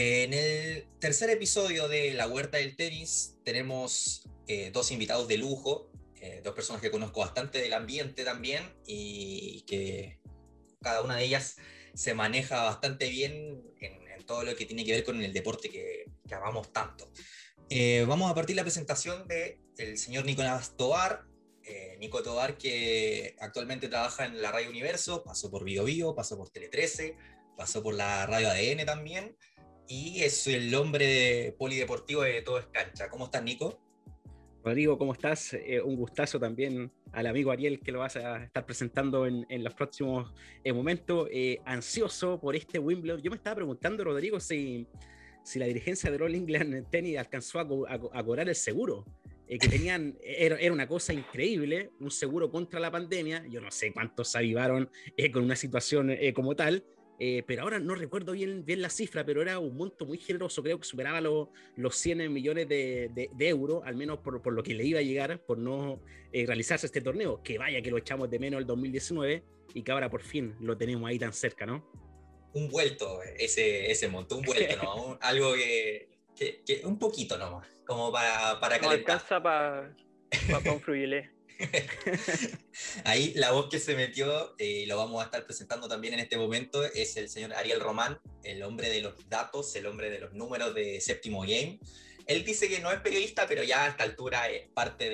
En el tercer episodio de La Huerta del Tenis tenemos eh, dos invitados de lujo, eh, dos personas que conozco bastante del ambiente también y que cada una de ellas se maneja bastante bien en, todo lo que tiene que ver con el deporte que, que amamos tanto. Eh, vamos a partir la presentación del el señor Nicolás Tobar. Nico Tobar que actualmente trabaja en la Radio Universo, pasó por Bio Bio, pasó por Tele 13, pasó por la Radio ADN también y es el hombre polideportivo de Todo es Cancha. ¿Cómo estás, Nico? Rodrigo, ¿cómo estás? Eh, un gustazo también al amigo Ariel que lo vas a estar presentando en, los próximos eh, momentos. Eh, ansioso por este Wimbledon. Yo me estaba preguntando, Rodrigo, si, si la dirigencia de All England Tennis alcanzó a, cobrar el seguro. que tenían, era, era, una cosa increíble, un seguro contra la pandemia. Yo no sé cuántos se avivaron con una situación como tal, eh, pero ahora no recuerdo bien, bien la cifra, pero era un monto muy generoso, creo que superaba los, los 100 millones de, de, euros, al menos por, por, lo que le iba a llegar por no eh, realizarse este torneo, que vaya que lo echamos de menos el 2019 y que ahora por fin lo tenemos ahí tan cerca, ¿no? Un vuelto ese, ese monto, un vuelto, ¿no? Algo que, que, un poquito nomás, como para, para calentar. No alcanza para pa, un Ahí la voz que se metió, y eh, lo vamos a estar presentando también en este momento, es el señor Ariel Román, el hombre de los datos, el hombre de los números de Séptimo Game. Él dice que no es periodista, pero ya a esta altura es parte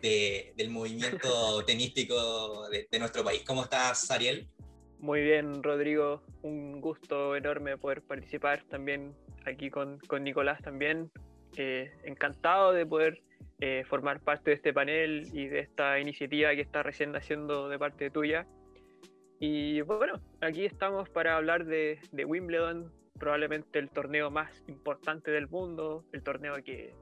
de, del movimiento tenístico de, nuestro país. ¿Cómo estás, Ariel? Muy bien, Rodrigo. Un gusto enorme poder participar también aquí con, con Nicolás también. Eh, encantado de poder eh, formar parte de este panel y de esta iniciativa que está recién naciendo de parte tuya. Y bueno, aquí estamos para hablar de, Wimbledon, probablemente el torneo más importante del mundo, el torneo que,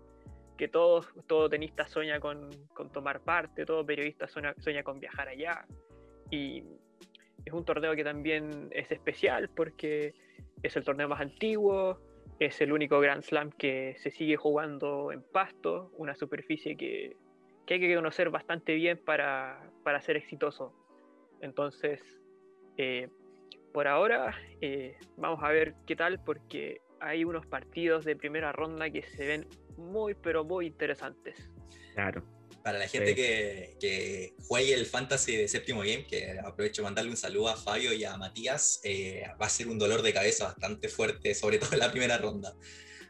que todo, todo tenista sueña con, con, tomar parte, todo periodista sueña, sueña con viajar allá. Y es un torneo que también es especial porque es el torneo más antiguo, es el único Grand Slam que se sigue jugando en pasto, una superficie que, hay que conocer bastante bien para, ser exitoso. Entonces, eh, por ahora, eh, vamos a ver qué tal, porque hay unos partidos de primera ronda que se ven muy, pero muy interesantes. Claro. Para la gente que, que, juegue el fantasy de séptimo game, que aprovecho mandarle un saludo a Fabio y a Matías, eh, va a ser un dolor de cabeza bastante fuerte, sobre todo en la primera ronda.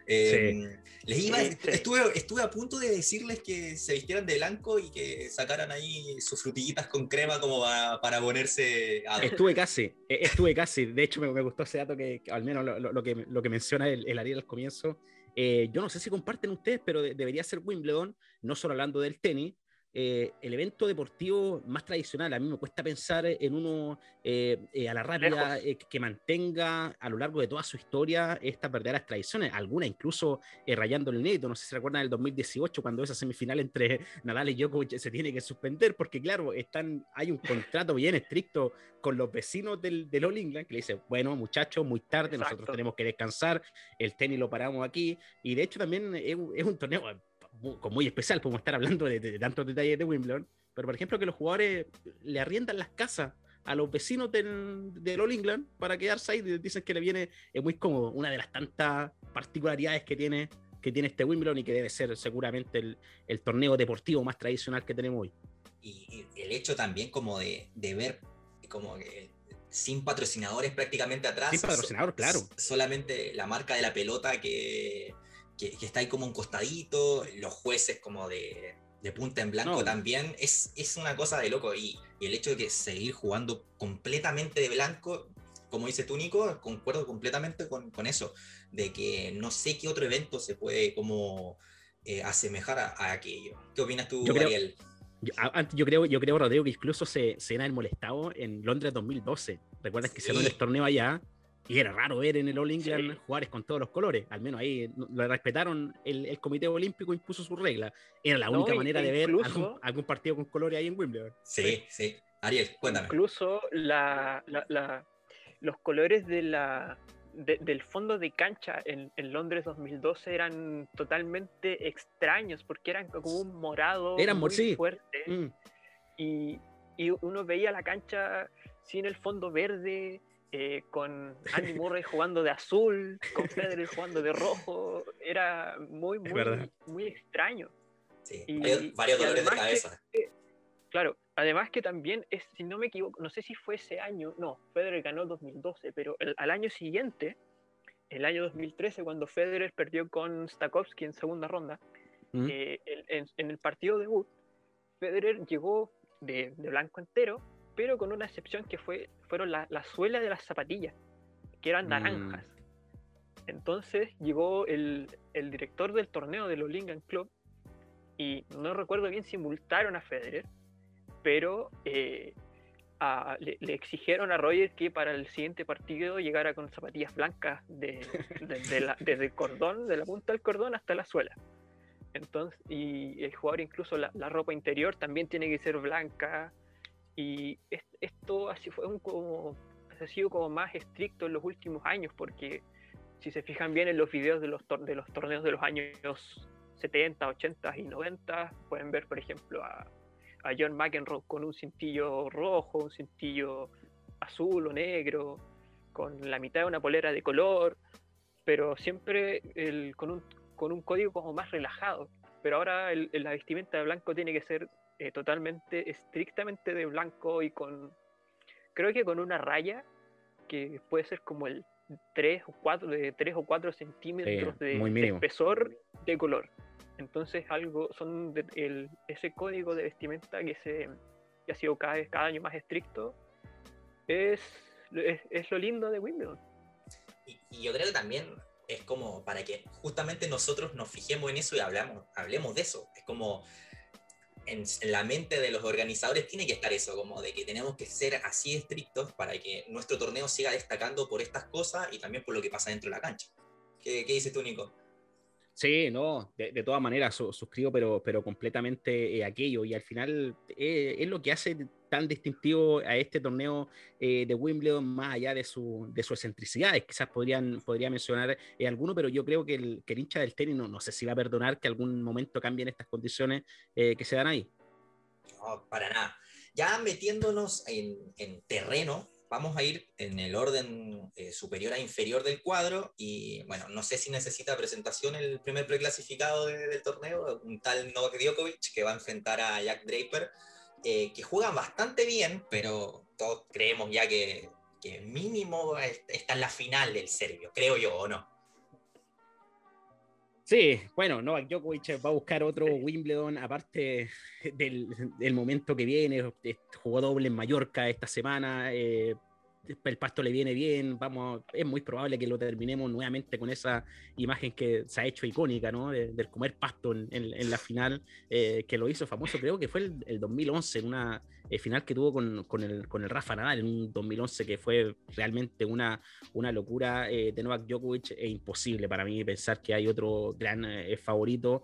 Em, les iba, estuve, estuve a punto de decirles que se vistieran de blanco y que sacaran ahí sus frutillitas con crema como para, ponerse a... Estuve casi, e, estuve casi. De hecho, me, gustó ese dato que, al menos lo, que, lo que menciona el, el Ariel al comienzo, eh, yo no sé si comparten ustedes, pero debería ser Wimbledon, no solo hablando del tenis, eh, el evento deportivo más tradicional. A mí me cuesta pensar en uno eh, eh, a la rápida que mantenga a lo largo de toda su historia estas verdaderas tradiciones, algunas incluso rayando el neto. No sé si recuerdan el 2018 cuando esa semifinal entre Nadal y Djokovic se tiene que suspender porque, claro, están, hay un contrato bien estricto con los vecinos del, del All England que le dice, bueno, muchachos, muy tarde, nosotros tenemos que descansar, el tenis lo paramos aquí. Y de hecho también es, es un torneo muy especial, podemos estar hablando de, tantos detalles de Wimbledon, pero por ejemplo que los jugadores le arriendan las casas a los vecinos del, del All England para quedarse ahí, dicen que le viene es muy cómodo, una de las tantas particularidades que tiene, que tiene este Wimbledon y que debe ser seguramente el, el torneo deportivo más tradicional que tenemos hoy. Y, el hecho también como de, de ver como sin patrocinadores prácticamente atrás. Sin patrocinador, claro. Solamente la marca de la pelota que, que, está ahí como un costadito, los jueces como de, de punta en blanco también, es, es una cosa de loco. Y, el hecho de que seguir jugando completamente de blanco, como dice tú, Nico, concuerdo completamente con, con eso, de que no sé qué otro evento se puede como eh, asemejar a, aquello. ¿Qué opinas tú, yo Ariel? yo, creo, yo creo, Rodrigo, que incluso se, se han molestado en Londres 2012. ¿Recuerdas que se se el torneo allá? Y era raro ver en el All England jugadores con todos los colores. Al menos ahí lo respetaron. El, Comité Olímpico impuso su regla. Era la única manera de ver algún, partido con colores ahí en Wimbledon. Sí, sí. Ariel, cuéntame. Incluso la, los colores de la, del fondo de cancha en, Londres 2012 eran totalmente extraños porque eran como un morado muy fuerte. Mm. Y, y uno veía la cancha sin el fondo verde eh, con Andy Murray jugando de azul, con Federer jugando de rojo, era muy, muy, muy extraño. Sí, varios, dolores de cabeza. claro, además que también, es, si no me equivoco, no sé si fue ese año, no, Federer ganó 2012, pero al año siguiente, el año 2013, cuando Federer perdió con Stakowski en segunda ronda, mm. eh, en, el partido debut, Federer llegó de, blanco entero, pero con una excepción que fue, fueron las la suelas de las zapatillas, que eran mm. naranjas. Entonces llegó el, el, director del torneo de los Lingan Club y no recuerdo bien si multaron a Federer, pero eh, le, exigieron a Roger que para el siguiente partido llegara con zapatillas blancas de, desde el cordón, de la punta del cordón hasta la suela. Entonces, y el jugador incluso la, ropa interior también tiene que ser blanca. Y esto así fue un como, ha sido como más estricto en los últimos años, porque si se fijan bien en los videos de los, torneos de los años 70, 80 y 90, pueden ver, por ejemplo, a, John McEnroe con un cintillo rojo, un cintillo azul o negro, con la mitad de una polera de color, pero siempre el, con, un, con un código como más relajado. Pero ahora el, la vestimenta de blanco tiene que ser eh, totalmente, estrictamente de blanco y con, creo que con una raya que puede ser como el 3 o 4, de 3 o 4 centímetros de espesor de color. Entonces, algo son el, ese código de vestimenta que, se, ha sido cada, cada año más estricto es, es, lo lindo de Wimbledon. Y, yo creo que también es como para que justamente nosotros nos fijemos en eso y hablamos, hablemos de eso. Es como en, la mente de los organizadores tiene que estar eso, como de que tenemos que ser así estrictos para que nuestro torneo siga destacando por estas cosas y también por lo que pasa dentro de la cancha. ¿Qué, qué dices tú, Nico? Sí, no, de, todas maneras suscribo, pero, pero completamente eh, aquello. Y al final eh, es lo que hace tan distintivo a este torneo eh, de Wimbledon, más allá de su, de su excentricidad. Quizás podrían, podría mencionar alguno, pero yo creo que el, que el hincha del tenis no, no, sé si va a perdonar que algún momento cambien estas condiciones que se dan ahí. No, para nada. Ya metiéndonos en, en terreno, vamos a ir en el orden eh, superior a inferior del cuadro y bueno, no sé si necesita presentación el primer preclasificado del torneo, un tal Novak Djokovic que va a enfrentar a Jack Draper, eh, que juegan bastante bien, pero todos creemos ya que, que mínimo está en la final del serbio, creo yo, ¿o no? Sí, bueno, Novak Djokovic va a buscar otro Wimbledon, aparte del, del momento que viene, jugó doble en Mallorca esta semana, eh, el pasto le viene bien, vamos, es muy probable que lo terminemos nuevamente con esa imagen que se ha hecho icónica, ¿no? del comer pasto en, en, la final, eh, que lo hizo famoso, creo que fue el, el 2011, en una eh, final que tuvo con, con, el, con, el, Rafa Nadal en un 2011 que fue realmente una, una locura eh, de Novak Djokovic, es imposible para mí pensar que hay otro gran favorito,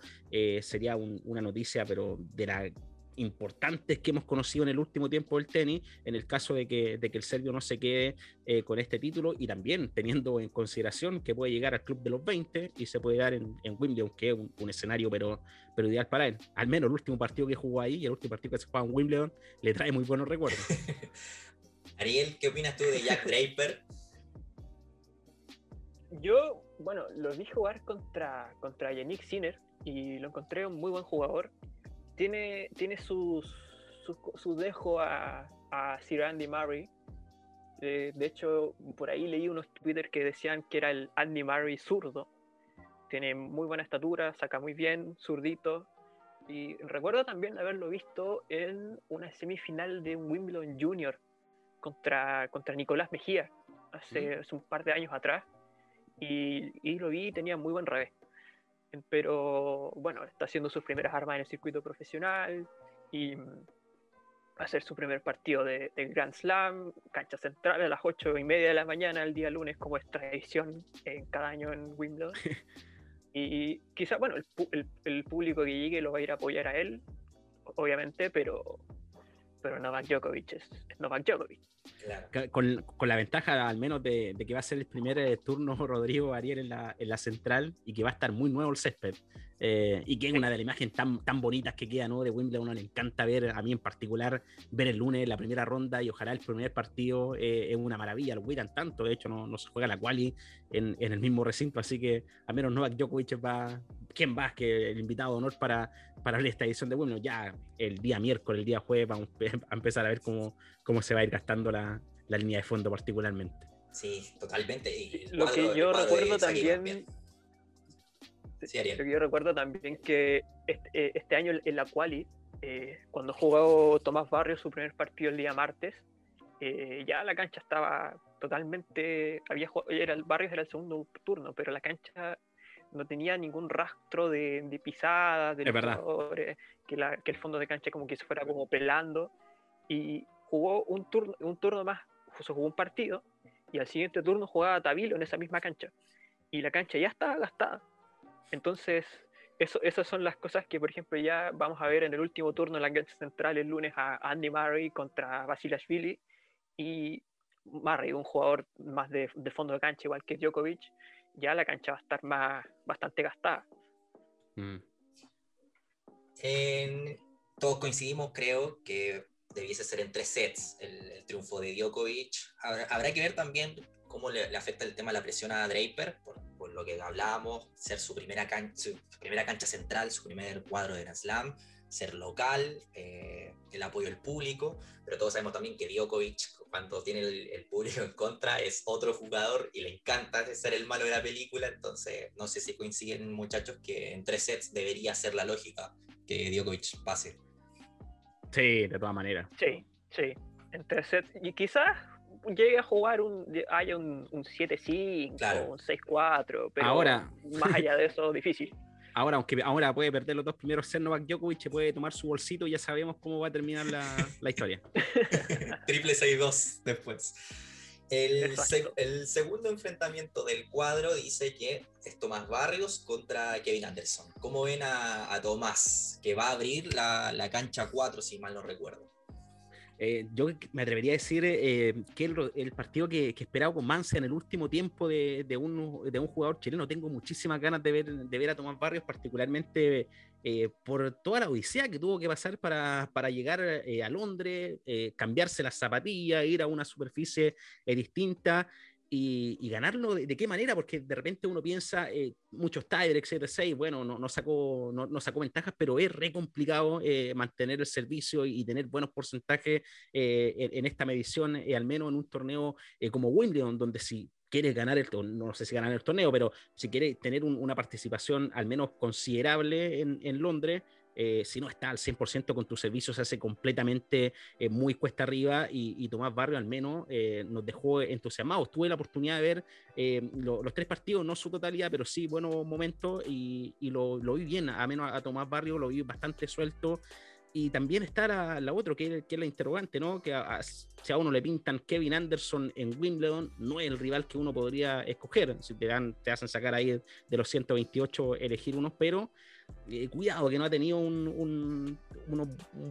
sería una noticia, pero de la importantes que hemos conocido en el último tiempo del tenis, en el caso de que, de que el serbio no se quede eh, con este título y también teniendo en consideración que puede llegar al club de los 20 y se puede dar en, en Wimbledon, que es un, escenario pero, pero ideal para él. Al menos el último partido que jugó ahí y el último partido que se jugó en Wimbledon le trae muy buenos recuerdos. Ariel, ¿qué opinas tú de Jack Draper? Yo, bueno, lo vi jugar contra, contra Yannick Sinner y lo encontré un muy buen jugador tiene, tiene su, dejo a, a, Sir Andy Murray. de hecho, por ahí leí unos Twitter que decían que era el Andy Murray zurdo. Tiene muy buena estatura, saca muy bien, zurdito. Y recuerdo también haberlo visto en una semifinal de Wimbledon Junior contra, contra Nicolás Mejía hace, hace un par de años atrás. Y, y, lo vi y tenía muy buen revés pero bueno, está haciendo sus primeras armas en el circuito profesional y va a hacer su primer partido de, Grand Slam, cancha central a las 8 y media de la mañana el día lunes, como es tradición en cada año en Wimbledon. y quizá, bueno, el, el, público que llegue lo va a ir a apoyar a él, obviamente, pero pero Novak Djokovic es, Novak Djokovic. Con, con, la ventaja al menos de, de, que va a ser el primer eh, turno Rodrigo Ariel en la, en la central y que va a estar muy nuevo el césped. Eh, y que es una de las imágenes tan, tan bonitas que queda ¿no? de Wimbledon. Le encanta ver, a mí en particular, ver el lunes la primera ronda y ojalá el primer partido eh, es una maravilla. Lo cuidan tanto, de hecho, no, no se juega la quali en, en, el mismo recinto, así que al menos Novak Djokovic va. ¿Quién va? Que el invitado de honor para, para esta edición de Wimbledon. Ya el día miércoles, el día jueves, vamos a empezar a ver cómo, cómo se va a ir gastando la, la línea de fondo, particularmente. Sí, totalmente. Y Lo que yo recuerdo también yo recuerdo también que este, eh, este año en la quali, eh, cuando jugó Tomás Barrios su primer partido el día martes, eh, ya la cancha estaba totalmente, había era el Barrios era el segundo turno, pero la cancha no tenía ningún rastro de, de pisadas, de jugadores, que, que el fondo de cancha como que se fuera como pelando, y jugó un turno, un turno más, se jugó un partido, y al siguiente turno jugaba Tabilo en esa misma cancha, y la cancha ya estaba gastada entonces, eso, esas son las cosas que, por ejemplo, ya vamos a ver en el último turno en la cancha central el lunes a Andy Murray contra Basilashvili y Murray, un jugador más de, fondo de cancha, igual que Djokovic, ya la cancha va a estar más, bastante gastada. Mm. todos coincidimos, creo, que debiese ser en tres sets el, triunfo de Djokovic. Habrá, que ver también cómo le, afecta el tema de la presión a Draper, por, lo que hablábamos, ser su primera, cancha, su primera cancha central, su primer cuadro de Grand Slam, ser local, eh, el apoyo del público, pero todos sabemos también que Djokovic, cuando tiene el, público en contra, es otro jugador y le encanta ser el malo de la película, entonces no sé si coinciden muchachos que en tres sets debería ser la lógica que Djokovic pase. Sí, de todas maneras. Sí, sí, en tres sets, y quizás llegue a jugar un, haya un, un 7-5, un 6-4, pero ahora, más allá de eso, difícil. Ahora, aunque ahora puede perder los dos primeros ser Novak Djokovic, puede tomar su bolsito y ya sabemos cómo va a terminar la, la historia. Triple 6-2 después. El, el, segundo enfrentamiento del cuadro dice que es Tomás Barrios contra Kevin Anderson. ¿Cómo ven a, a Tomás? Que va a abrir la, la cancha 4, si mal no recuerdo. Eh, yo me atrevería a decir eh, que el, partido que, que, esperaba con Mancia en el último tiempo de, de, un, de, un, jugador chileno, tengo muchísimas ganas de ver, de ver a Tomás Barrios, particularmente eh, por toda la odisea que tuvo que pasar para, para llegar a Londres, cambiarse las zapatillas, ir a una superficie distinta y, ganarlo de, qué manera, porque de repente uno piensa, eh, muchos tiebreaks, 7-6, bueno, no, no, sacó, no, no, sacó ventajas, pero es re complicado eh, mantener el servicio y, tener buenos porcentajes eh, en, esta medición, al menos en un torneo como Wimbledon, donde si quieres ganar el no sé si ganar el torneo, pero si quieres tener una participación al menos considerable en, Londres, eh, si no está al 100% con tu servicio, se hace completamente eh, muy cuesta arriba y, Tomás Barrio al menos eh, nos dejó entusiasmados. Tuve la oportunidad de ver los tres partidos, no su totalidad, pero sí buenos momentos y, lo, vi bien, a menos a, Tomás Barrio lo vi bastante suelto y también está la, la otra, que, es la interrogante, ¿no? Que si a uno le pintan Kevin Anderson en Wimbledon, no es el rival que uno podría escoger. Si te, dan, te hacen sacar ahí de los 128, elegir unos, pero eh, cuidado que no ha tenido un, un,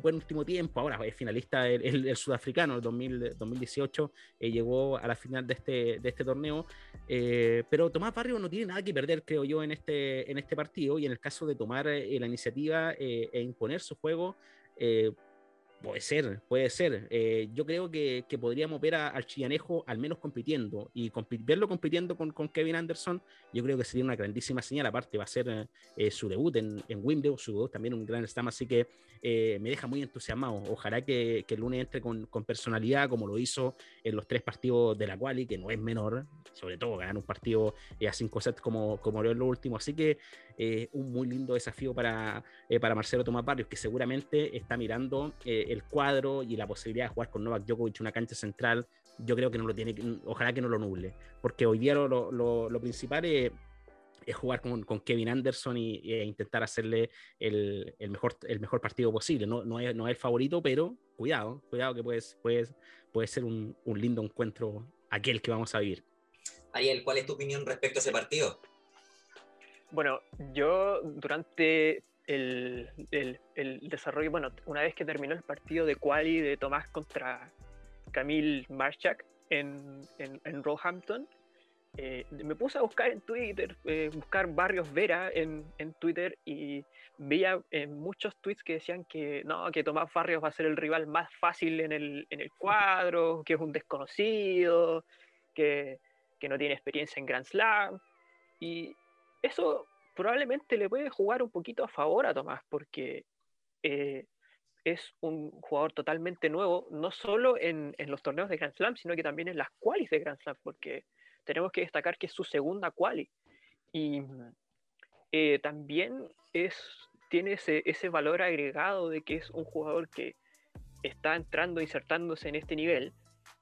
buen último tiempo. Ahora es finalista el, sudafricano, el 2018 eh, llegó a la final de este, de este torneo. Eh, pero Tomás Barrio no tiene nada que perder, creo yo, en este, en este partido. Y en el caso de tomar la iniciativa e imponer su juego, Puede ser, puede ser. Eh, yo creo que, que, podríamos ver al Chillanejo al menos compitiendo y verlo compitiendo con, Kevin Anderson, yo creo que sería una grandísima señal. Aparte, va a ser eh, su debut en, en, Wimbledon, su también un gran slam, así que eh, me deja muy entusiasmado. Ojalá que, que el lunes entre con, con, personalidad, como lo hizo en los tres partidos de la quali, que no es menor, sobre todo ganar un partido a cinco sets como, como lo es lo último. Así que un muy lindo desafío para, para Marcelo Tomás Barrios, que seguramente está mirando el cuadro y la posibilidad de jugar con Novak Djokovic una cancha central, yo creo que no lo tiene, ojalá que no lo nuble, porque hoy día lo, lo, principal es, jugar con, con, Kevin Anderson e intentar hacerle el, el, mejor, el mejor partido posible. No, no, es, no es el favorito, pero cuidado, cuidado que puede, puede, puede ser un, un lindo encuentro aquel que vamos a vivir. Ariel, ¿cuál es tu opinión respecto a ese partido? Bueno, yo durante el, desarrollo, bueno, una vez que terminó el partido de quali de Tomás contra Camille Marchak en, en, Roehampton, eh, me puse a buscar en Twitter, eh, buscar Barrios Vera en, en Twitter y veía muchos tweets que decían que no, que Tomás Barrios va a ser el rival más fácil en el, en el cuadro, que es un desconocido, que, que no tiene experiencia en Grand Slam. Y eso probablemente le puede jugar un poquito a favor a Tomás, porque eh, es un jugador totalmente nuevo, no solo en, los torneos de Grand Slam, sino que también en las qualis de Grand Slam, porque tenemos que destacar que es su segunda quali. Y eh, también es, tiene ese, ese valor agregado de que es un jugador que está entrando, insertándose en este nivel.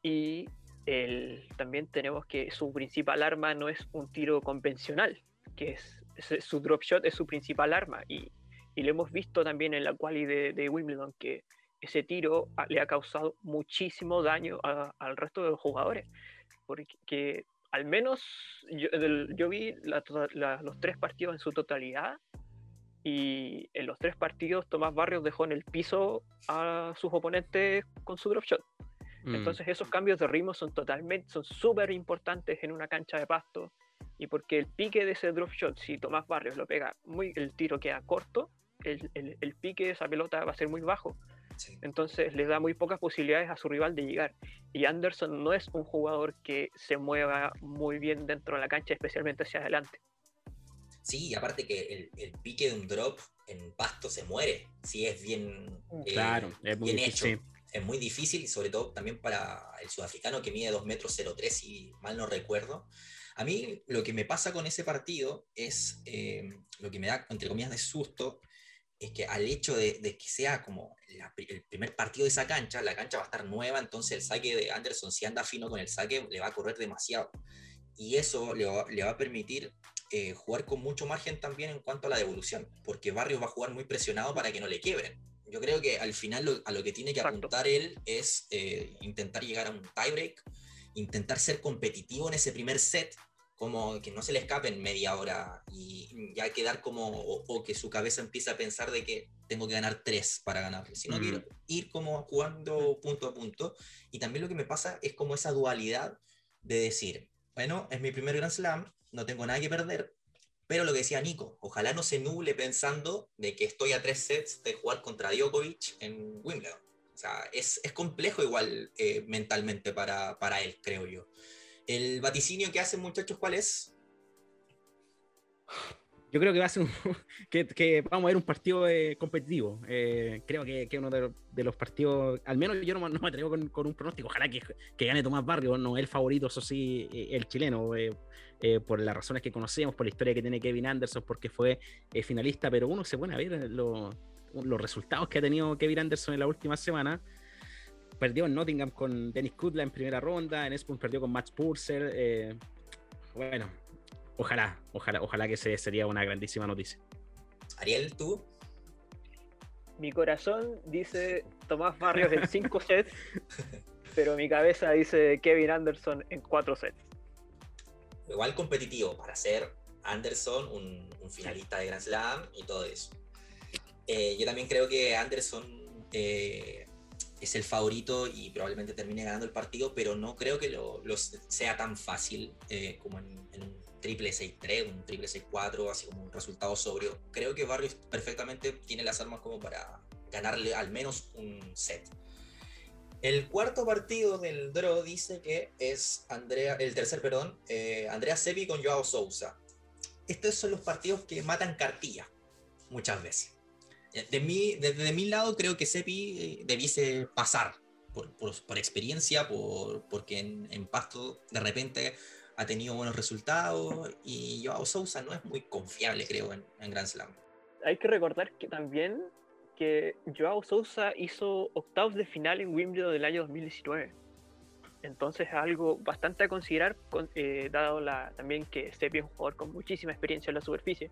Y el, también tenemos que su principal arma no es un tiro convencional, que es su drop shot es su principal arma y, y lo hemos visto también en la quali de, de Wimbledon que ese tiro le ha causado muchísimo daño al resto de los jugadores porque al menos yo, yo vi los tres partidos en su totalidad y en los tres partidos Tomás Barrios dejó en el piso a sus oponentes con su drop shot. Mm. Entonces esos cambios de ritmo son totalmente, son súper importantes en una cancha de pasto y porque el pique de ese drop shot, si Tomás Barrios lo pega muy, el tiro queda corto, el, el, pique de esa pelota va a ser muy bajo. Entonces le da muy pocas posibilidades a su rival de llegar. Y Anderson no es un jugador que se mueva muy bien dentro de la cancha, especialmente hacia adelante. Sí, y aparte que el, pique de un drop en pasto se muere, si es bien, eh, claro, es muy bien hecho. Es muy difícil y sobre todo también para el sudafricano que mide 2 metros 03, si mal no recuerdo. A mí lo que me pasa con ese partido es, eh, lo que me da, entre comillas, de susto, es que al hecho de, que sea como el primer partido de esa cancha, la cancha va a estar nueva, entonces el saque de Anderson, si anda fino con el saque, le va a correr demasiado. Y eso le va, a permitir eh, jugar con mucho margen también en cuanto a la devolución, porque Barrios va a jugar muy presionado para que no le quiebren. Yo creo que al final a lo que tiene que apuntar él es eh, intentar llegar a un tiebreak intentar ser competitivo en ese primer set, como que no se le escape en media hora y ya quedar como, o, que su cabeza empiece a pensar de que tengo que ganar tres para ganar, sino que ir, ir, como jugando punto a punto. Y también lo que me pasa es como esa dualidad de decir, bueno, es mi primer Grand Slam, no tengo nada que perder, pero lo que decía Nico, ojalá no se nuble pensando de que estoy a tres sets de jugar contra Djokovic en Wimbledon. O sea, es, es complejo igual eh, mentalmente para, para, él, creo yo. ¿El vaticinio que hacen muchachos cuál es? Yo creo que va a ser un, que, vamos a ver un partido eh, competitivo. Eh, creo que, que uno de los, partidos, al menos yo no, me atrevo con, con, un pronóstico. Ojalá que, que, gane Tomás Barrio, no el favorito, eso sí, el chileno, por las razones que conocemos, por la historia que tiene Kevin Anderson, porque fue finalista, pero uno se pone a ver lo, los resultados que ha tenido Kevin Anderson en la última semana. Perdió en Nottingham con Dennis Kudla en primera ronda, en Espun perdió con Max Purser. Eh, bueno, ojalá, ojalá, ojalá que se, sería una grandísima noticia. Ariel, ¿tú? Mi corazón dice Tomás Barrios en 5 sets, pero mi cabeza dice Kevin Anderson en 4 sets. Igual competitivo para ser Anderson un finalista de Grand Slam y todo eso. Eh, yo también creo que Anderson eh, es el favorito y probablemente termine ganando el partido, pero no creo que lo, sea tan fácil eh, como en, un triple 6-3, un triple 6-4, así como un resultado sobrio. Creo que Barrios perfectamente tiene las armas como para ganarle al menos un set. El cuarto partido del draw dice que es Andrea, el tercer, perdón, Andrea Sepi con Joao Sousa. Estos son los partidos que matan cartilla muchas veces. De mi, desde mi lado creo que Sepi eh, debiese pasar por, por, experiencia, por, porque en, en, Pasto de repente ha tenido buenos resultados y Joao Sousa no es muy confiable creo en, en Grand Slam. Hay que recordar que también que Joao Sousa hizo octavos de final en Wimbledon del año 2019. Entonces es algo bastante a considerar, eh, dado la, también que Sepi es un jugador con muchísima experiencia en la superficie.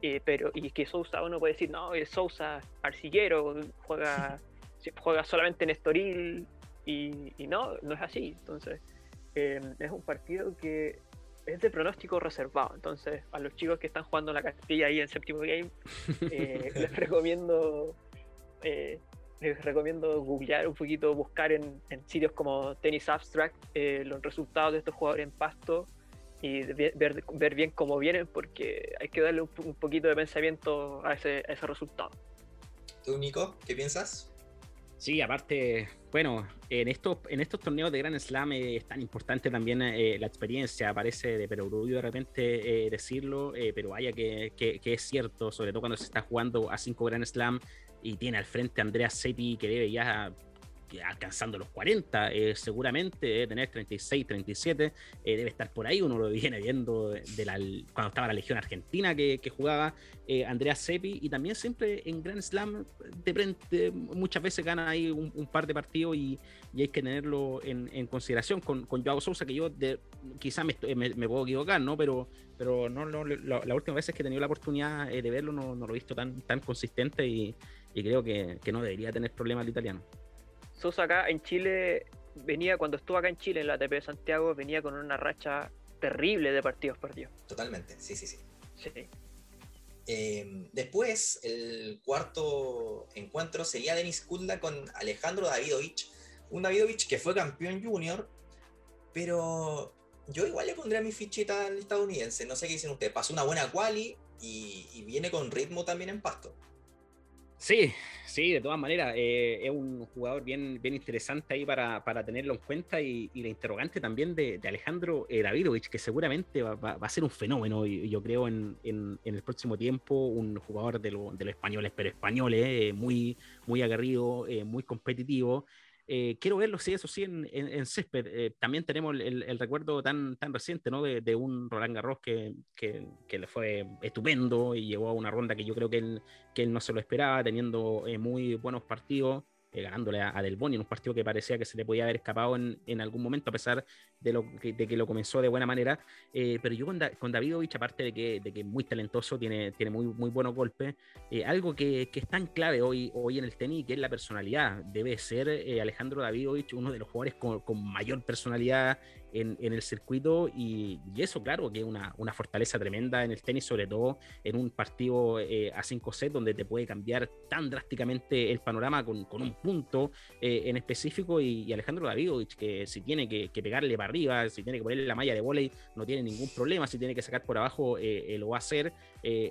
Eh, pero, y que Sousa uno puede decir, no, es Sousa arcillero, juega, juega solamente en Estoril, y, y, no, no es así. Entonces, em, es un partido que es de pronóstico reservado. Entonces, a los chicos que están jugando la Castilla ahí en séptimo game, eh, les recomiendo eh, les recomiendo googlear un poquito, buscar en, sitios como Tennis Abstract eh, los resultados de estos jugadores en pasto y ver, ver, bien cómo vienen, porque hay que darle un, poquito de pensamiento a ese, a ese resultado. ¿Tú, Nico, qué piensas? Sí, aparte, bueno, en estos, en estos torneos de Grand Slam eh, es tan importante también eh, la experiencia, parece de perogrullo de repente eh, decirlo, pero vaya que, que, es cierto, sobre todo cuando se está jugando a cinco Grand Slam y tiene al frente a Andrea Seppi que debe ya alcanzando los 40, eh, seguramente debe tener 36, 37, eh, debe estar por ahí, uno lo viene viendo la, cuando estaba la Legión Argentina que, jugaba eh, Andrea Seppi, y también siempre en Grand Slam, de, muchas veces gana ahí un, par de partidos y, hay que tenerlo en, consideración con, con Joao Sousa, que yo quizás me, puedo equivocar, ¿no? pero, pero no, no la, última vez que he tenido la oportunidad de verlo no, no, lo he visto tan, tan consistente y, creo que, que no debería tener problemas el italiano. Sosa acá en Chile venía, cuando estuvo acá en Chile en la ATP de Santiago, venía con una racha terrible de partidos perdidos. Totalmente, sí, sí, sí. Em, después, el cuarto encuentro sería Denis Kudla con Alejandro Davidovich. Un Davidovich que fue campeón junior, pero yo igual le pondría mi fichita al estadounidense. No sé qué dicen ustedes. Pasó una buena quali y, y viene con ritmo también en pasto. Sí, sí, de todas maneras, eh, es un jugador bien, bien interesante ahí para, tenerlo en cuenta y, la interrogante también de, Alejandro eh, Davidovich, que seguramente va, a ser un fenómeno, yo creo, en, el próximo tiempo, un jugador de, los españoles, pero españoles, eh, muy, muy aguerrido, muy competitivo. Eh, quiero verlo, sí, eso sí, en, en, césped. Eh, también tenemos el, recuerdo tan, tan reciente, ¿no? De, un Roland Garros que, que, le fue estupendo y llegó a una ronda que yo creo que él, que él no se lo esperaba, teniendo eh, muy buenos partidos. Eh, ganándole a, Del Boni en un partido que parecía que se le podía haber escapado en, en algún momento, a pesar de, lo que, de que lo comenzó de buena manera. Eh, pero yo con, con Davidovich, aparte de que, de que es muy talentoso, tiene, tiene muy, muy buenos golpes, eh, algo que, que, es tan clave hoy, hoy en el tenis, que es la personalidad. Debe ser Alejandro Davidovich uno de los jugadores con mayor personalidad en, el circuito y, eso, claro, que es una, una, fortaleza tremenda en el tenis, sobre todo en un partido eh, a 5 sets donde te puede cambiar tan drásticamente el panorama con, con un punto eh, en específico. Y, Alejandro Davidovich, que si tiene que, pegarle para arriba, si tiene que ponerle la malla de volei, no tiene ningún problema, si tiene que sacar por abajo, eh, lo va a hacer,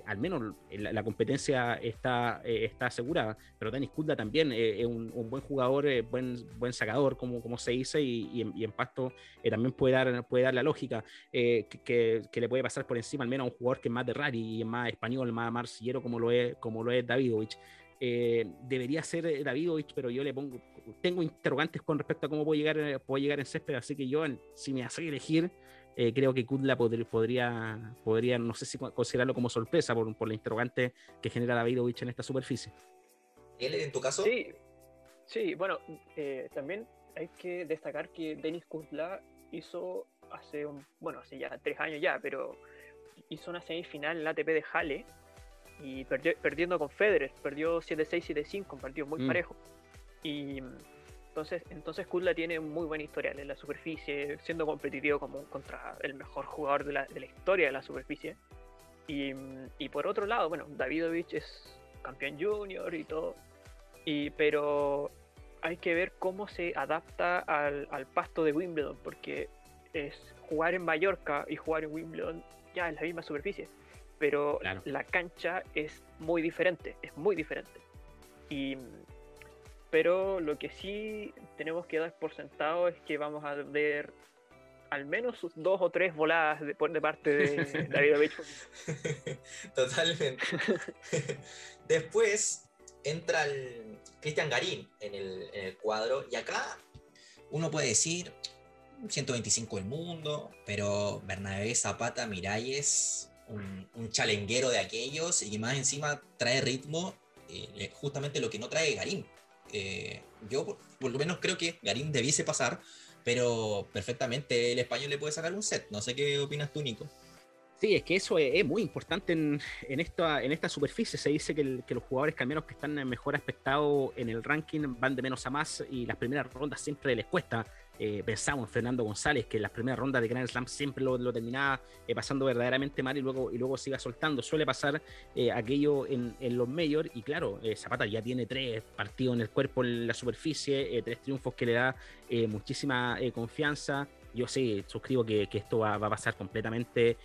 al menos la, competencia está, está asegurada, pero Denis Kudla también es un, buen jugador, buen, buen sacador, como, como se dice, y, y en, en pasto también puede dar, puede dar la lógica eh, que, que, le puede pasar por encima al menos a un jugador que es más de rally y es más español, más marcillero como lo es, como lo es Davidovich. Eh, debería ser Davidovich, pero yo le pongo, tengo interrogantes con respecto a cómo puedo llegar, puedo llegar en césped, así que yo, si me hace elegir, eh, creo que Kudla podría, podría, podría, no sé si considerarlo como sorpresa por, por la interrogante que genera Davidovich en esta superficie. ¿Él en tu caso? Sí, sí bueno, también hay que destacar que Denis Kudla hizo hace un, bueno, hace ya tres años ya, pero hizo una semifinal en la ATP de Halle y perdió, perdiendo con Federer, perdió 7-6, 7-5, un partido muy mm. parejo. Y entonces, entonces Kudla tiene un muy buen historial en la superficie, siendo competitivo como contra el mejor jugador de la, de la historia de la superficie. Y, y, por otro lado, bueno, Davidovich es campeón junior y todo, y, pero hay que ver cómo se adapta al, pasto de Wimbledon, porque es jugar en Mallorca y jugar en Wimbledon ya es la misma superficie, pero la cancha es muy diferente, es muy diferente. Y, pero lo que sí tenemos que dar por sentado es que vamos a ver al menos dos o tres voladas de, de parte de David Ovecho. Totalmente. Después entra el Cristian Garín en el, cuadro y acá uno puede decir 125 del mundo, pero Bernabé Zapata Miralles, un, un chalenguero de aquellos y más encima trae ritmo, eh, justamente lo que no trae Garín. Eh, yo por, lo menos creo que Garín debiese pasar, pero perfectamente el español le puede sacar un set. No sé qué opinas tú, Nico. Sí, es que eso es, muy importante en, esta, en esta superficie. Se dice que, los jugadores que menos que están mejor aspectados en el ranking van de menos a más y las primeras rondas siempre les cuesta eh, pensamos en Fernando González, que en las primeras rondas de Grand Slam siempre lo, terminaba eh, pasando verdaderamente mal y luego, y luego siga soltando. Suele pasar eh, aquello en, los majors y claro, Zapata ya tiene tres partidos en el cuerpo, en la superficie, tres triunfos que le da muchísima confianza. Yo sí, suscribo que, esto va, a pasar completamente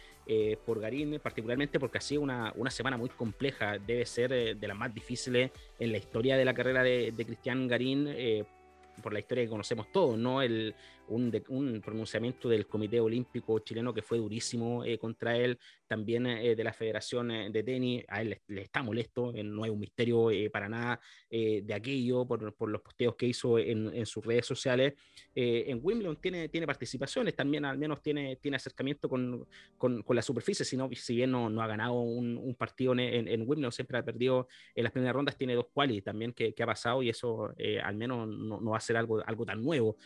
por Garín, particularmente porque ha sido una, una semana muy compleja. Debe ser de las más difíciles en la historia de la carrera de, de Cristian Garín por la historia que conocemos todos, ¿no? El, un, pronunciamiento del Comité Olímpico chileno que fue durísimo eh, contra él, también eh, de la Federación eh, de Tenis, a él le, está molesto, no hay un misterio para nada de aquello por, por, los posteos que hizo en, en sus redes sociales. en Wimbledon tiene, tiene participaciones, también al menos tiene, tiene acercamiento con, con, con la superficie, si, si bien no, no ha ganado un, un partido en, en, Wimbledon, siempre ha perdido en las primeras rondas, tiene dos quali también que, que ha pasado y eso al menos no, no, va a ser algo, algo tan nuevo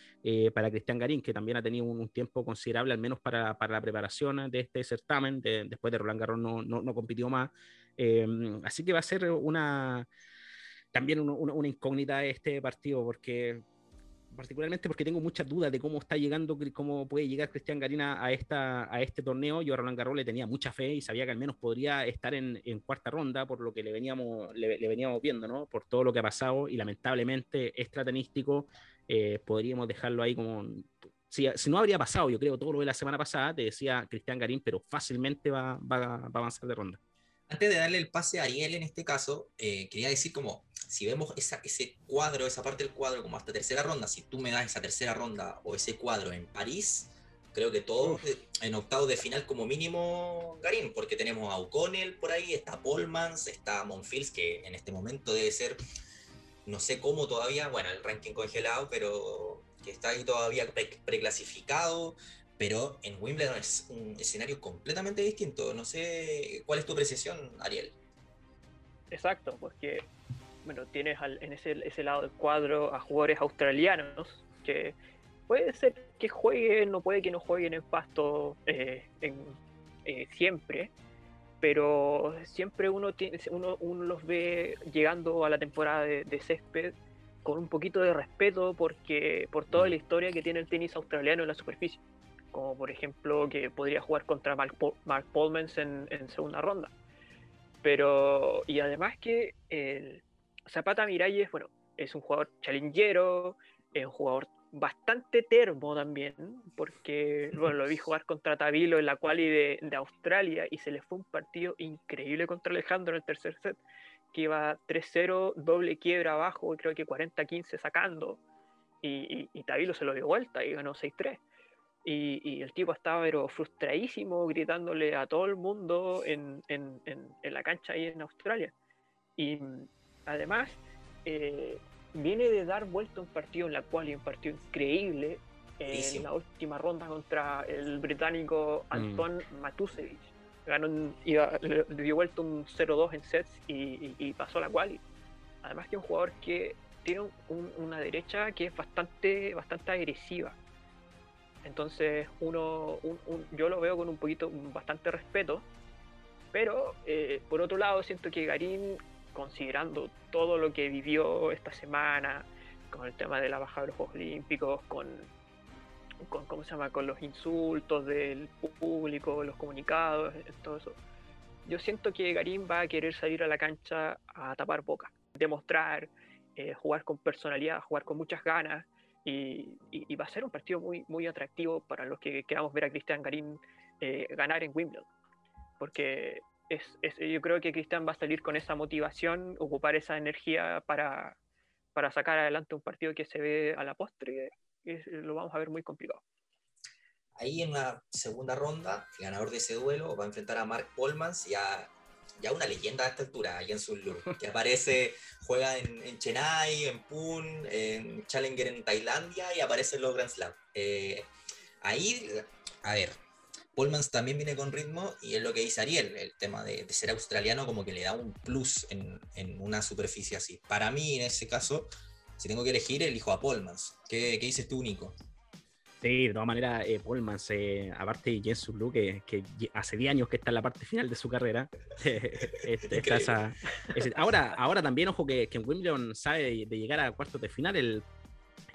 para Cristian Garín, que también ha tenido un, tiempo considerable, al menos para, para, la preparación de este certamen. después de Roland Garros no, no, compitió más. Eh, así que va a ser una también una, una, incógnita este partido, porque particularmente porque tengo muchas dudas de cómo está llegando, cómo puede llegar Cristian Garina a, esta, a este torneo. Yo a Roland Garros le tenía mucha fe y sabía que al menos podría estar en, en cuarta ronda por lo que le veníamos, le, le, veníamos viendo, ¿no? Por todo lo que ha pasado y lamentablemente extratenístico eh, podríamos dejarlo ahí como... Si, si, no habría pasado, yo creo, todo lo de la semana pasada, te decía Cristian Garín, pero fácilmente va, va, va, a avanzar de ronda. Antes de darle el pase a Ariel en este caso, eh, quería decir como, si vemos esa, ese cuadro, esa parte del cuadro como hasta tercera ronda, si tú me das esa tercera ronda o ese cuadro en París, creo que todo en octavos de final como mínimo Garín, porque tenemos a O'Connell por ahí, está Polmans, está Monfils, que en este momento debe ser no sé cómo todavía, bueno, el ranking congelado, pero que está ahí todavía preclasificado, pero en Wimbledon es un escenario completamente distinto. No sé cuál es tu precisión, Ariel. Exacto, porque bueno, tienes en ese, lado del cuadro a jugadores australianos que puede ser que jueguen o puede que no jueguen en pasto eh, eh, siempre, pero siempre uno, tiene, uno, uno los ve llegando a la temporada de, césped con un poquito de respeto porque por toda la historia que tiene el tenis australiano en la superficie. Como por ejemplo que podría jugar contra Mark, Mark Polmans en, segunda ronda. Pero, y además que el Zapata Miralles, bueno, es un jugador challenguero, es un jugador bastante termo también, porque bueno, lo vi jugar contra Tavilo en la quali de, de, Australia y se le fue un partido increíble contra Alejandro en el tercer set, que iba 3-0, doble quiebra abajo, creo que 40-15 sacando, y, y, Tavilo se lo dio vuelta y ganó 6-3. Y, y, el tipo estaba pero frustradísimo, gritándole a todo el mundo en, en, en, en la cancha ahí en Australia. Y además, eh, viene de dar vuelta un partido en la cual y un partido increíble en la última ronda contra el británico mm. Anton Matusevich. Ganó le, dio vuelta un 0-2 en sets y, pasó la quali. Además que es un jugador que tiene una derecha que es bastante, bastante agresiva. Entonces uno, yo lo veo con un poquito, bastante respeto. Pero eh, por otro lado siento que Garín considerando todo lo que vivió esta semana, con el tema de la bajada de los Juegos Olímpicos, con, con, ¿cómo se llama? con los insultos del público, los comunicados, todo eso. Yo siento que Garín va a querer salir a la cancha a tapar boca, demostrar, eh, jugar con personalidad, jugar con muchas ganas, y, va a ser un partido muy, muy atractivo para los que queramos ver a Cristian Garín eh, ganar en Wimbledon. Porque yo creo que Cristian va a salir con esa motivación, ocupar esa energía para, para sacar adelante un partido que se ve a la postre, y lo vamos a ver muy complicado. Ahí en la segunda ronda, el ganador de ese duelo va a enfrentar a Mark Polmans y a ya una leyenda a esta altura, en Sulur, que aparece, juega en, Chennai, en Pune, en Challenger en Tailandia y aparece en los Grand Slam. Eh, ahí, a ver, Polmans también viene con ritmo y es lo que dice Ariel, el tema de, ser australiano como que le da un plus en, una superficie así. Para mí, en ese caso, si tengo que elegir, elijo a Polmans. ¿Qué, qué dices tú, Nico? Sí, de todas maneras, eh, Polmans, eh, aparte de Jensu Blue, que, que, hace 10 años que está en la parte final de su carrera, este, ahora, ahora también, ojo, que, que en Wimbledon sabe de, llegar a cuartos de final el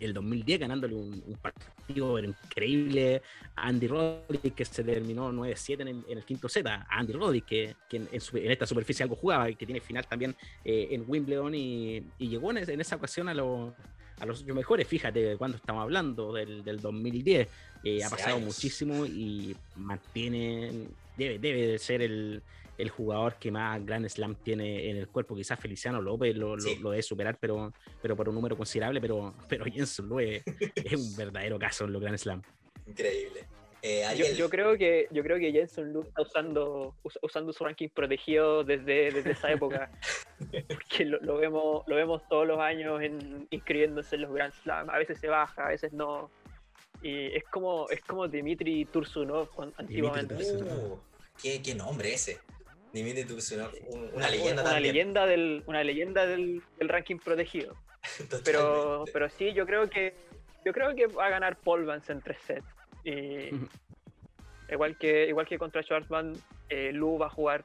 el 2010 ganándole un, partido increíble. A Andy Roddick que se terminó 9-7 en, el quinto set, a Andy Roddick que, en, esta superficie algo jugaba y que tiene final también eh, en Wimbledon y, llegó en, esa ocasión a, los a los mejores, fíjate cuando estamos hablando del, 2010, eh, ha pasado muchísimo y mantiene, debe, debe ser el, el jugador que más Grand Slam tiene en el cuerpo. Quizás Feliciano López lo, lo, debe superar, pero, pero por un número considerable. Pero, pero Jenson Lue es un verdadero caso en los Grand Slam. Increíble. Eh, yo, creo que yo creo que Jenson Lu está usando, usando su ranking protegido desde, desde esa época. porque lo, vemos, lo vemos todos los años en, inscribiéndose en los Grand Slam. A veces se baja, a veces no. Y es como, es como Dimitri Tursunov antiguamente. Uh, ¿qué, ¿Qué nombre ese? Una leyenda una, leyenda del una leyenda del, ranking protegido. Pero pero sí yo creo que yo creo que va a ganar Paul Vance en tres sets. Y igual que igual que contra Schwarzman eh, Lu va a jugar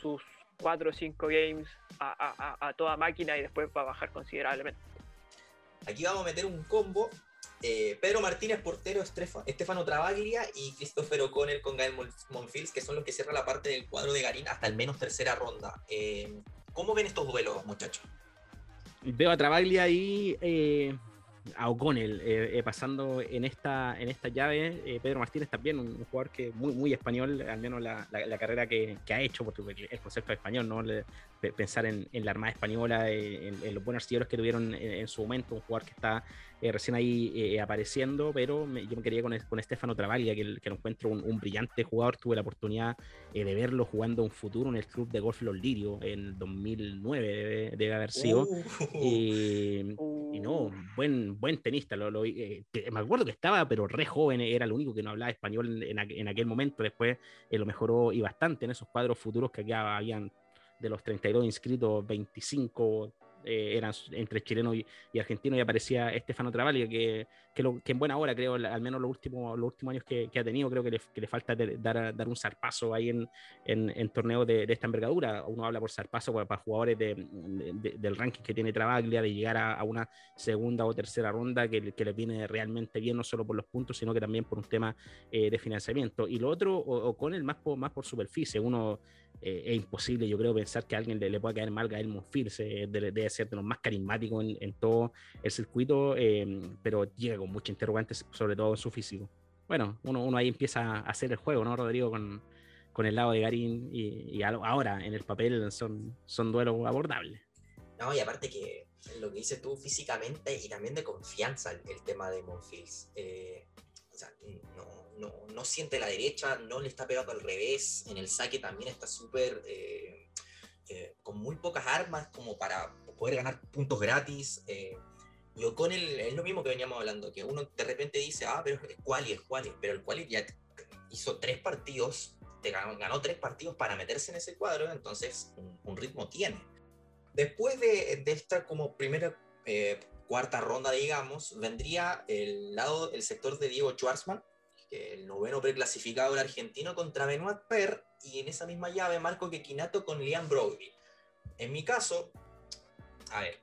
sus cuatro o cinco games a, a, toda máquina y después va a bajar considerablemente. Aquí vamos a meter un combo eh, Pedro Martínez, portero, Estefano Travaglia y Christopher O'Connell con Gael Monfils, que son los que cierran la parte del cuadro de Garín hasta al menos tercera ronda. Eh, ¿Cómo ven estos duelos, muchachos? Veo a Travaglia ahí eh, a O'Connell pasando en esta, en esta llave. Pedro Martínez también, un, jugador que muy, muy español, al menos la, la, carrera que, ha hecho, porque el concepto español, ¿no? pensar en, la Armada Española, en, los buenos artilleros que tuvieron en, su momento, un jugador que está recién ahí apareciendo, pero yo me quería con, con Estefano Travaglia, que, que lo encuentro un, brillante jugador. Tuve la oportunidad de verlo jugando un futuro en el club de golf Los Lirios en 2009, debe, haber sido. Uh. y, y no, buen buen tenista. Lo, eh, me acuerdo que estaba, pero re joven, era el único que no hablaba español en, en aquel momento. Después eh, lo mejoró y bastante en esos cuadros futuros que aquí habían de los 32 inscritos, 25 eh, eran entre chileno y, argentino y aparecía Estefano Travaglia, que, que, que, en buena hora, creo, al menos los últimos, los últimos años que, ha tenido, creo que le, que le falta dar, dar un zarpazo ahí en, en, torneos de, esta envergadura. Uno habla por zarpazo para, jugadores del ranking que tiene Travaglia, de llegar a, una segunda o tercera ronda que, que viene realmente bien, no solo por los puntos, sino que también por un tema eh, de financiamiento. Y lo otro, o, con el más por, más por superficie, uno eh, es imposible, yo creo, pensar que a alguien le, le pueda caer mal a Elmond Fierce, debe, ser de los más carismáticos en, todo el circuito, em, pero llega con muchos interrogantes, sobre todo en su físico. Bueno, uno, uno ahí empieza a hacer el juego, ¿no, Rodrigo? Con, con el lado de Garín y, y, ahora en el papel son, son duelos abordables. No, y aparte que lo que dices tú físicamente y también de confianza el, tema de Monfils. Eh, o sea, no, no, siente la derecha, no le está pegando al revés, en el saque también está súper, eh, eh, con muy pocas armas como para poder ganar puntos gratis. Eh, y O'Connell es lo mismo que veníamos hablando, que uno de repente dice, ah, pero es quali, es quali, pero el quali ya hizo tres partidos, te ganó, tres partidos para meterse en ese cuadro, entonces un, ritmo tiene. Después de, esta como primera cuarta ronda, digamos, vendría el lado, el sector de Diego Schwarzman, el noveno preclasificado el argentino contra Benoit Per y en esa misma llave Marco Quequinato con Liam Brody. En mi caso, a ver,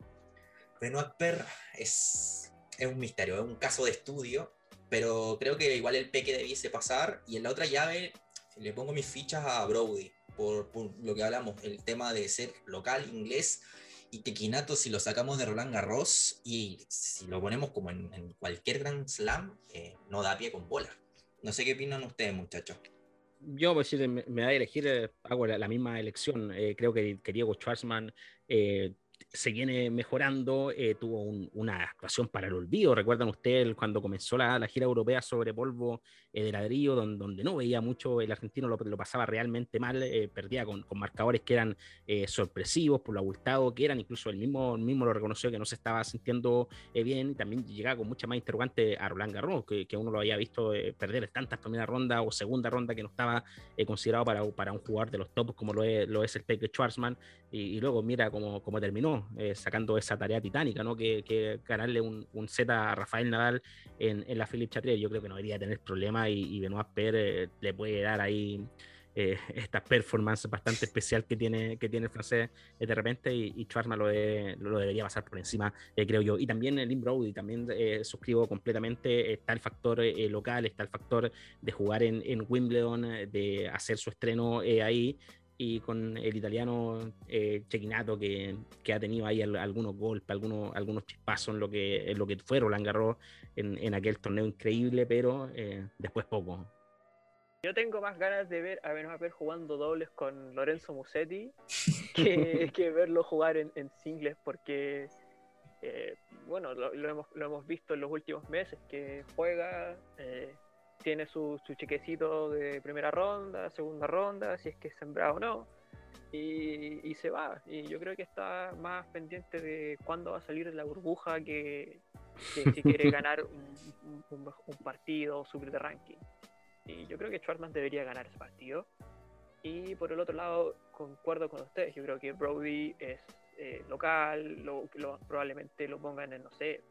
Benoit Per es, es un misterio, es un caso de estudio, pero creo que igual el peque debiese pasar y en la otra llave le pongo mis fichas a Brody por, lo que hablamos, el tema de ser local inglés y Quequinato si lo sacamos de Roland Garros y si lo ponemos como en, cualquier Grand Slam, eh, no da pie con bola. No sé qué opinan ustedes, muchachos. Yo, pues, si me, da a elegir, eh, hago la, misma elección. Eh, creo que, que Diego Schwarzman eh, se viene mejorando, eh, tuvo una actuación para el olvido. Recuerdan ustedes cuando comenzó la, gira europea sobre polvo eh, de ladrillo, donde, donde, no veía mucho, el argentino lo, lo pasaba realmente mal, eh, perdía con, con, marcadores que eran sorpresivos por lo abultado que eran, incluso el mismo, mismo lo reconoció que no se estaba sintiendo bien y también llegaba con mucha más interrogante a Roland Garros, que, que uno lo había visto perder tantas primera ronda o segunda ronda que no estaba considerado para, para un jugador de los tops como lo es, lo es el Pepe Schwarzman y, luego mira cómo, cómo terminó eh, sacando esa tarea titánica, ¿no? Que, ganarle un, un, set a Rafael Nadal en, en la Philippe Chatrier, yo creo que no debería tener problema y, y Benoit Per eh, le puede dar ahí eh, esta performance bastante especial que tiene, que tiene el francés de repente y, y lo, lo, debería pasar por encima, creo yo. Y también el Brody, también suscribo completamente, está el factor local, está el factor de jugar en, en Wimbledon, de hacer su estreno ahí y con el italiano eh, Chequinato que, que, ha tenido ahí algunos golpes, algunos, algunos chispazos en lo que, en lo que fue Roland en, en aquel torneo increíble, pero eh, después poco. Yo tengo más ganas de ver a Benoit jugando dobles con Lorenzo Musetti que, que verlo jugar en, singles porque, eh, bueno, lo, hemos, lo, hemos, visto en los últimos meses, que juega tiene su, su chequecito de primera ronda, segunda ronda, si es que es sembrado o no, y, y, se va. Y yo creo que está más pendiente de cuándo va a salir la burbuja que, que si quiere ganar un, un, un, partido o subir de ranking. Y yo creo que Schwartzman debería ganar ese partido. Y por el otro lado, concuerdo con ustedes, yo creo que Brody es eh, local, lo, lo, probablemente lo pongan en, no sé,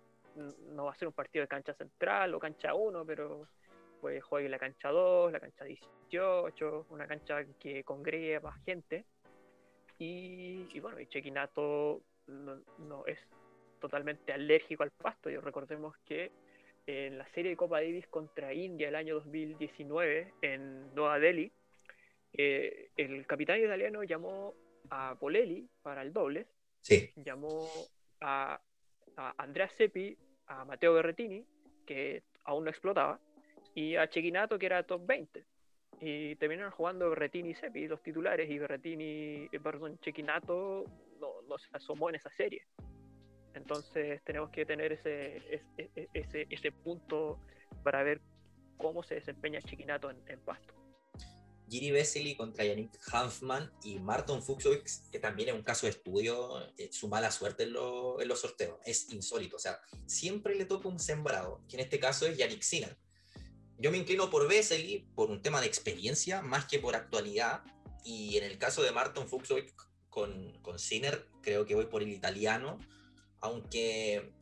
no va a ser un partido de cancha central o cancha 1, pero pues juegue la cancha 2, la cancha 18, una cancha que congregue más gente. Y, y bueno, y Chequinato no, no, es totalmente alérgico al pasto. Y recordemos que en la serie de Copa Davis contra India el año 2019 en Nueva Delhi, eh, el capitán italiano llamó a Polelli para el doble, sí. llamó a, a Andrea Seppi, a Matteo Berretini, que aún no explotaba, y a Chequinato, que era top 20. Y terminaron jugando Berretini y Seppi, los titulares, y Berretini, eh, perdón, Chequinato no, no, asomó en esa serie. Entonces tenemos que tener ese, ese, ese, ese punto para ver cómo se desempeña Chequinato en, en pasto. Giri Vesely contra Yannick Hanfman y Martin Fuchsovic, que también es un caso de estudio, eh, su mala suerte en, lo, en, los sorteos. Es insólito. O sea, siempre le toca un sembrado, que en este caso es Yannick Sinner. Yo me inclino por Vesely por un tema de experiencia más que por actualidad. Y en el caso de Martin Fuchsovic con, con Sinner, creo que voy por el italiano. Aunque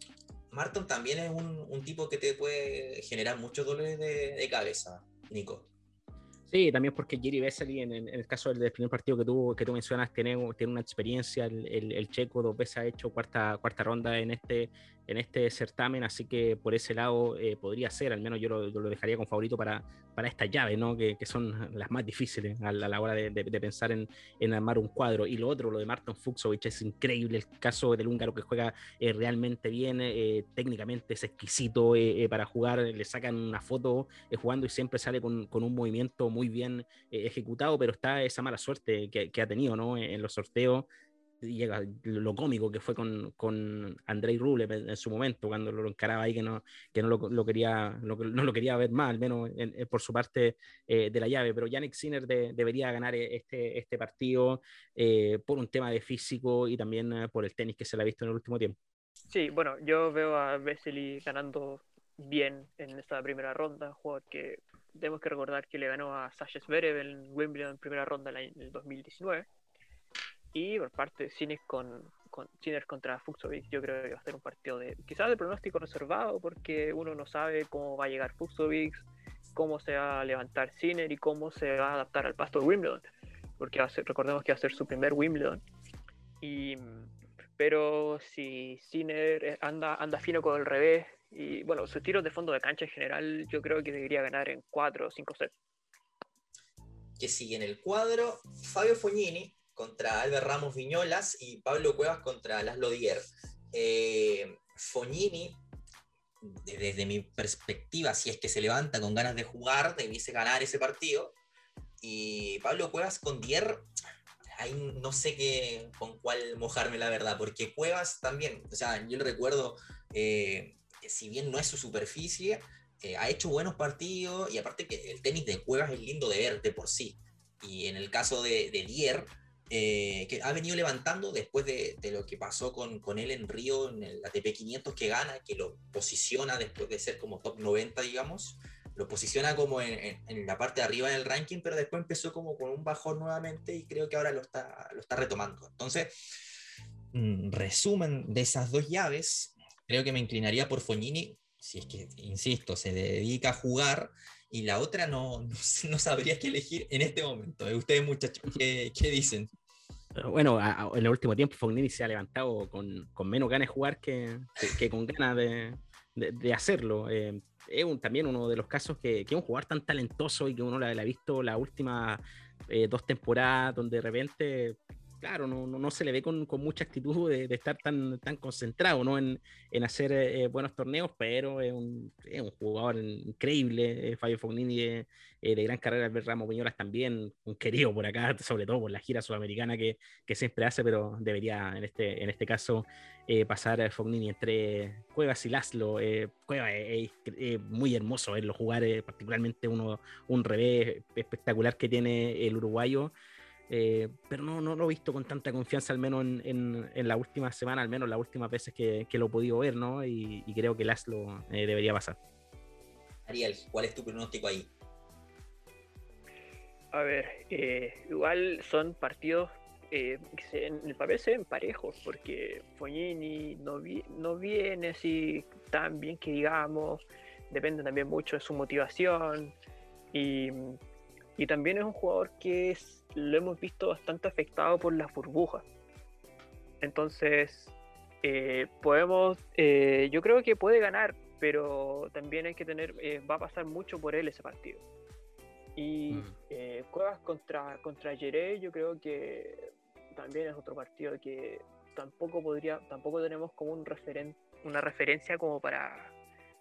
Martin también es un, un tipo que te puede generar muchos dolores de, de cabeza, Nico. Sí, también porque Giri Vesely, en, en, el caso del primer partido que tú, que tú mencionas, tiene, tiene una experiencia. El, checo dos veces ha hecho cuarta, cuarta ronda en este, en este certamen, así que por ese lado eh, podría ser, al menos yo lo, yo lo, dejaría como favorito para, para estas llaves, ¿no? que, que son las más difíciles a la, a la hora de, de, de, pensar en, en, armar un cuadro. Y lo otro, lo de Martin Fuxovic, es increíble, el caso del húngaro que juega eh, realmente bien, eh, técnicamente es exquisito eh, eh, para jugar, le sacan una foto eh, jugando y siempre sale con, con, un movimiento muy bien ejecutado, pero está esa mala suerte que, que ha tenido ¿no? en los sorteos llega lo cómico que fue con, con Andrei Rublev en, su momento, cuando lo encaraba ahí que no, que no, lo, lo quería, lo, no lo quería ver más, al menos en, en, por su parte eh, de la llave. Pero Yannick Sinner de, debería ganar este, este partido eh, por un tema de físico y también eh, por el tenis que se le ha visto en el último tiempo. Sí, bueno, yo veo a Vesely ganando bien en esta primera ronda, jugador que tenemos que recordar que le ganó a Sasha Zverev en Wimbledon en primera ronda en el 2019 y por parte de Cines con, con contra Fuxovic, yo creo que va a ser un partido de quizás de pronóstico reservado, porque uno no sabe cómo va a llegar Fuxovic, cómo se va a levantar Ciner y cómo se va a adaptar al pasto de Wimbledon, porque va a ser, recordemos que va a ser su primer Wimbledon. Y, pero si Ciner anda, anda fino con el revés, y bueno, sus tiros de fondo de cancha en general, yo creo que debería ganar en 4 o 5 sets. Que sigue en el cuadro Fabio Fognini, contra Albert Ramos Viñolas y Pablo Cuevas contra Laszlo Dier. Eh, Fognini, desde mi perspectiva, si es que se levanta con ganas de jugar, debiese ganar ese partido. Y Pablo Cuevas con Dier, ahí no sé qué, con cuál mojarme la verdad, porque Cuevas también, o sea, yo le recuerdo, eh, que si bien no es su superficie, eh, ha hecho buenos partidos y aparte que el tenis de Cuevas es lindo de ver de por sí. Y en el caso de, de Dier, eh, que ha venido levantando después de, de, lo que pasó con, con él en Río, en el ATP 500 que gana, que lo posiciona después de ser como top 90, digamos, lo posiciona como en, en, en, la parte de arriba del ranking, pero después empezó como con un bajón nuevamente y creo que ahora lo está, lo está retomando. Entonces, mm, resumen de esas dos llaves, creo que me inclinaría por Fognini, si es que, insisto, se dedica a jugar y la otra no, no, sabría qué elegir en este momento. Ustedes muchachos, ¿qué, qué dicen? Bueno, en el último tiempo Fognini se ha levantado con, con menos ganas de jugar que, que, con ganas de, de, hacerlo. Eh, es también uno de los casos que, que, un jugador tan talentoso y que uno la, ha visto las últimas eh, dos temporadas donde de repente claro, no, no, se le ve con, con mucha actitud de, de, estar tan, tan concentrado ¿no? en, en hacer eh, buenos torneos, pero es un, es un jugador increíble, eh, Fabio Fognini de, eh, de, gran carrera, Albert Ramos Viñolas también, un querido por acá, sobre todo por la gira sudamericana que, que siempre hace, pero debería en este, en este caso pasar Fognini entre Cuevas y Laszlo. Cuevas es, muy hermoso verlo jugar, particularmente uno, un revés espectacular que tiene el uruguayo. Eh, pero no, no, lo he visto con tanta confianza, al menos en, en, la última semana, al menos las últimas veces que, que lo he podido ver, ¿no? Y, creo que Laszlo eh, debería pasar. Ariel, ¿cuál es tu pronóstico ahí? A ver, eh, igual son partidos en el papel se ven parejos, porque Fognini no, no viene así tan bien que digamos, depende también mucho de su motivación y, y también es un jugador que es lo hemos visto bastante afectado por las burbujas. Entonces, eh, podemos, eh, yo creo que puede ganar, pero también hay que tener, eh, va a pasar mucho por él ese partido. Y mm. Cuevas contra, contra Jerez, yo creo que también es otro partido que tampoco podría, tampoco tenemos como un referen una referencia como para,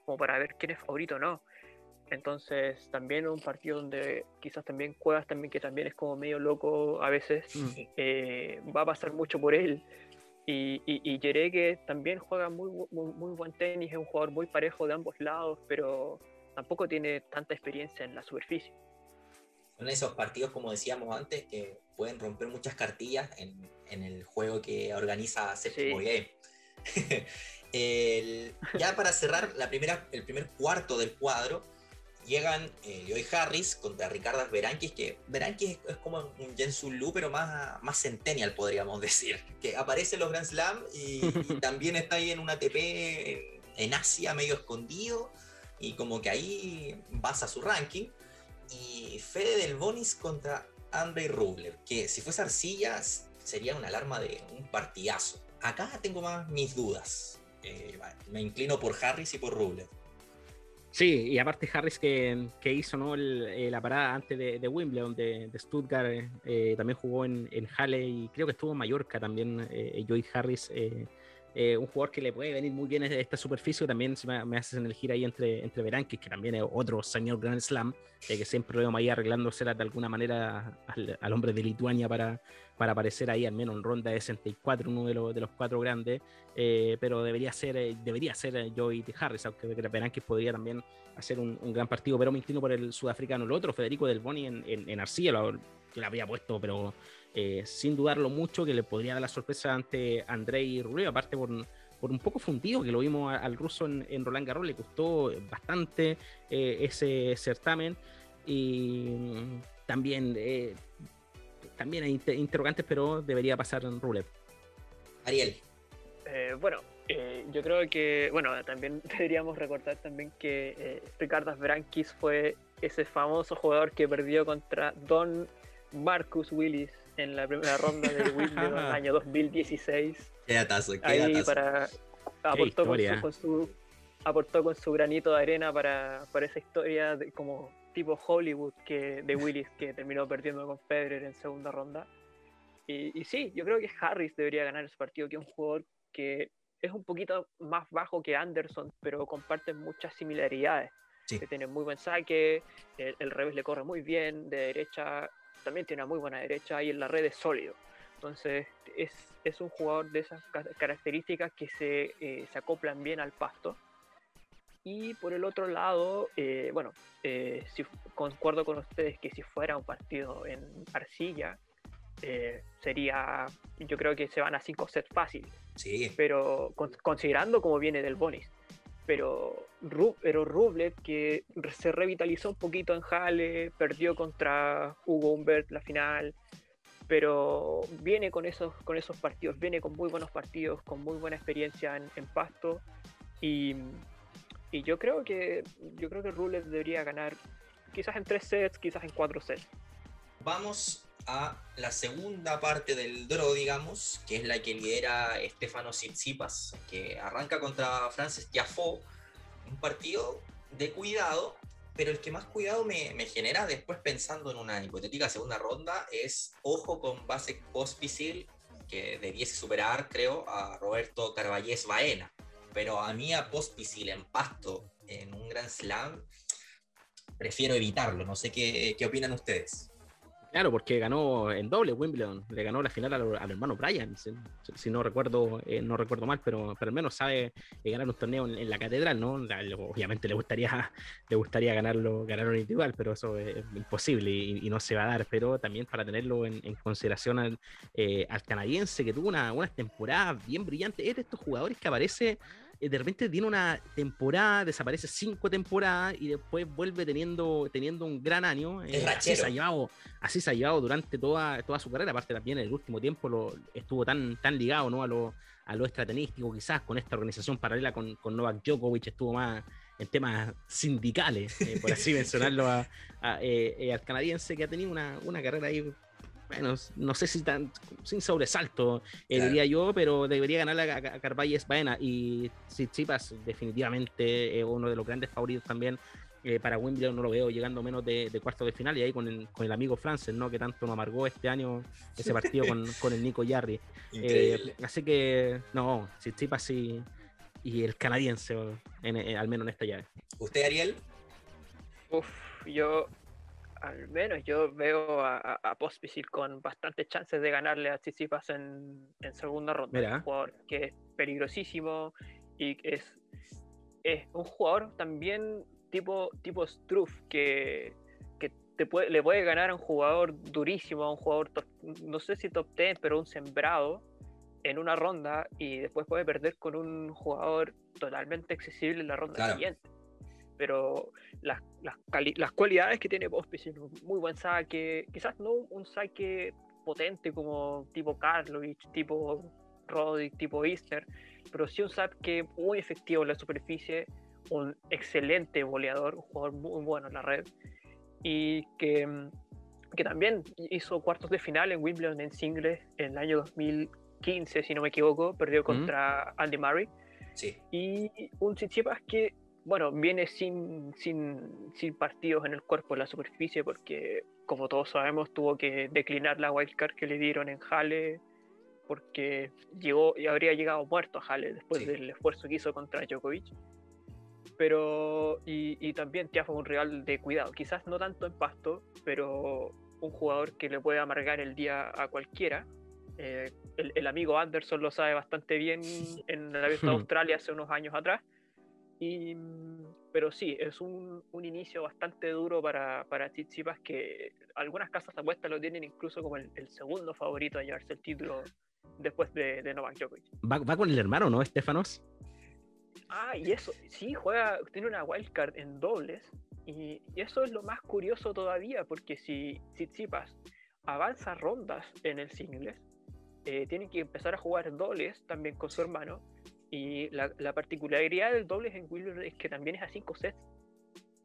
como para ver quién es favorito o no. Entonces también un partido donde quizás también Cuevas también que también es como medio loco a veces mm. eh, va a pasar mucho por él y, y, que también juega muy, muy, buen tenis es un jugador muy parejo de ambos lados pero tampoco tiene tanta experiencia en la superficie son esos partidos como decíamos antes que pueden romper muchas cartillas en, en el juego que organiza Séptimo sí. ya para cerrar la primera, el primer cuarto del cuadro llegan eh, Harris contra Ricardo Berankis, que Berankis es, como un Jensun Lu, pero más, más centennial, podríamos decir, que aparece en los Grand Slam y, también está ahí en una ATP en Asia, medio escondido, y como que ahí basa su ranking. Y Fede del Bonis contra Andrei Rublev, que si fuese arcilla sería una alarma de un partidazo. Acá tengo más mis dudas. Eh, me inclino por Harris y por Rublev. Sí, y aparte Harris que, que hizo ¿no? Eh, la parada antes de, Wimbledon, de, Stuttgart, eh, también jugó en, en Halle y creo que estuvo en Mallorca también, eh, Joy Harris, un jugador que le puede venir muy bien de esta superficie, también se me, me hace en el gira ahí entre, entre Berankis, que también es otro señor Grand Slam, que siempre vemos ahí arreglándose de alguna manera al, al hombre de Lituania para, para aparecer ahí al menos en ronda de 64, uno de, los, de los cuatro grandes, eh, pero debería ser, eh, debería ser eh, Joey Harris, aunque que podría también hacer un, gran partido, pero me inclino por el sudafricano. El otro, Federico Del Boni en, en, en Arcilla, que le habría puesto, pero sin dudarlo mucho, que le podría dar la sorpresa ante Andrei Rublev, aparte por, por un poco fundido, que lo vimos al ruso en, en Roland Garros, le costó bastante ese certamen. Y también también hay interrogantes, pero debería pasar en Rublev. Ariel. Eh, bueno, eh, yo creo que, bueno, también deberíamos recordar también que eh, Ricardo Brankis fue ese famoso jugador que perdió contra Don Marcus Willis en la primera ronda de Wimbledon el año 2016. Qué atazo, qué Ahí para aportó con, su, aportó con su granito de arena para, para esa historia de, como tipo Hollywood que de Willis que terminó perdiendo con Federer en segunda ronda. Y, sí, yo creo que Harris debería ganar ese partido, que es un jugador que es un poquito más bajo que Anderson, pero comparten muchas similaridades. Que tiene muy buen saque, el, revés le corre muy bien, de derecha también tiene una muy buena derecha y en la red es sólido. Entonces es, es un jugador de esas características que se, eh, se acoplan bien al pasto y por el otro lado, eh, bueno, eh, si, concuerdo con ustedes que si fuera un partido en arcilla, eh, sería, yo creo que se van a 5 sets fácil. Sí. Pero considerando cómo viene del Bonis. Pero, pero Rublev, que se revitalizó un poquito en Halle, perdió contra Hugo Humbert la final, pero viene con esos, con esos partidos, viene con muy buenos partidos, con muy buena experiencia en, en pasto. Y y yo creo que yo creo que Rules debería ganar quizás en tres sets, quizás en cuatro sets. Vamos a la segunda parte del draw, digamos, que es la que lidera Stefano Tsitsipas, que arranca contra Francis Tiafoe, un partido de cuidado, pero el que más cuidado me, me, genera después pensando en una hipotética segunda ronda es ojo con Basek Pospisil, que debiese superar, creo, a Roberto Carballés Baena. Pero a mí a Pospisil en pasto en un Grand Slam, prefiero evitarlo. No sé qué, qué opinan ustedes. Claro, porque ganó en doble Wimbledon, le ganó la final al, al hermano Brian, si, no recuerdo eh, no recuerdo mal, pero, pero al menos sabe eh, ganar un torneo en, la catedral, ¿no? Obviamente le gustaría le gustaría ganarlo ganar un individual, pero eso es imposible y, no se va a dar, pero también para tenerlo en, consideración al, eh, al, canadiense que tuvo una, una temporada bien brillante, es de estos jugadores que aparece de repente tiene una temporada, desaparece cinco temporadas y después vuelve teniendo, teniendo un gran año. Eh, así, se ha llevado, así se ha llevado durante toda, toda su carrera. Aparte también en el último tiempo lo, estuvo tan, tan ligado ¿no? a, lo, a lo estrategístico, quizás con esta organización paralela con, con Novak Djokovic, estuvo más en temas sindicales, eh, por así mencionarlo, a, a, eh, al canadiense que ha tenido una, una carrera ahí bueno, no sé si tan sin sobresalto, eh, claro. diría yo, pero debería ganar a, a Carvalles Baena y Tsitsipas definitivamente es uno de los grandes favoritos también eh, para Wimbledon, no lo veo llegando menos de, de cuarto de final y ahí con el, con el amigo Frances, ¿no? que tanto nos amargó este año ese partido con, con el Nico Yarri. Eh, así que, no, Tsitsipas y, y el canadiense, en, en, al menos en esta llave. ¿Usted, Ariel? Uf, yo al menos yo veo a, a, a Pospisil con bastantes chances de ganarle a Tsitsipas en, en segunda ronda. Mira. Un jugador que es peligrosísimo y es, es un jugador también tipo, tipo Struff que, que te puede, le puede ganar a un jugador durísimo, a un jugador, top, no sé si top 10, pero un sembrado en una ronda y después puede perder con un jugador totalmente accesible en la ronda claro. siguiente pero las, las, las, cualidades que tiene Pospisil, muy buen saque, quizás no un saque potente como tipo Karlovich, tipo Roddick, tipo Easter, pero sí un saque muy efectivo en la superficie, un excelente boleador, un jugador muy bueno en la red, y que, que también hizo cuartos de final en Wimbledon en singles en el año 2015, si no me equivoco, perdió contra mm. Andy Murray. Sí. Y un Tsitsipas que bueno, viene sin, sin, sin, partidos en el cuerpo, en la superficie, porque como todos sabemos tuvo que declinar la wildcard que le dieron en Halle, porque llegó y habría llegado muerto a Halle después sí. del esfuerzo que hizo contra Djokovic. Pero, y, y también Tiafa un rival de cuidado, quizás no tanto en pasto, pero un jugador que le puede amargar el día a cualquiera. Eh, el, el, amigo Anderson lo sabe bastante bien en la Abierto de Australia hace unos años atrás y, pero sí, es un, un, inicio bastante duro para, para Tsitsipas que algunas casas de apuestas lo tienen incluso como el, el, segundo favorito a llevarse el título después de, de Novak Djokovic. ¿Va, ¿Va, con el hermano, no, Estefanos? Ah, y eso, sí, juega, tiene una wildcard en dobles y, y eso es lo más curioso todavía porque si Tsitsipas avanza rondas en el singles, eh, tiene que empezar a jugar dobles también con su hermano y la, la, particularidad del dobles en Wimbledon es que también es a 5 sets.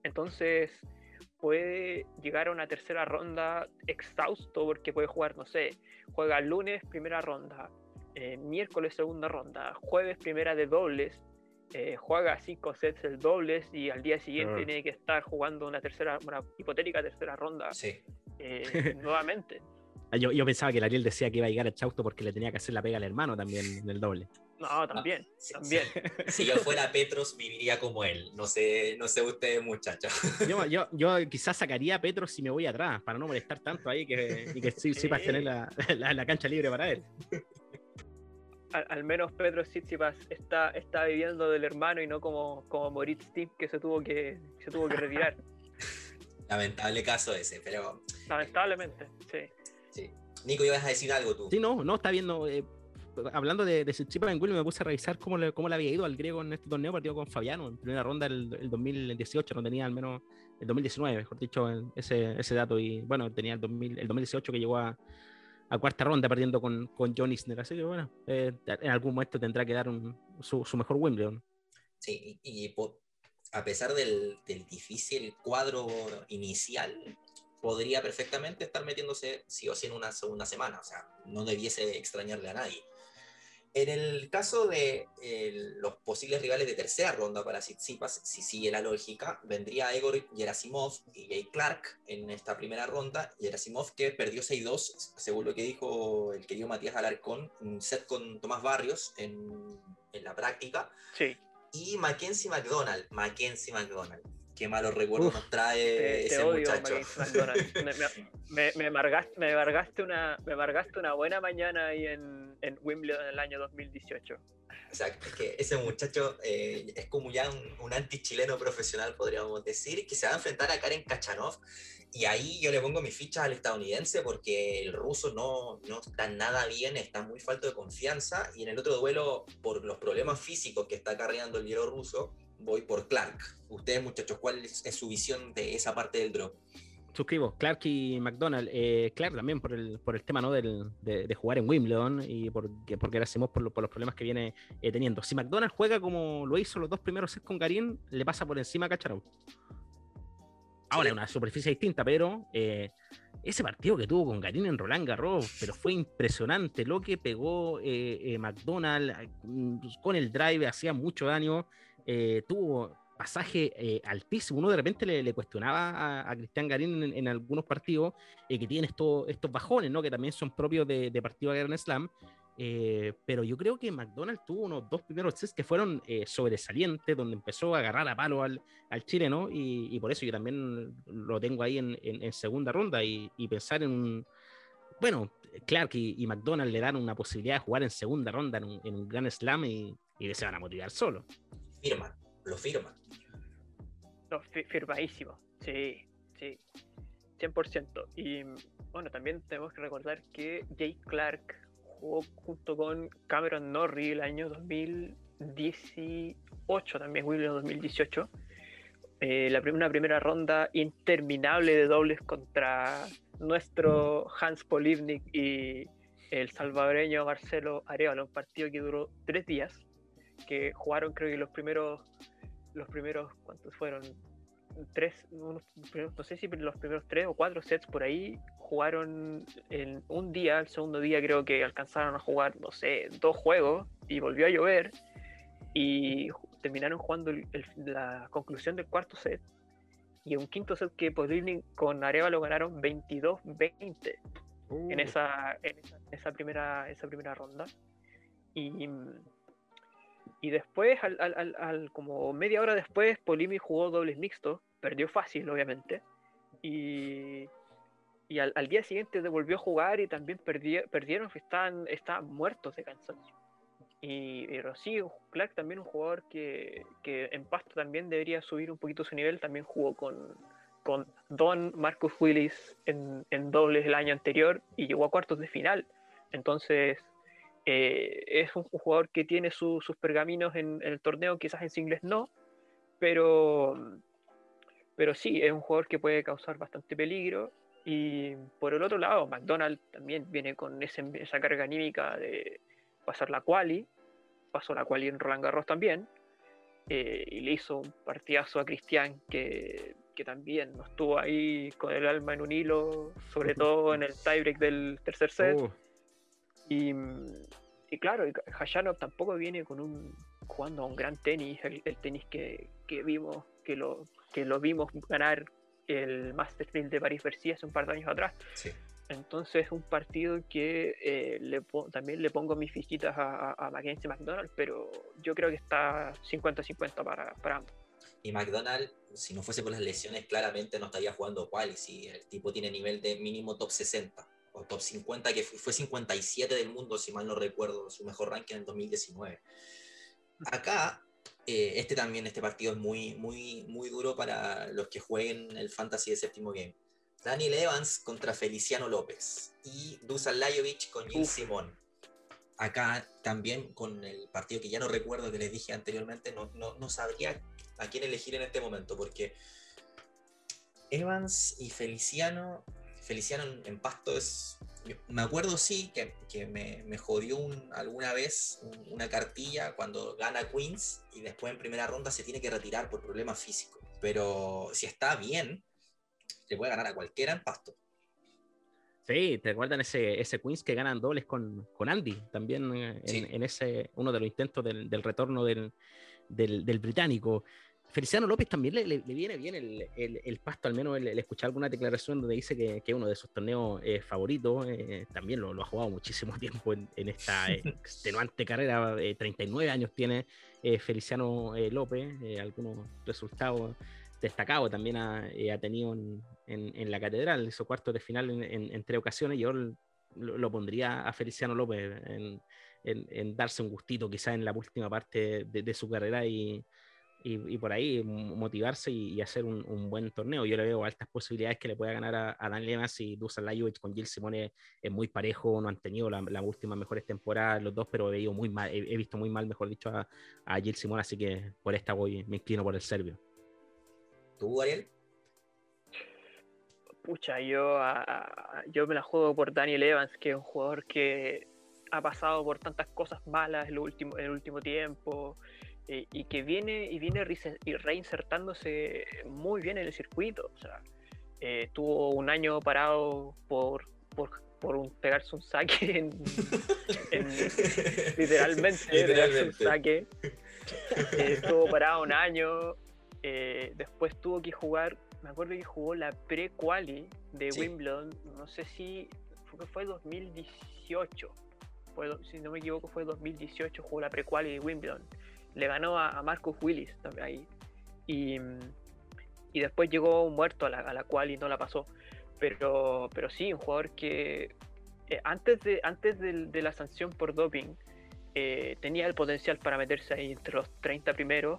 Entonces puede llegar a una tercera ronda exhausto porque puede jugar, no sé, juega lunes primera ronda, eh, miércoles segunda ronda, jueves primera de dobles, eh, juega 5 sets el dobles y al día siguiente uh tiene que estar jugando una tercera, una hipotética tercera ronda sí. eh, nuevamente. Yo, yo, pensaba que el Ariel decía que iba a llegar a Chausto porque le tenía que hacer la pega al hermano también en el doble. No, también, ah, sí, también. Si yo fuera Petros, viviría como él. No sé, no sé ustedes, muchachos. Yo, yo, yo quizás sacaría a Petros si me voy atrás, para no molestar tanto ahí que, y que sí, sí. para tener la, la, la, cancha libre para él. Al, al menos Petros Tsitsipas está, está viviendo del hermano y no como, como Moritz Steve que se tuvo que, se tuvo que retirar. Lamentable caso ese, pero. Lamentablemente, sí. Nico, ibas a decir algo tú. Sí, no, no, está viendo. Eh, hablando de, de Tsitsipas en Willy, me puse a revisar cómo le, cómo le había ido al griego en este torneo, partido con Fabiano en primera ronda el, el 2018, no tenía al menos el 2019, mejor dicho, ese, ese dato. Y bueno, tenía el, 2000, el 2018 que llegó a, a, cuarta ronda perdiendo con, con John Isner. Así que bueno, eh, en algún momento tendrá que dar un, su, su, mejor Wimbledon. Sí, y, y a pesar del, del difícil cuadro inicial, podría perfectamente estar metiéndose sí o sí en una segunda semana. O sea, no debiese extrañarle a nadie. En el caso de eh, los posibles rivales de tercera ronda para Tsitsipas, si sigue la lógica, vendría Egor Gerasimov y Jay Clark en esta primera ronda. Gerasimov que perdió 6-2, según lo que dijo el querido Matías Alarcón, un set con Tomás Barrios en, en la práctica. Sí. Y Mackenzie McDonald, Mackenzie McDonald qué malos recuerdos nos trae ese muchacho. me, me, amargaste, me, una, me una buena mañana ahí en, en Wimbledon en el año 2018. O sea, es que ese muchacho eh, es como ya un, un anti-chileno profesional, podríamos decir, que se va a enfrentar a Karen Kachanov. Y ahí yo le pongo mis fichas al estadounidense porque el ruso no, no está nada bien, está muy falto de confianza. Y en el otro duelo, por los problemas físicos que está cargando el bielorruso, voy por Clark. Ustedes, muchachos, ¿cuál es, su visión de esa parte del drop? Suscribo, Clark y McDonald. Eh, Clark también por el, por el tema ¿no? Del, de, jugar en Wimbledon y porque, porque hacemos por, por los problemas que viene eh, teniendo. Si McDonald juega como lo hizo los dos primeros sets con Garín, le pasa por encima a Cacharau. Ahora es una superficie distinta, pero eh, ese partido que tuvo con Garín en Roland Garros, pero fue impresionante lo que pegó eh, McDonald con el drive, hacía mucho daño. Eh, tuvo pasaje eh, altísimo. Uno de repente le, cuestionaba a, Cristian Garín en, algunos partidos eh, que tiene estos, estos bajones, ¿no? que también son propios de, de partido de Grand Slam. pero yo creo que McDonald's tuvo unos dos primeros sets que fueron sobresalientes, donde empezó a agarrar a palo al, al chileno, y, y, por eso yo también lo tengo ahí en, en, segunda ronda y, y, pensar en un. Bueno, Clark y, y, McDonald le dan una posibilidad de jugar en segunda ronda en un, en un Grand Slam y, y se van a motivar solo firman, lo firman. No, firmadísimo, sí, sí, 100%. Y bueno, también tenemos que recordar que Jay Clark jugó junto con Cameron Norrie el año 2018, también William 2018. Eh, la, una primera ronda interminable de dobles contra nuestro Hans Polivnik y el salvadoreño Marcelo Arevalo, un partido que duró tres días que jugaron creo que los primeros, los primeros, ¿cuántos fueron? Tres, no sé si los primeros tres o cuatro sets por ahí jugaron en un día, el segundo día creo que alcanzaron a jugar, no sé, dos juegos y volvió a llover y terminaron jugando la conclusión del cuarto set y un quinto set que Podrivnik con lo ganaron 22-20 en, uh. esa, en esa, primera, esa primera ronda. Y y después, al, como media hora después, Polimi jugó dobles mixtos, perdió fácil, obviamente. Y, y al, día siguiente volvió a jugar y también perdieron, estaban, estaban muertos de cansancio. Y, pero sí, Clark también un jugador que, que, en pasto también debería subir un poquito su nivel, también jugó con, con Don Marcus Willis en, en dobles el año anterior y llegó a cuartos de final. Entonces, eh, es un jugador que tiene sus pergaminos en, el torneo, quizás en singles no, pero, pero sí, es un jugador que puede causar bastante peligro. Y por el otro lado, McDonald también viene con esa carga anímica de pasar la quali, pasó la quali en Roland Garros también, eh, y le hizo un partidazo a Cristian que, que también no estuvo ahí con el alma en un hilo, sobre todo en el tiebreak del tercer set. Uh. Y, y claro, Hayanov tampoco viene con un jugando a un gran tenis, el, tenis que, que, vimos, que lo, que lo vimos ganar el Masters de París-Bercy hace un par de años atrás. Entonces, un partido que eh, le también le pongo mis fichitas a, a, Mackenzie McDonald, pero yo creo que está 50-50 para, para ambos. Y McDonald, si no fuese por las lesiones, claramente no estaría jugando cual. Y si el tipo tiene nivel de mínimo top 60 o top 50, que fue 57 del mundo, si mal no recuerdo, su mejor ranking en 2019. Acá, eh, este también, este partido es muy, muy, muy duro para los que jueguen el Fantasy de séptimo game. Daniel Evans contra Feliciano López y Dusan Lajovic con Gil Simón. Acá también con el partido que ya no recuerdo que les dije anteriormente, no, no, no sabría a quién elegir en este momento, porque Evans y Feliciano Feliciano en, Pasto es, me acuerdo sí que, que me, me, jodió alguna vez una cartilla cuando gana Queens y después en primera ronda se tiene que retirar por problemas físicos. Pero si está bien, le puede ganar a cualquiera en pasto. Sí, te recuerdan ese, ese Queens que ganan dobles con, con Andy, también eh, en, ese uno de los intentos del, del retorno del, del, del británico. Feliciano López también le, viene bien el, el, pasto, al menos el, escuchar alguna declaración donde dice que, es uno de sus torneos eh, favoritos. Eh, también lo, ha jugado muchísimo tiempo en, esta extenuante carrera. 39 eh, años tiene Feliciano López. algunos resultados destacados también ha, tenido en, la catedral. Hizo cuartos de final en, tres ocasiones. Yo lo, pondría a Feliciano López en, darse un gustito, quizás en la última parte de su carrera y y, por ahí motivarse y, hacer un, buen torneo. Yo le veo altas posibilidades que le pueda ganar a, Dan Lemas y Dusan Lajovic con Gil Simone es muy parejo, no han tenido las la últimas mejores temporadas los dos, pero he, muy mal, he, visto muy mal, mejor dicho, a, a Gil Simone, así que por esta voy, me inclino por el serbio. ¿Tú, Ariel? Pucha, yo, yo me la juego por Daniel Evans, que es un jugador que ha pasado por tantas cosas malas en, último, en el último tiempo. Eh, y que viene y viene reinsertándose muy bien en el circuito. O sea, eh, tuvo un año parado por, por, por un, pegarse un saque, en, literalmente, un saque. Eh, estuvo parado un año, después tuvo que jugar, me acuerdo que jugó la pre-quali de Wimbledon, no sé si fue, fue 2018, fue, si no me equivoco fue 2018, jugó la pre-quali de Wimbledon le ganó a, Marcus Willis también ahí. Y, y, después llegó muerto a la, a la cual y no la pasó. Pero, pero sí, un jugador que eh, antes, de, antes de, la sanción por doping eh, tenía el potencial para meterse ahí entre los 30 primeros.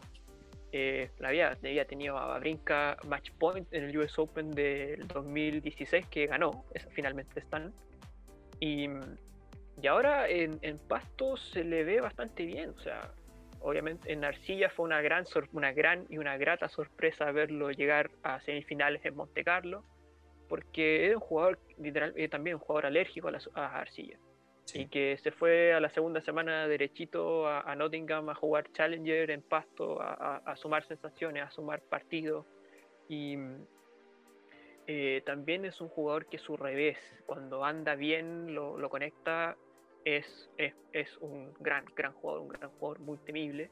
Eh, la había, había tenido a Brinca Match Point en el US Open del 2016 que ganó, finalmente están. Y, y ahora en, en Pasto se le ve bastante bien, o sea, obviamente en Arcilla fue una gran, una gran y una grata sorpresa verlo llegar a semifinales en Monte Carlo, porque era un jugador, literal, eh, también un jugador alérgico a, la, Arcilla. Y que se fue a la segunda semana derechito a, Nottingham a jugar Challenger en pasto, a, sumar sensaciones, a sumar partidos. Y eh, también es un jugador que su revés, cuando anda bien, lo, lo conecta es, es, un gran, gran jugador, un gran jugador muy temible